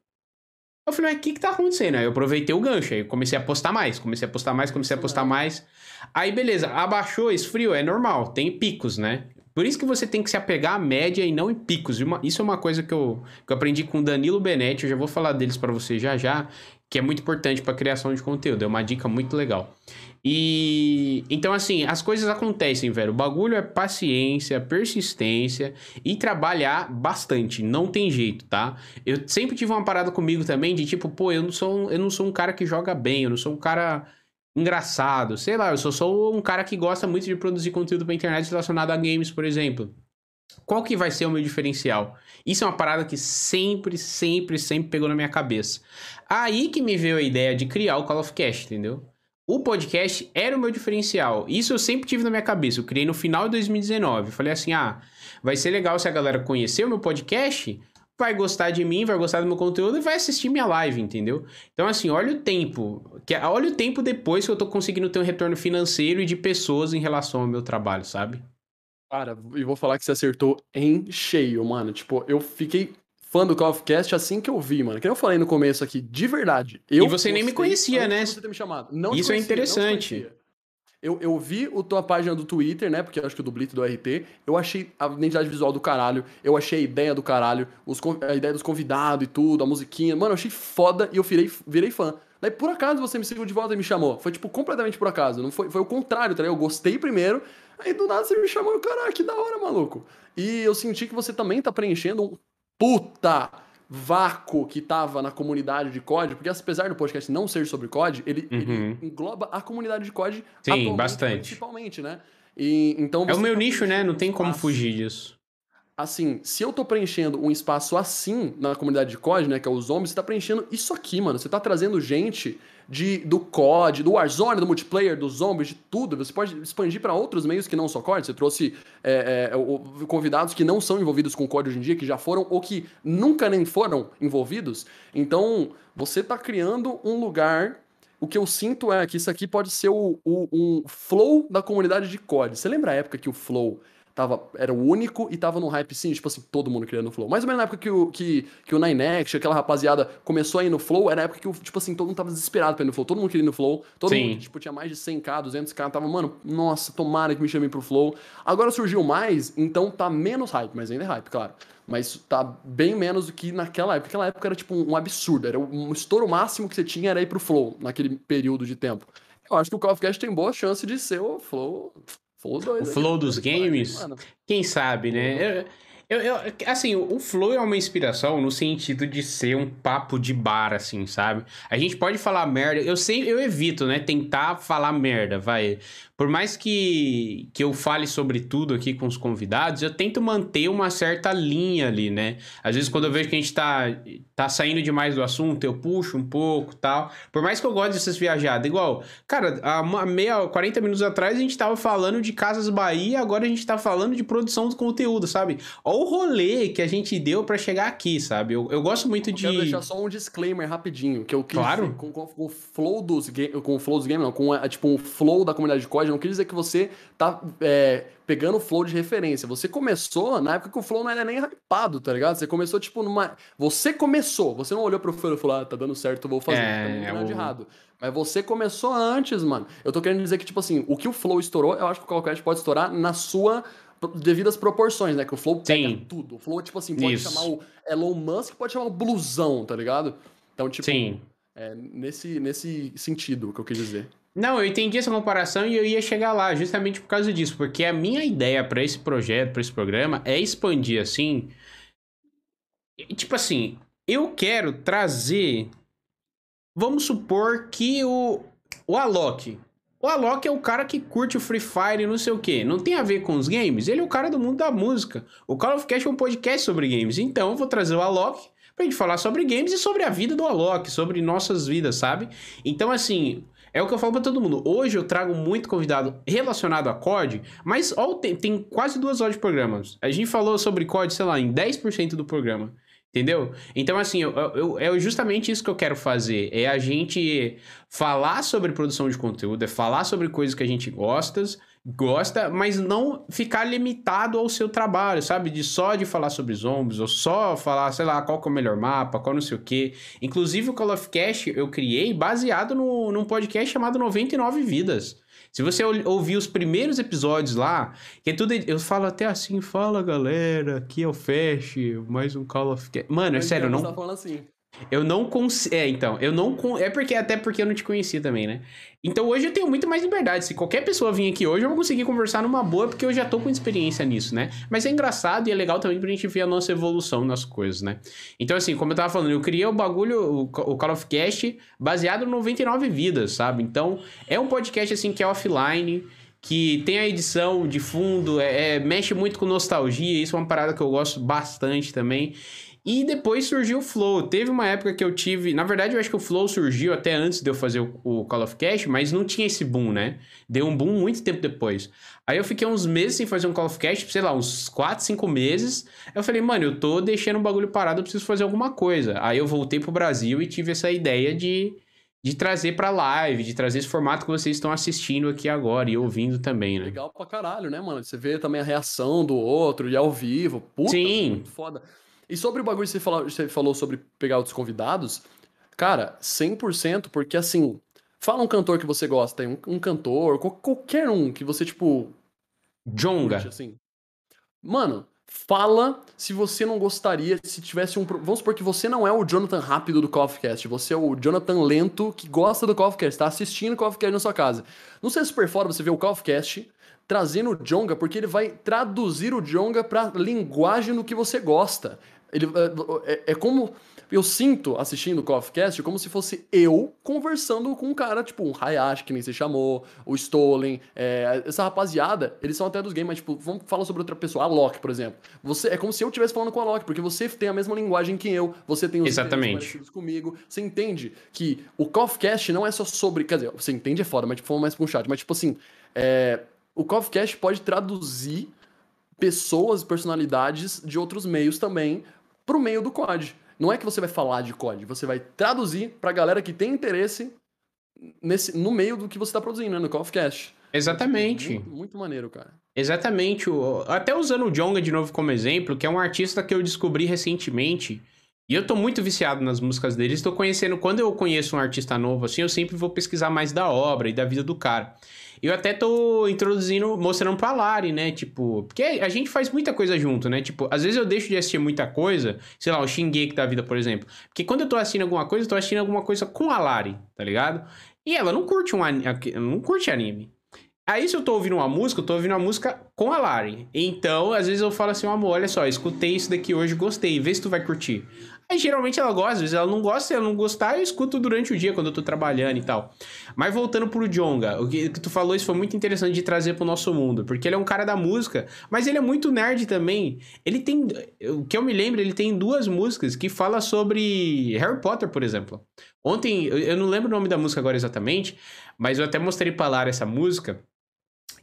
Eu falei, mas o que que tá acontecendo? Aí eu aproveitei o gancho, aí eu comecei a postar mais, comecei a postar mais, comecei a postar mais. Aí beleza, abaixou, esfriou, é normal, tem picos, né? Por isso que você tem que se apegar à média e não em picos. Isso é uma coisa que eu, que eu aprendi com o Danilo Benetti, eu já vou falar deles para você já já, que é muito importante para criação de conteúdo, é uma dica muito legal. E então assim, as coisas acontecem, velho. O bagulho é paciência, persistência e trabalhar bastante, não tem jeito, tá? Eu sempre tive uma parada comigo também de tipo, pô, eu não sou, eu não sou um cara que joga bem, eu não sou um cara engraçado. Sei lá, eu sou só um cara que gosta muito de produzir conteúdo pra internet relacionado a games, por exemplo. Qual que vai ser o meu diferencial? Isso é uma parada que sempre, sempre, sempre pegou na minha cabeça. Aí que me veio a ideia de criar o Call of Cast, entendeu? O podcast era o meu diferencial. Isso eu sempre tive na minha cabeça. Eu criei no final de 2019. falei assim: ah, vai ser legal se a galera conhecer o meu podcast, vai gostar de mim, vai gostar do meu conteúdo e vai assistir minha live, entendeu? Então, assim, olha o tempo. Que, olha o tempo depois que eu tô conseguindo ter um retorno financeiro e de pessoas em relação ao meu trabalho, sabe? Cara, e vou falar que você acertou em cheio, mano. Tipo, eu fiquei fã do Call of Cast assim que eu vi, mano. Que eu falei no começo aqui, de verdade. Eu e você nem me conhecia, né? Você ter me chamado. Não Isso é é interessante. Eu, eu vi a tua página do Twitter, né? Porque eu acho que o do Blitz do RT. Eu achei a identidade visual do caralho. Eu achei a ideia do caralho. Os, a ideia dos convidados e tudo, a musiquinha. Mano, eu achei foda e eu virei, virei fã. Daí, por acaso, você me seguiu de volta e me chamou. Foi, tipo, completamente por acaso. Não foi, foi o contrário, tá ligado? Eu gostei primeiro. Aí, do nada, você me chamou. Caralho, que da hora, maluco. E eu senti que você também tá preenchendo um puta vácuo que tava na comunidade de COD, porque apesar do podcast não ser sobre COD, ele, uhum. ele engloba a comunidade de COD Sim, bastante. principalmente, né? E, então é o meu tá nicho, né? Não tem como fugir disso. Assim, se eu tô preenchendo um espaço assim na comunidade de COD, né, que é os zombies, você tá preenchendo isso aqui, mano. Você tá trazendo gente de, do COD, do Warzone, do multiplayer, dos zombies, de tudo. Você pode expandir para outros meios que não só COD. Você trouxe é, é, convidados que não são envolvidos com COD hoje em dia, que já foram ou que nunca nem foram envolvidos. Então, você está criando um lugar o que eu sinto é que isso aqui pode ser o, o, um flow da comunidade de COD. Você lembra a época que o flow tava, era o único e tava no hype sim, tipo assim, todo mundo criando Flow. Mais ou menos na época que o, que, que o Ninex, aquela rapaziada começou a ir no Flow, era a época que, tipo assim, todo mundo tava desesperado pra ir no Flow, todo mundo queria ir no Flow, todo sim. mundo, tipo, tinha mais de 100k, 200k, tava, mano, nossa, tomara que me chamem pro Flow. Agora surgiu mais, então tá menos hype, mas ainda é hype, claro. Mas tá bem menos do que naquela época. Naquela época era tipo um absurdo, era um estouro máximo que você tinha era ir pro Flow, naquele período de tempo. Eu acho que o Call of Cast tem boa chance de ser o Flow Flow 2. O flow dos games? Quem sabe, né? Eu, Eu, eu, assim, o Flow é uma inspiração no sentido de ser um papo de bar, assim, sabe? A gente pode falar merda, eu sei, eu evito, né? Tentar falar merda, vai. Por mais que, que eu fale sobre tudo aqui com os convidados, eu tento manter uma certa linha ali, né? Às vezes, quando eu vejo que a gente tá, tá saindo demais do assunto, eu puxo um pouco tal. Por mais que eu goste dessas viajadas, igual, cara, há uma meia, 40 minutos atrás a gente tava falando de Casas Bahia, agora a gente tá falando de produção do conteúdo, sabe? Olha o rolê que a gente deu para chegar aqui, sabe? Eu, eu gosto muito eu de. Quero deixar só um disclaimer rapidinho, que eu quis Claro. com, com, com o flow dos game, com o flow dos games, não, com a, tipo o flow da comunidade de código, não quer dizer que você tá é, pegando o flow de referência. Você começou na época que o flow não era nem hypado, tá ligado? Você começou tipo numa, você começou, você não olhou pro flow e falou: "Ah, tá dando certo, vou fazer". É, tá não tem nada de o- errado. Mas você começou antes, mano. Eu tô querendo dizer que tipo assim, o que o flow estourou, eu acho que o Calculash pode estourar na sua devidas proporções, né? Que o Flow pega Sim. tudo. O Flow, tipo assim, pode Isso. chamar o Elon Musk, pode chamar o blusão, tá ligado? Então, tipo, Sim. é nesse, nesse sentido que eu quis dizer. Não, eu entendi essa comparação e eu ia chegar lá justamente por causa disso, porque a minha ideia para esse projeto, para esse programa, é expandir assim. Tipo assim, eu quero trazer. Vamos supor que o, o Alok. O Alok é o cara que curte o Free Fire e não sei o que. Não tem a ver com os games. Ele é o cara do mundo da música. O Call of Cast é um podcast sobre games. Então eu vou trazer o Alok pra gente falar sobre games e sobre a vida do Alok, sobre nossas vidas, sabe? Então, assim, é o que eu falo pra todo mundo. Hoje eu trago muito convidado relacionado a COD, mas ó, tem, tem quase duas horas de programas. A gente falou sobre COD, sei lá, em 10% do programa. Entendeu? Então, assim, eu, eu- é justamente isso que eu quero fazer. É a gente falar sobre produção de conteúdo, é falar sobre coisas que a gente gosta, gosta, mas não ficar limitado ao seu trabalho, sabe? De só de falar sobre zombies, ou só falar, sei lá, qual é o melhor mapa, qual não sei o quê. Inclusive, o Call of Cast eu criei baseado no, num podcast chamado 99 Vidas. Se você ou- ouvir os primeiros episódios lá, que é tudo. Eu falo até assim, fala galera, aqui é o Fast, mais um Call of Cast. Mano, é sério, não, tá falando assim. Eu não consigo. É, então, eu não. Con... É porque até porque eu não te conhecia também, né? Então hoje eu tenho muito mais liberdade. Se qualquer pessoa vir aqui hoje, eu vou conseguir conversar numa boa, porque eu já tô com experiência nisso, né? Mas é engraçado e é legal também pra gente ver a nossa evolução nas coisas, né? Então, assim, como eu tava falando, eu criei o bagulho, o o Call of Cast, baseado no 99 vidas, sabe? Então, é um podcast assim que é offline. Que tem a edição de fundo, é, é- mexe muito com nostalgia, isso é uma parada que eu gosto bastante também. E depois surgiu o Flow. Teve uma época que eu tive. Na verdade, eu acho que o Flow surgiu até antes de eu fazer o, Call of Cast, mas não tinha esse boom, né? Deu um boom muito tempo depois. Aí eu fiquei uns meses sem fazer um Call of Cast, sei lá, uns 4, 5 meses. Eu falei, mano, eu tô deixando o bagulho parado, eu preciso fazer alguma coisa. Aí eu voltei pro Brasil e tive essa ideia de, de trazer pra live, de trazer esse formato que vocês estão assistindo aqui agora e ouvindo também, né? Legal pra caralho, né, mano? Você vê também a reação do outro e ao vivo. Puta, Sim. muito foda. E sobre o bagulho que você falou, você falou sobre pegar outros convidados, cara, 100%, porque assim, fala um cantor que você gosta, um, um cantor, qual- qualquer um que você, tipo, Jonga. assim. Mano, fala se você não gostaria, se tivesse um. Vamos supor que você não é o Jonathan rápido do Call of Cast, você é o Jonathan lento que gosta do Call of Cast, tá assistindo o Call of Cast na sua casa. Não seria super foda você ver o Call of Cast trazendo o Jonga, porque ele vai traduzir o Jonga pra linguagem do que você gosta. Ele, é, é- é como. Eu sinto assistindo o Call of Cast como se fosse eu conversando com um cara, tipo, um Hayashi, que nem você chamou, o Stolen, é, essa rapaziada, eles são até dos games, mas, tipo, vamos falar sobre outra pessoa, a Loki, por exemplo. Você, é como se eu estivesse falando com a Loki, porque você tem a mesma linguagem que eu, você tem os Exatamente. comigo, você entende que o Call of Cast não é só sobre, quer dizer, você entende é foda, mas, tipo, falando mais pra um chat, mas, tipo assim, é, o Call of Cast pode traduzir pessoas, personalidades de outros meios também pro meio do COD. Não é que você vai falar de COD, você vai traduzir pra galera que tem interesse nesse, no meio do que você tá produzindo, né? No Call of Cast. Exatamente. Muito, muito maneiro, cara. Exatamente. o- Até usando o Jonga de novo como exemplo, que é um artista que eu descobri recentemente. E eu tô muito viciado nas músicas dele. Estou conhecendo. Quando eu conheço um artista novo, assim, eu sempre vou pesquisar mais da obra e da vida do cara. Eu até tô introduzindo, mostrando pra Lari, né? Tipo, porque a gente faz muita coisa junto, né? Tipo, às vezes eu deixo de assistir muita coisa, sei lá, o Shingeki da vida, por exemplo. Porque quando eu tô assistindo alguma coisa, eu tô assistindo alguma coisa com a Lari, tá ligado? E ela não curte um anime, não curte anime. Aí, se eu tô ouvindo uma música, eu tô ouvindo uma música com a Lari. Então, às vezes eu falo assim, amor, olha só, escutei isso daqui hoje, gostei, vê se tu vai curtir. Aí, geralmente ela gosta, às vezes ela não gosta, se ela não gostar, eu escuto durante o dia, quando eu tô trabalhando e tal. Mas voltando pro Jonga, o que, tu falou, isso foi muito interessante de trazer pro nosso mundo, porque ele é um cara da música, mas ele é muito nerd também. Ele tem, o que eu me lembro, ele tem duas músicas que fala sobre Harry Potter, por exemplo. Ontem, eu não lembro o nome da música agora exatamente, mas eu até mostrei pra Lara essa música.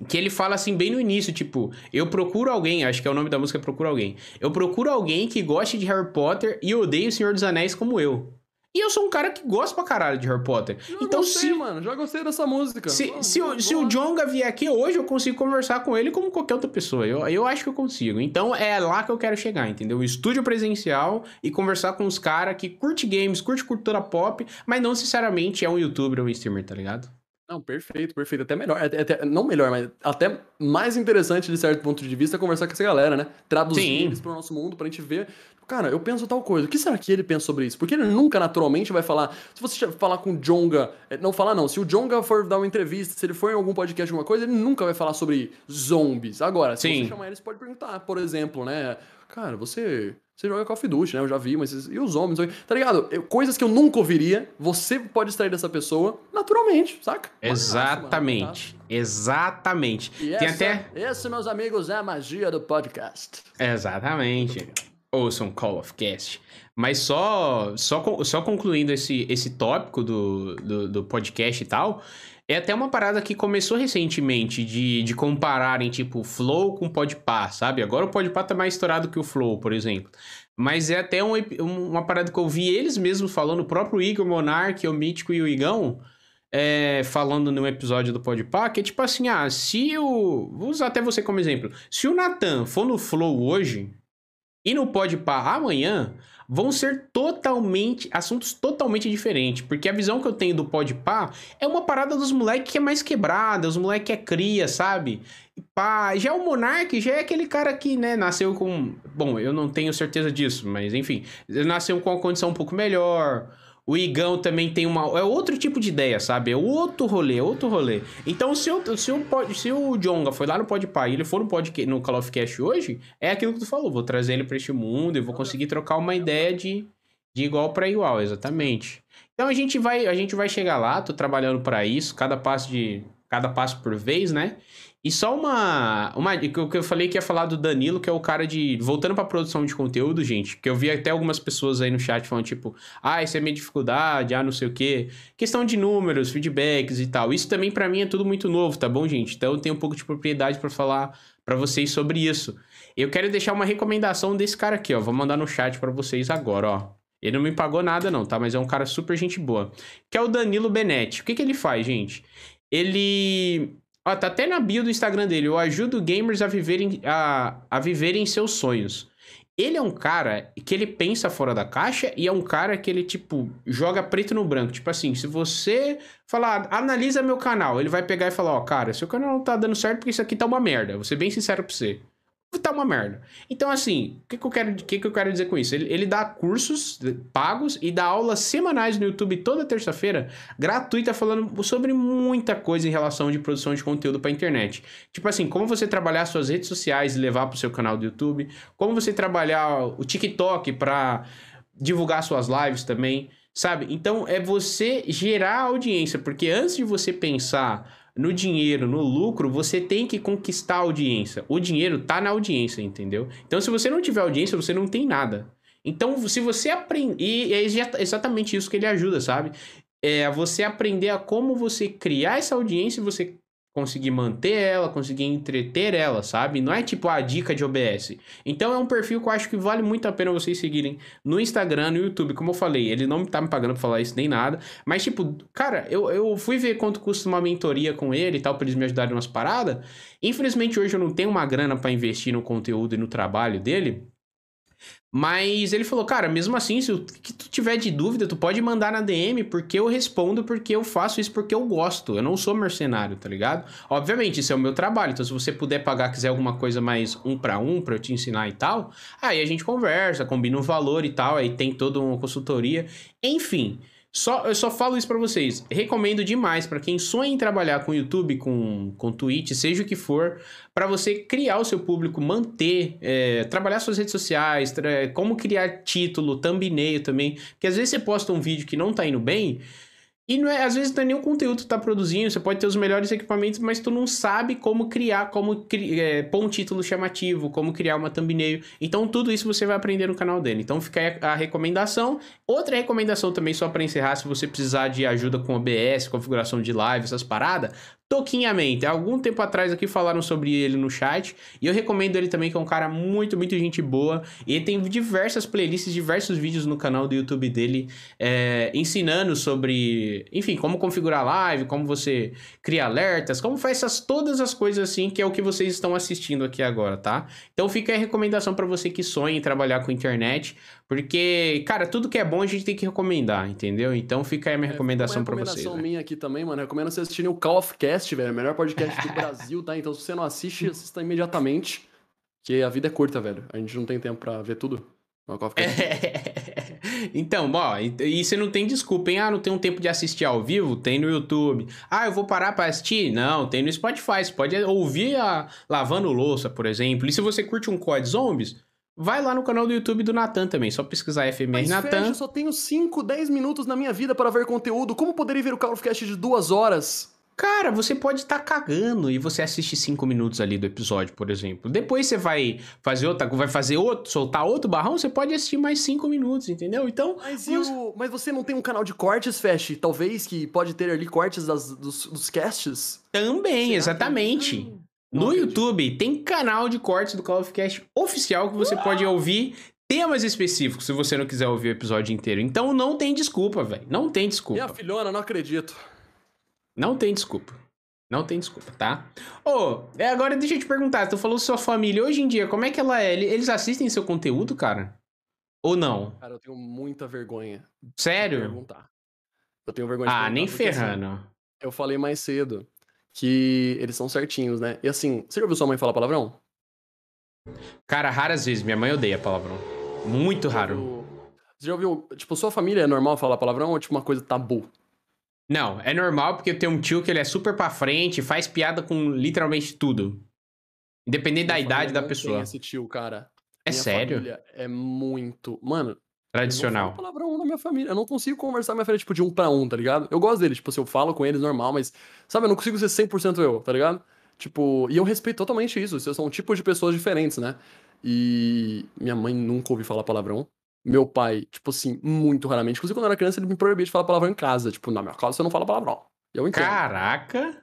Que ele fala assim bem no início, tipo, eu procuro alguém, acho que é o nome da música Procuro Alguém. Eu procuro alguém que goste de Harry Potter e odeie o Senhor dos Anéis como eu. E eu sou um cara que gosta pra caralho de Harry Potter. Já então, gostei, se, mano, já gostei dessa música. se, Vamos, se, o, vamos, se o. Jonga vier aqui hoje, eu consigo conversar com ele como qualquer outra pessoa. Eu, eu acho que eu consigo. Então é lá que eu quero chegar, entendeu? Estúdio presencial e conversar com os caras que curte games, curte cultura pop, mas não necessariamente é um youtuber ou um streamer, tá ligado? Não, perfeito, perfeito. Até melhor, até, até- não melhor, mas até mais interessante de certo ponto de vista conversar com essa galera, né? Traduzir Sim. eles pro nosso mundo pra gente ver. Cara, eu penso tal coisa. O que será que ele pensa sobre isso? Porque ele nunca naturalmente vai falar. Se você falar com o Jonga. eh, Não falar, não. Se o Jonga for dar uma entrevista, se ele for em algum podcast, alguma coisa, ele nunca vai falar sobre zombies. Agora, se Sim. você chamar ele, você pode perguntar, por exemplo, né? Cara, você. Você joga Call of Duty, né? Eu já vi, mas. E os zombies? Tá ligado? Eu- coisas que eu nunca ouviria, você pode extrair dessa pessoa naturalmente, saca? Maravilhoso, mano, Exatamente. Exatamente. e Tem essa, até. esse, meus amigos, é a magia do podcast. Exatamente. Ouçam Call of Cast. Mas só, só, só concluindo esse, esse tópico do, do, do podcast e tal, é até uma parada que começou recentemente de, de compararem, tipo, Flow com Podpah, sabe? Agora o Podpah tá mais estourado que o Flow, por exemplo. Mas é até um- uma parada que eu vi eles mesmos falando, o próprio Igor Monark, o Mítico e o Igão, é, falando num episódio do Podpah, que é tipo assim, ah, se o... Vou usar até você como exemplo. Se o Nathan for no Flow hoje e no Podpah amanhã, vão ser totalmente... Assuntos totalmente diferentes. Porque a visão que eu tenho do Podpah é uma parada dos moleques que é mais quebrada, os moleques que é cria, sabe? E pá, já o Monark já é aquele cara que, né, nasceu com... Bom, eu não tenho certeza disso, mas enfim. Nasceu com uma condição um pouco melhor... O Igão também tem uma. É outro tipo de ideia, sabe? É outro rolê, é outro rolê. Então, se, eu, se, o, pod- se o Jonga foi lá no Podpah e ele for no, podcast, no Call of Cast hoje, é aquilo que tu falou. Vou trazer ele pra este mundo e vou conseguir trocar uma ideia de, de igual pra igual, exatamente. Então a gente vai, a gente vai chegar lá, tô trabalhando pra isso, cada passo de. Cada passo por vez, né? E só uma. uma que eu falei que ia falar do Danilo, que é o cara de. Voltando pra produção de conteúdo, gente. Que eu vi até algumas pessoas aí no chat falando, tipo, ah, isso é minha dificuldade, ah, não sei o quê. Questão de números, feedbacks e tal. Isso também pra mim é tudo muito novo, tá bom, gente? Então eu tenho um pouco de propriedade pra falar pra vocês sobre isso. Eu quero deixar uma recomendação desse cara aqui, ó. Vou mandar no chat pra vocês agora, ó. Ele não me pagou nada, não, tá? Mas é um cara super gente boa. Que é o Danilo Benetti. O que, que ele faz, gente? Ele. Ó, tá até na bio do Instagram dele. Eu ajudo gamers a viverem, a, a viverem seus sonhos. Ele é um cara que ele pensa fora da caixa e é um cara que ele, tipo, joga preto no branco. Tipo assim, se você falar, analisa meu canal, ele vai pegar e falar, ó, cara, seu canal não tá dando certo porque isso aqui tá uma merda. Vou ser bem sincero pra você. Tá uma merda. Então, assim, o que, que, eu quero, que, que eu quero dizer com isso? Ele, ele dá cursos pagos e dá aulas semanais no YouTube toda terça-feira, gratuita, falando sobre muita coisa em relação de produção de conteúdo pra internet. Tipo assim, como você trabalhar suas redes sociais e levar pro seu canal do YouTube, como você trabalhar o TikTok pra divulgar suas lives também, sabe? Então, é você gerar audiência, porque antes de você pensar no dinheiro, no lucro, você tem que conquistar a audiência. O dinheiro tá na audiência, entendeu? Então, se você não tiver audiência, você não tem nada. Então, se você aprender. E é exa- exatamente isso que ele ajuda, sabe? É você aprender a como você criar essa audiência e você conseguir manter ela, conseguir entreter ela, sabe? Não é tipo a dica de OBS. Então é um perfil que eu acho que vale muito a pena vocês seguirem no Instagram, no YouTube. Como eu falei, ele não tá me pagando pra falar isso nem nada. Mas, tipo, cara, eu, eu fui ver quanto custa uma mentoria com ele e tal, pra eles me ajudarem umas paradas. Infelizmente, hoje eu não tenho uma grana pra investir no conteúdo e no trabalho dele. Mas ele falou, cara, mesmo assim, se o que tu tiver de dúvida, tu pode mandar na DM, porque eu respondo, porque eu faço isso porque eu gosto. Eu não sou mercenário, tá ligado? Obviamente, isso é o meu trabalho. Então, se você puder pagar, quiser alguma coisa mais um para um, pra eu te ensinar e tal, aí a gente conversa, combina um valor e tal, aí tem toda uma consultoria. Enfim. Só, eu só falo isso para vocês. Recomendo demais para quem sonha em trabalhar com YouTube, com, com Twitch, seja o que for, para você criar o seu público, manter, é, trabalhar suas redes sociais, como criar título, thumbnail também. Porque às vezes você posta um vídeo que não tá indo bem. E não é, às vezes não é nenhum conteúdo que tá produzindo, você pode ter os melhores equipamentos, mas tu não sabe como criar, como cri é, pôr um título chamativo, como criar uma thumbnail. Então tudo isso você vai aprender no canal dele. Então fica a recomendação. Outra recomendação também, só para encerrar, se você precisar de ajuda com OBS, configuração de live, essas paradas, Toquinhamente. Há algum tempo atrás aqui falaram sobre ele no chat. E eu recomendo ele também, que é um cara muito, muito gente boa. E ele tem diversas playlists, diversos vídeos no canal do YouTube dele, é, ensinando sobre, enfim, como configurar live, como você cria alertas, como faz essas, todas as coisas assim, que é o que vocês estão assistindo aqui agora, tá? Então fica a recomendação para você que sonha em trabalhar com internet. Porque, cara, tudo que é bom a gente tem que recomendar, entendeu? Então fica aí a minha é, recomendação para vocês. Recomendação minha aqui também, mano. Recomendo vocês assistirem o Call of Cast, velho. O melhor podcast do Brasil, tá? Então se você não assiste, assista imediatamente. Que a vida é curta, velho. A gente não tem tempo pra ver tudo. No Call of Cast. *laughs* então, ó, e você não tem desculpa, hein? Ah, não tem um tempo de assistir ao vivo? Tem no YouTube. Ah, eu vou parar pra assistir? Não, tem no Spotify. Você pode ouvir a lavando louça, por exemplo. E se você curte um COD Zombies Vai lá no canal do YouTube do Natan também, só pesquisar FMR Natan. eu só tenho 5, 10 minutos na minha vida para ver conteúdo. Como poderia ver o Call of Cast de duas horas? Cara, você pode estar tá cagando e você assiste 5 minutos ali do episódio, por exemplo. Depois você vai fazer outra, vai fazer outro, soltar outro barrão, você pode assistir mais 5 minutos, entendeu? Então. Mas, você... O... Mas você não tem um canal de cortes, Fesh? Talvez que pode ter ali cortes das, dos, dos casts? Também, Será exatamente. Que... No YouTube tem canal de cortes do Call of Cast oficial que você pode ouvir temas específicos se você não quiser ouvir o episódio inteiro. Então não tem desculpa, velho. Não tem desculpa. Minha filhona, não acredito. Não tem desculpa. Não tem desculpa, tá? Ô, oh, agora deixa eu te perguntar, tu falou sua família hoje em dia, como é que ela é? Eles assistem seu conteúdo, cara? Ou não? Cara, eu tenho muita vergonha. Sério? perguntar. Eu tenho vergonha de Ah, nem assim, ferrando. Assim, eu falei mais cedo que eles são certinhos, né? E assim, você já ouviu sua mãe falar palavrão? Cara, raras vezes. Minha mãe odeia palavrão. Muito raro. Você já ouviu, tipo, sua família é normal falar palavrão ou é tipo uma coisa tabu? Não, é normal porque eu tenho um tio que ele é super pra frente, faz piada com literalmente tudo. Independente da idade da pessoa. Tem esse tio, cara. É Minha sério? é muito. Mano, Tradicional. Eu não palavrão na minha família. Eu não consigo conversar com minha família, tipo, de um pra um, tá ligado? Eu gosto deles, tipo, se eu falo com eles normal, mas, sabe, eu não consigo ser 100% eu, tá ligado? Tipo, e eu respeito totalmente isso. Vocês são tipos de pessoas diferentes, né? E minha mãe nunca ouviu falar palavrão. Meu pai, tipo assim, muito raramente. Inclusive, quando eu era criança, ele me proibia de falar palavrão em casa. Tipo, na minha casa você não fala palavrão. Eu entendo. Caraca!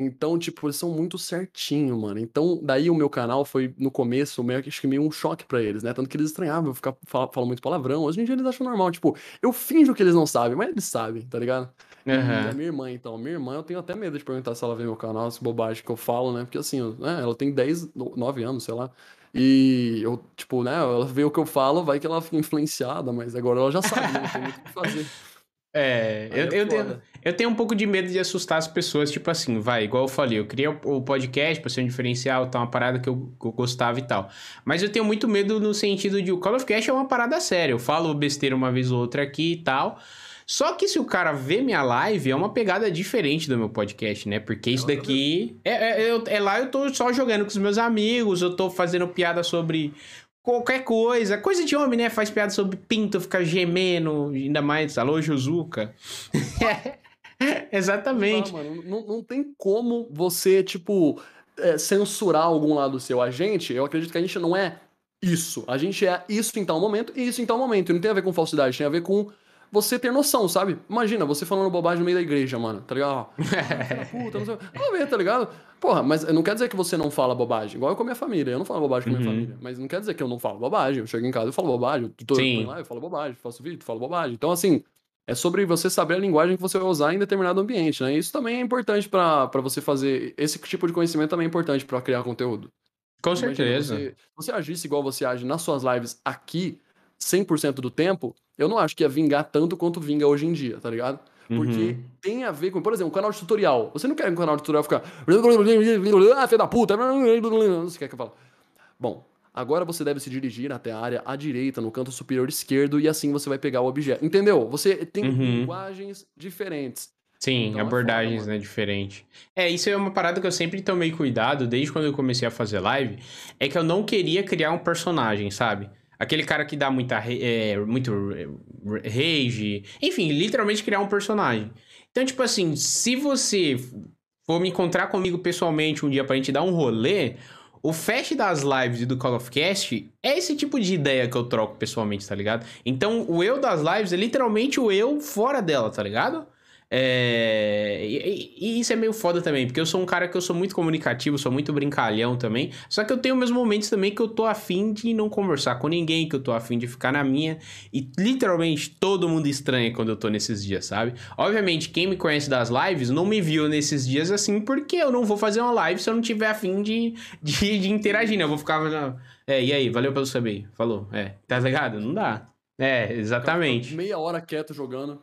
Então, tipo, eles são muito certinho, mano. Então, daí o meu canal foi, no começo, meio, acho que meio um choque para eles, né? Tanto que eles estranhavam eu ficar falando muito palavrão. Hoje em dia eles acham normal. Tipo, eu finjo que eles não sabem, mas eles sabem, tá ligado? Uhum. Minha irmã, então. Minha irmã, eu tenho até medo de perguntar se ela vê meu canal, se bobagem que eu falo, né? Porque assim, né, ela tem 10, 9 anos, sei lá. E eu, tipo, né, ela vê o que eu falo, vai que ela fica influenciada, mas agora ela já sabe, né? Não tem muito o que fazer. É, eu, é eu, tenho, eu tenho um pouco de medo de assustar as pessoas, tipo assim, vai, igual eu falei, eu criei o podcast pra ser um diferencial, tá uma parada que eu, que eu, gostava e tal. Mas eu tenho muito medo no sentido de o Call of Cast é uma parada séria. Eu falo besteira uma vez ou outra aqui e tal. Só que se o cara vê minha live, é uma pegada diferente do meu podcast, né? Porque isso daqui. É, é, é, lá eu tô só jogando com os meus amigos, eu tô fazendo piada sobre qualquer coisa. Coisa de homem, né? Faz piada sobre pinto, fica gemendo, ainda mais. Alô, Juzuka. *laughs* Exatamente. Não, mano, não, não tem como você, tipo, é, censurar algum lado seu. A gente, eu acredito que a gente não é isso. A gente é isso em tal momento e isso em tal momento. E não tem a ver com falsidade, tem a ver com você ter noção, sabe? Imagina, você falando bobagem no meio da igreja, mano, tá ligado? *laughs* puta, não sei. Vamos ver, tá ligado? Porra, mas não quer dizer que você não fala bobagem. Igual eu com a minha família. Eu não falo bobagem com a minha uhum. família. Mas não quer dizer que eu não falo bobagem. Eu chego em casa e falo bobagem. Eu tô, tô lá, eu falo bobagem. Faço vídeo, falo bobagem. Então, assim, é sobre você saber a linguagem que você vai usar em determinado ambiente, né? Isso também é importante para você fazer. Esse tipo de conhecimento também é importante para criar conteúdo. Com certeza. Você, você agisse igual você age nas suas lives aqui, 100% do tempo, eu não acho que ia vingar tanto quanto vinga hoje em dia, tá ligado? Porque uhum. tem a ver com, por exemplo, um canal de tutorial. Você não quer um canal de tutorial ficar. Ah, filho da puta. Você quer que eu fale? Bom, Agora você deve se dirigir até a área à direita, no canto superior esquerdo, e assim você vai pegar o objeto. Entendeu? Você tem Uhum. linguagens diferentes. Sim, Então é abordagens, foda, né, diferente. É, isso é uma parada que eu sempre tomei cuidado desde quando eu comecei a fazer live, é que eu não queria criar um personagem, sabe? Aquele cara que dá muita é, muito rage, enfim, literalmente criar um personagem. Então, tipo assim, se você for me encontrar comigo pessoalmente um dia pra gente dar um rolê, o fast das lives e do Call of Cast é esse tipo de ideia que eu troco pessoalmente, tá ligado? Então, o eu das lives é literalmente o eu fora dela, tá ligado? É, E, e- isso é meio foda também, porque eu sou um cara que eu sou muito comunicativo, sou muito brincalhão também. Só que eu tenho meus momentos também que eu tô afim de não conversar com ninguém, que eu tô afim de ficar na minha. E literalmente todo mundo estranha quando eu tô nesses dias, sabe? Obviamente, quem me conhece das lives não me viu nesses dias assim, porque eu não vou fazer uma live se eu não tiver afim de, de, de interagir, né? Eu vou ficar. É, e aí, valeu pelo saber. Falou. É, tá ligado? Não dá. É, exatamente. Meia hora quieto jogando.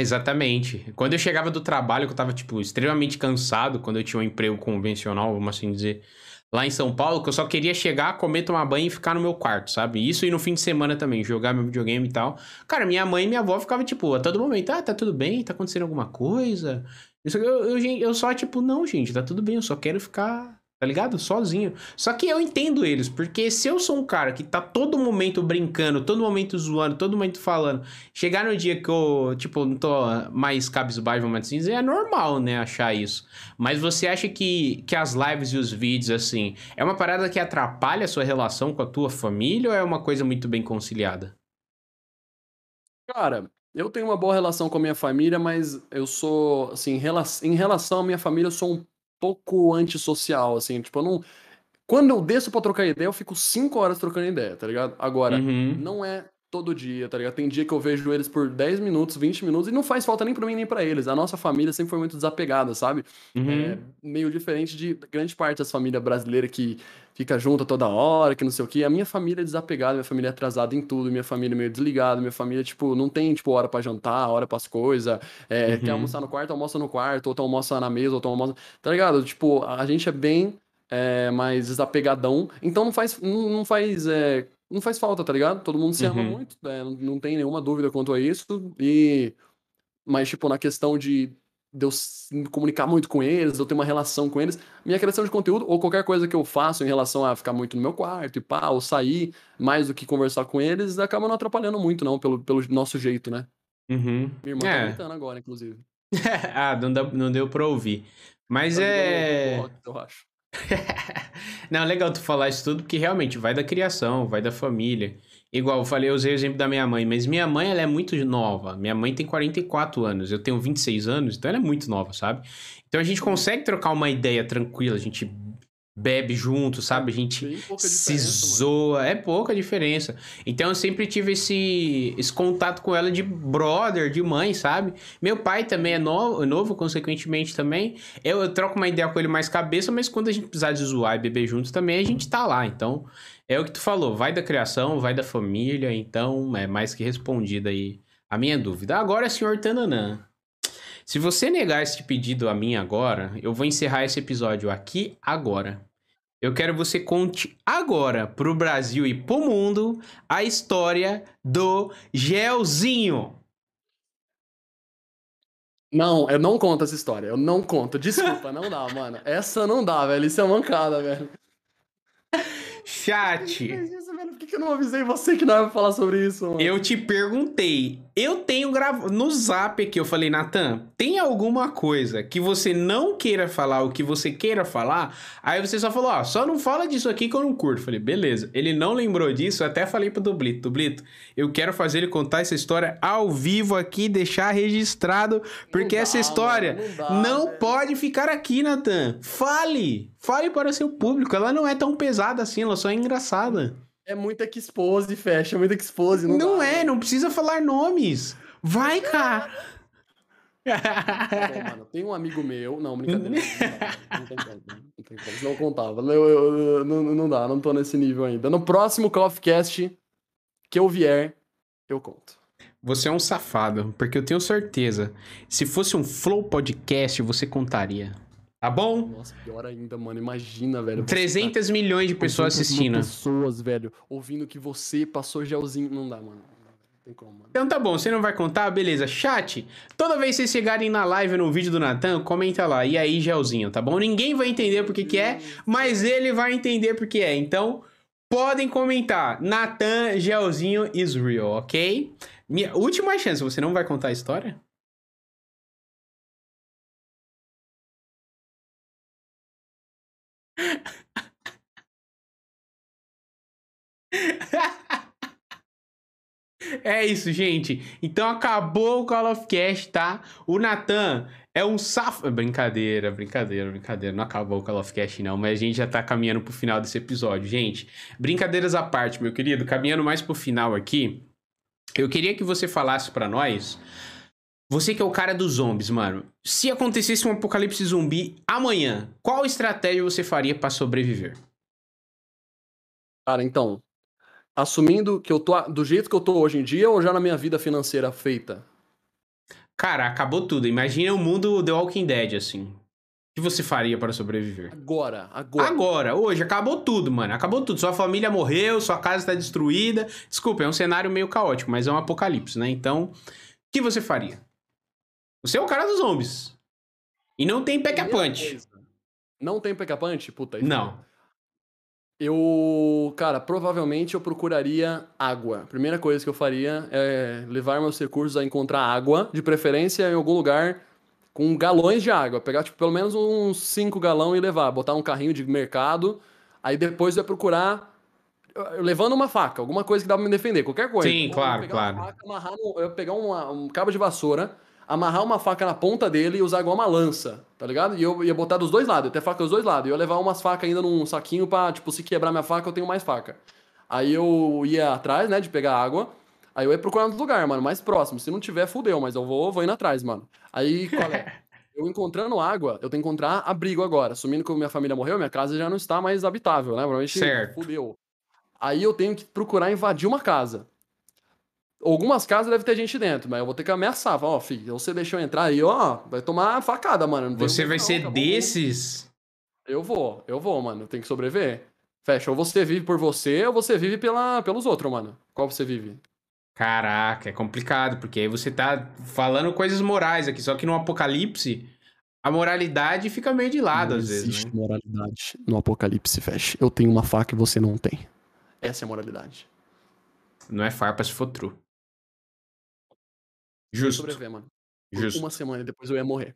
Exatamente. Quando eu chegava do trabalho, que eu tava, tipo, extremamente cansado, quando eu tinha um emprego convencional, vamos assim dizer, lá em São Paulo, que eu só queria chegar, comer, tomar banho e ficar no meu quarto, sabe? Isso e no fim de semana também, jogar meu videogame e tal. Cara, minha mãe e minha avó ficavam, tipo, a todo momento, ah, tá tudo bem? Tá acontecendo alguma coisa? Eu, eu, eu só, tipo, não, gente, tá tudo bem, eu só quero ficar, tá ligado? Sozinho. Só que eu entendo eles, porque se eu sou um cara que tá todo momento brincando, todo momento zoando, todo momento falando, chegar no dia que eu, tipo, não tô mais cabisbaixo, vamos assim dizer, é normal, né, achar isso. Mas você acha que, que as lives e os vídeos, assim, é uma parada que atrapalha a sua relação com a tua família ou é uma coisa muito bem conciliada? Cara, eu tenho uma boa relação com a minha família, mas eu sou, assim, em relação à minha família, eu sou um pouco antissocial, assim, tipo, eu não. Quando eu desço pra trocar ideia, eu fico cinco horas trocando ideia, tá ligado? Agora, Uhum. não é todo dia, tá ligado? Tem dia que eu vejo eles por 10 minutos, 20 minutos, e não faz falta nem pra mim nem pra eles. A nossa família sempre foi muito desapegada, sabe? Uhum. É meio diferente de grande parte das famílias brasileiras que fica junta toda hora, que não sei o quê. A minha família é desapegada, minha família é atrasada em tudo, minha família é meio desligada, minha família, tipo, não tem, tipo, hora pra jantar, hora pras coisas. É, Uhum. Quer almoçar no quarto, almoça no quarto, ou tu almoça na mesa, ou tu almoça... Tá ligado? Tipo, a gente é bem é, mais desapegadão, então não faz, não, não faz, é, não faz falta, tá ligado? Todo mundo se ama Uhum. muito, é, não, não tem nenhuma dúvida quanto a isso, e... Mas, tipo, na questão de de eu me comunicar muito com eles, de eu ter uma relação com eles, minha criação de conteúdo, ou qualquer coisa que eu faço em relação a ficar muito no meu quarto e pá, ou sair mais do que conversar com eles, acaba não atrapalhando muito, não, pelo, pelo nosso jeito, né? Uhum. Minha irmã tá É. gritando agora, inclusive. *laughs* ah, não, dá- não deu pra ouvir. Mas Tá é. box, eu acho. *laughs* Não, legal tu falar isso tudo, porque realmente vai da criação, vai da família. Igual eu falei, eu usei o exemplo da minha mãe, mas minha mãe, ela é muito nova. Minha mãe tem 44 anos, eu tenho 26 anos, então ela é muito nova, sabe? Então a gente consegue trocar uma ideia tranquila, a gente bebe junto, sabe? A gente se mano. zoa, é pouca diferença. Então eu sempre tive esse, esse contato com ela de brother, de mãe, sabe? Meu pai também é novo, novo consequentemente também. Eu, eu troco uma ideia com ele mais cabeça, mas quando a gente precisar de zoar e beber junto também, a gente tá lá. Então, é o que tu falou, vai da criação, vai da família, então é mais que respondida aí a minha dúvida. Agora, senhor Tananã, se você negar esse pedido a mim agora, eu vou encerrar esse episódio aqui agora. Eu quero que você conte agora pro Brasil e pro mundo a história do Gelzinho. Não, eu não conto essa história. Eu não conto. Desculpa, não dá, mano. Essa não dá, velho. Isso é mancada, velho. Chat. Que eu não avisei você que não ia falar sobre isso, mano? Eu te perguntei. Eu tenho gravado no zap aqui. Eu falei, Natan, tem alguma coisa que você não queira falar, o que você queira falar? Aí você só falou, ó, só não fala disso aqui que eu não curto. Eu falei, beleza. Ele não lembrou disso. Eu até falei pro Dublito, Dublito, eu quero fazer ele contar essa história ao vivo aqui, deixar registrado, porque dá, essa história mano, não não, dá, velho. pode ficar aqui, Natan. Fale! Fale para o seu público. Ela não é tão pesada assim, ela só é engraçada. É muita que expose, fecha. É muita que expose. Não, Não, é, velho. não precisa falar nomes. Vai, cara. Tá bom, mano. Tem um amigo meu. Não, brincadeira. Não, não tem como. Não tem como. Senão eu contava. Eu, eu- eu- não, não dá, não tô nesse nível ainda. No próximo Call of Cast que eu vier, eu conto. Você é um safado, porque eu tenho certeza. Se fosse um Flow Podcast, você contaria. Tá bom? Nossa, pior ainda, mano. Imagina, velho. você 300 tá milhões de pessoas 300 mil assistindo. pessoas, velho, ouvindo que você passou gelzinho. Não dá, mano. Não tem como, mano. Então tá bom, você não vai contar? Beleza. Chat, toda vez que vocês chegarem na live ou no vídeo do Natan, comenta lá. E aí, Gelzinho, tá bom? Ninguém vai entender porque que é, mas ele vai entender porque é. Então, podem comentar. Natan, Gelzinho is real, ok? Minha última chance, você não vai contar a história? É isso, gente. Então acabou o Call of Cast, tá? O Natan é um safo. Brincadeira, brincadeira, brincadeira. Não acabou o Call of Cast, não. Mas a gente já tá caminhando pro final desse episódio. Gente, brincadeiras à parte, meu querido. Caminhando mais pro final aqui. Eu queria que você falasse pra nós. Você que é o cara dos zombies, mano. Se acontecesse um apocalipse zumbi amanhã, qual estratégia você faria pra sobreviver? Cara, então. Assumindo que eu tô do jeito que eu tô hoje em dia ou já na minha vida financeira feita? Cara, acabou tudo. Imagina o mundo The Walking Dead, assim. O que você faria para sobreviver? Agora, agora. Agora, hoje, acabou tudo, mano. Acabou tudo. Sua família morreu, sua casa está destruída. Desculpa, é um cenário meio caótico, mas é um apocalipse, né? Então, o que você faria? Você é o cara dos zombies. E não tem pack a Primeira punch. coisa, Não tem pick punch? Puta, aí Não. fudeu. Eu, cara, provavelmente eu procuraria água. Primeira coisa que eu faria é levar meus recursos a encontrar água, de preferência em algum lugar com galões de água. Pegar, tipo, pelo menos uns 5 galão e levar. Botar um carrinho de mercado. Aí depois eu ia procurar eh, levando uma faca, alguma coisa que dá pra me defender, qualquer coisa. Sim, claro, eu uma claro. faca, amarrar eu ia pegar uma- um cabo de vassoura, amarrar uma faca na ponta dele e usar igual uma lança, tá ligado? E eu ia botar dos dois lados, eu ia ter faca dos dois lados. E eu ia levar umas facas ainda num saquinho pra, tipo, se quebrar minha faca, eu tenho mais faca. Aí eu ia atrás, né, de pegar água. Aí eu ia procurar outro lugar, mano, mais próximo. Se não tiver, fudeu, mas eu vou, vou indo atrás, mano. Aí, qual é? *laughs* Eu encontrando água, eu tenho que encontrar abrigo agora. Assumindo que minha família morreu, minha casa já não está mais habitável, né? Provavelmente Certo. fudeu. Aí eu tenho que procurar invadir uma casa. Algumas casas deve ter gente dentro, mas eu vou ter que ameaçar. Falar, ó, filho, você deixou eu entrar aí, ó, vai tomar facada, mano. Você vai não, ser acabou. desses. Eu vou, eu vou, mano. Tem que sobreviver. Fecha, ou você vive por você, ou você vive pela, pelos outros, mano. Qual você vive? Caraca, é complicado, porque aí você tá falando coisas morais aqui, só que no apocalipse, a moralidade fica meio de lado não às vezes, existe né? moralidade no apocalipse, fecha. Eu tenho uma faca e você não tem. Essa é a moralidade. Não é farpa se for true. Justo, Sobreviver, mano. Justo. uma semana e depois eu ia morrer.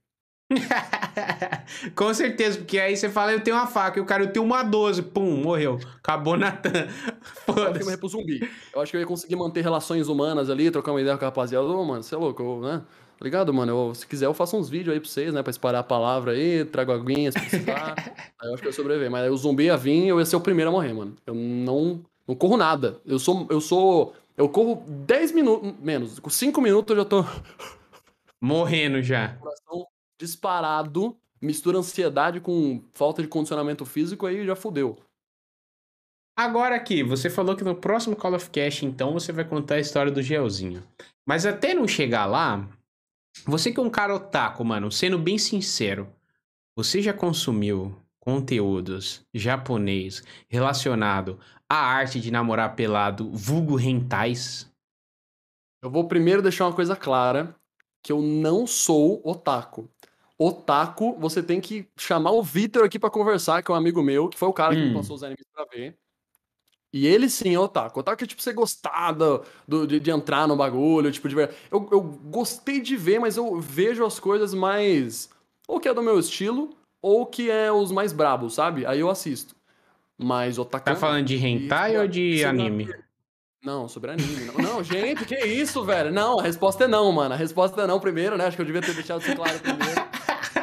*laughs* Com certeza, porque aí você fala, eu tenho uma faca, e o cara, eu tenho uma 12, pum, morreu. Acabou Natan. *laughs* Que eu Foda-se. pro zumbi. Eu acho que eu ia conseguir manter relações humanas ali, trocar uma ideia com a rapaziada. Ô, mano, você é louco, eu, né? Tá ligado, mano? Eu- se quiser, eu faço uns vídeos aí pra vocês, né? Pra espalhar a palavra aí, trago aguinhas pra precisar. *laughs* aí eu acho que eu ia sobreviver. Mas aí o zumbi ia vir eu ia ser o primeiro a morrer, mano. Eu não, não corro nada. Eu sou. Eu sou. Eu corro 10 minutos. Menos. Com 5 minutos eu já tô. Morrendo já. coração disparado, mistura ansiedade com falta de condicionamento físico, aí já fudeu. Agora aqui, você falou que no próximo Call of Cast, então, você vai contar a história do Gelzinho. Mas até não chegar lá, você que é um cara otaku, mano, sendo bem sincero, você já consumiu conteúdos japonês relacionado à arte de namorar pelado, vulgo rentais? Eu vou primeiro deixar uma coisa clara, que eu não sou otaku. Otaku, você tem que chamar o Vitor aqui pra conversar, que é um amigo meu, que foi o cara que Hum. me passou os animes pra ver. E ele sim é otaku. Otaku é tipo você gostar do, do- de, de entrar no bagulho, tipo, de ver. Eu, eu gostei de ver, mas eu vejo as coisas mais. Ou que é do meu estilo, ou que é os mais brabos, sabe? Aí eu assisto. Mas otaku. Tá falando de hentai ou de anime? Não, sobre anime. Não, não gente, que isso, velho? Não, a resposta é não, mano. A resposta é não primeiro, né? Acho que eu devia ter deixado isso claro primeiro.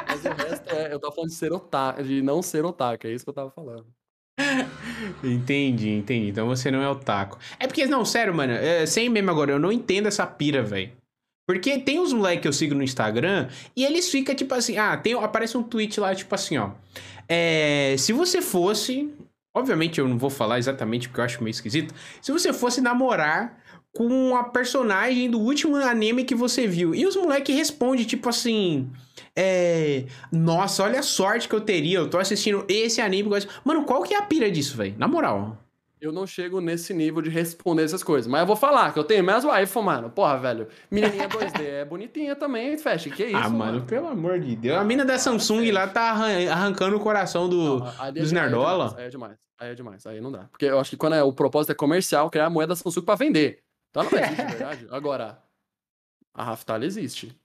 Mas o resto é. Eu tava falando de ser otaku, de não ser otaku, é isso que eu tava falando. Entendi, entendi. Então você não é otaku. É porque, não, sério, mano, é, sem meme agora, eu não entendo essa pira, velho. Porque tem uns moleques que eu sigo no Instagram e eles ficam tipo assim, ah, tem, aparece um tweet lá, tipo assim, ó. É, se você fosse. Obviamente eu não vou falar exatamente porque eu acho meio esquisito. Se você fosse namorar com a personagem do último anime que você viu. E os moleques respondem, tipo assim. É. Nossa, olha a sorte que eu teria. Eu tô assistindo esse anime. Mano, qual que é a pira disso, velho? Na moral. Eu não chego nesse nível de responder essas coisas. Mas eu vou falar que eu tenho mesmo iPhone, mano. Porra, velho. Menininha 2D é bonitinha também, fecha. Que isso, Ah, mano, mano, pelo amor de Deus. A mina da Samsung lá tá arran- arrancando o coração do, Não, é dos demais, Nerdola. Aí é demais. Aí é demais. Aí não dá. Porque eu acho que quando é, o propósito é comercial, criar a moeda Samsung pra vender. Então ela não existe, de *laughs* verdade. Agora, a Raftalha existe.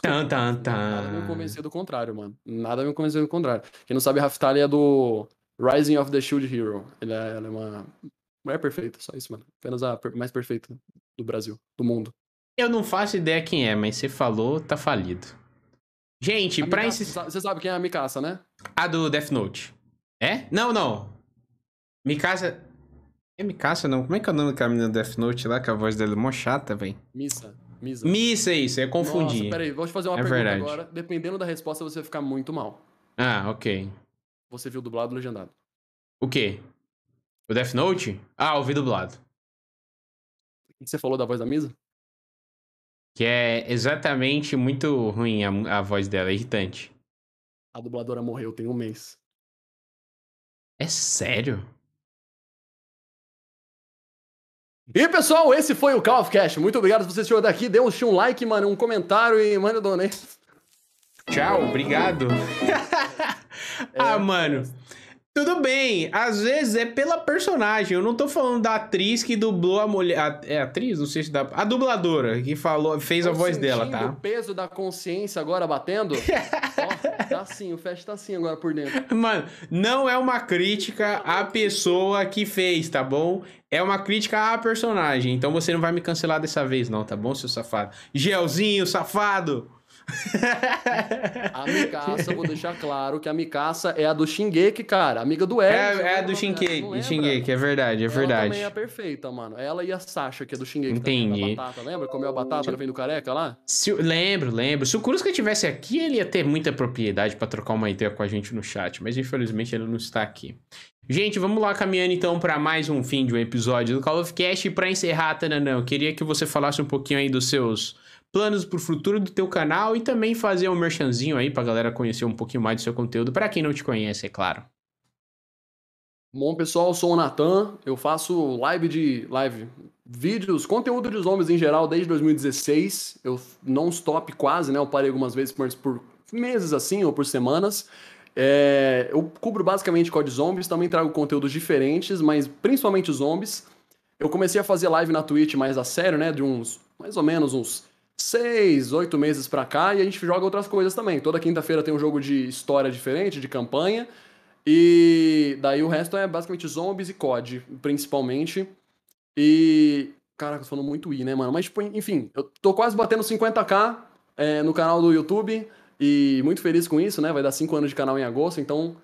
Tan, tan, mas Nada me tan. convencer do contrário, mano. Nada me convencer do contrário. Quem não sabe, a Raftalha é do Rising of the Shield Hero. Ele é, ela é uma mulher perfeita, só isso, mano. Apenas a mais perfeita do Brasil, do mundo. Eu não faço ideia quem é, mas você falou, tá falido. Gente, A pra Mikasa, esse... Você sabe quem é a Mikasa, né? A do Death Note. É? Não, não. Mikasa... É Mikasa, não? Como é que é o nome daquela menina do Death Note lá, que a voz dela é mó chata, velho? Missa. Misa. Missa, isso, eu confundi. Nossa, peraí, vou te fazer uma É pergunta verdade. agora. Dependendo da resposta, você vai ficar muito mal. Ah, ok. Você viu dublado ou legendado? O quê? O Death Note? Ah, ouvi dublado. O que você falou da voz da Misa? Que é exatamente muito ruim a, a voz dela, é irritante. A dubladora morreu tem um mês. É sério? E pessoal, esse foi o Call of Cash. Muito obrigado se você chegou daqui. Dê um, um like, mano, um comentário e manda donate. Tchau, obrigado. *laughs* *laughs* ah, mano. Tudo bem, às vezes é pela personagem. Eu não tô falando da atriz que dublou a mulher. a- é atriz? Não sei se dá. A dubladora que falou, fez a Tô voz dela, tá? o peso da consciência agora batendo. *laughs* Ó, tá assim, o Fast tá assim agora por dentro. Mano, não é uma crítica à pessoa que fez, tá bom? É uma crítica à personagem. Então você não vai me cancelar dessa vez, não, tá bom, seu safado? Gelzinho, safado! *laughs* A Mikasa, vou deixar claro que a Mikasa é a do Shingeki, cara. Amiga do Eren. É, é a lembra do? Shingeki? Shingeki, é verdade, é Ela verdade. também é perfeita, mano. Ela e a Sasha, que é do Shingeki. também, Entendi. Da batata, lembra? Comeu a batata, ela vem do careca lá? Se, lembro, lembro. Se o Kuruska tivesse aqui, ele ia ter muita propriedade pra trocar uma ideia com a gente no chat, mas infelizmente ele não está aqui. Gente, vamos lá caminhando então para mais um fim de um episódio do Call of Cast. E pra encerrar, Tananã, eu queria que você falasse um pouquinho aí dos seus planos pro futuro do teu canal e também fazer um merchanzinho aí pra galera conhecer um pouquinho mais do seu conteúdo, pra quem não te conhece, é claro. Bom, pessoal, eu sou o Natan. Eu faço live de. live. Vídeos, conteúdo de zombies em geral desde 2016. Eu não stop quase, né? Eu parei algumas vezes por, por meses assim, ou por semanas. É, eu cubro basicamente COD Zombies, também trago conteúdos diferentes, mas principalmente zombies. Eu comecei a fazer live na Twitch mais a sério, né? De uns, mais ou menos uns seis, oito meses pra cá, e a gente joga outras coisas também. Toda quinta-feira tem um jogo de história diferente, de campanha. E daí o resto é basicamente zombies e COD, principalmente. E. Caraca, eu tô falando muito I, né, mano? Mas, tipo, enfim, eu tô quase batendo 50k é, no canal do YouTube. E muito feliz com isso, né? Vai dar 5 anos de canal em agosto, então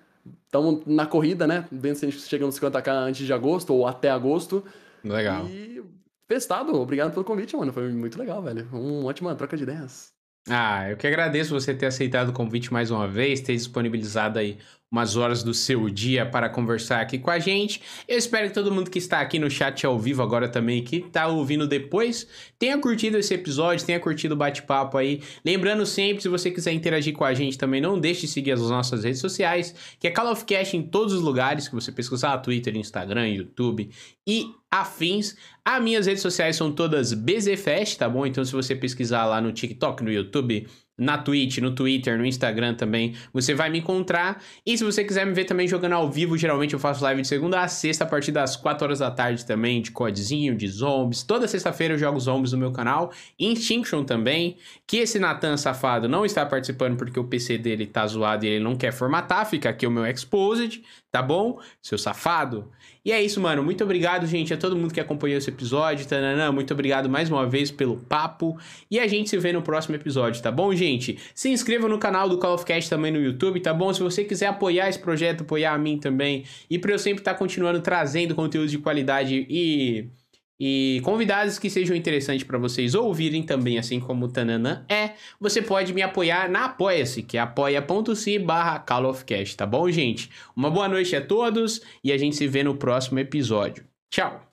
estamos na corrida, né? Vendo se a gente chega nos 50k antes de agosto ou até agosto. Legal. E festado, obrigado pelo convite, mano. Foi muito legal, velho. Uma ótima troca de ideias. Ah, eu que agradeço você ter aceitado o convite mais uma vez, ter disponibilizado aí umas horas do seu dia para conversar aqui com a gente. Eu espero que todo mundo que está aqui no chat ao vivo agora também, que está ouvindo depois, tenha curtido esse episódio, tenha curtido o bate-papo aí. Lembrando sempre, se você quiser interagir com a gente também, não deixe de seguir as nossas redes sociais, que é Call of Cast em todos os lugares que você pesquisar, Twitter, Instagram, YouTube e afins. As minhas redes sociais são todas BZFest, tá bom? Então se você pesquisar lá no TikTok, no YouTube, na Twitch, no Twitter, no Instagram também, você vai me encontrar. E se você quiser me ver também jogando ao vivo, geralmente eu faço live de segunda a sexta, a partir das 4 horas da tarde também, de codezinho, de zombies. Toda sexta-feira eu jogo zombies no meu canal. Instinction também, que esse Natan safado não está participando porque o PC dele tá zoado e ele não quer formatar, fica aqui o meu exposed, tá bom? Seu safado. E é isso, mano. Muito obrigado, gente, a todo mundo que acompanhou esse episódio. Tananã, muito obrigado mais uma vez pelo papo. E a gente se vê no próximo episódio, tá bom, gente? Se inscreva no canal do Call of Cast também no YouTube, tá bom? Se você quiser apoiar esse projeto, apoiar a mim também. E pra eu sempre estar continuando trazendo conteúdo de qualidade e. E convidados que sejam interessantes para vocês ouvirem também, assim como o Tananã é, você pode me apoiar na Apoia-se, que é apoia.se barra tá bom, gente? Uma boa noite a todos e a gente se vê no próximo episódio. Tchau!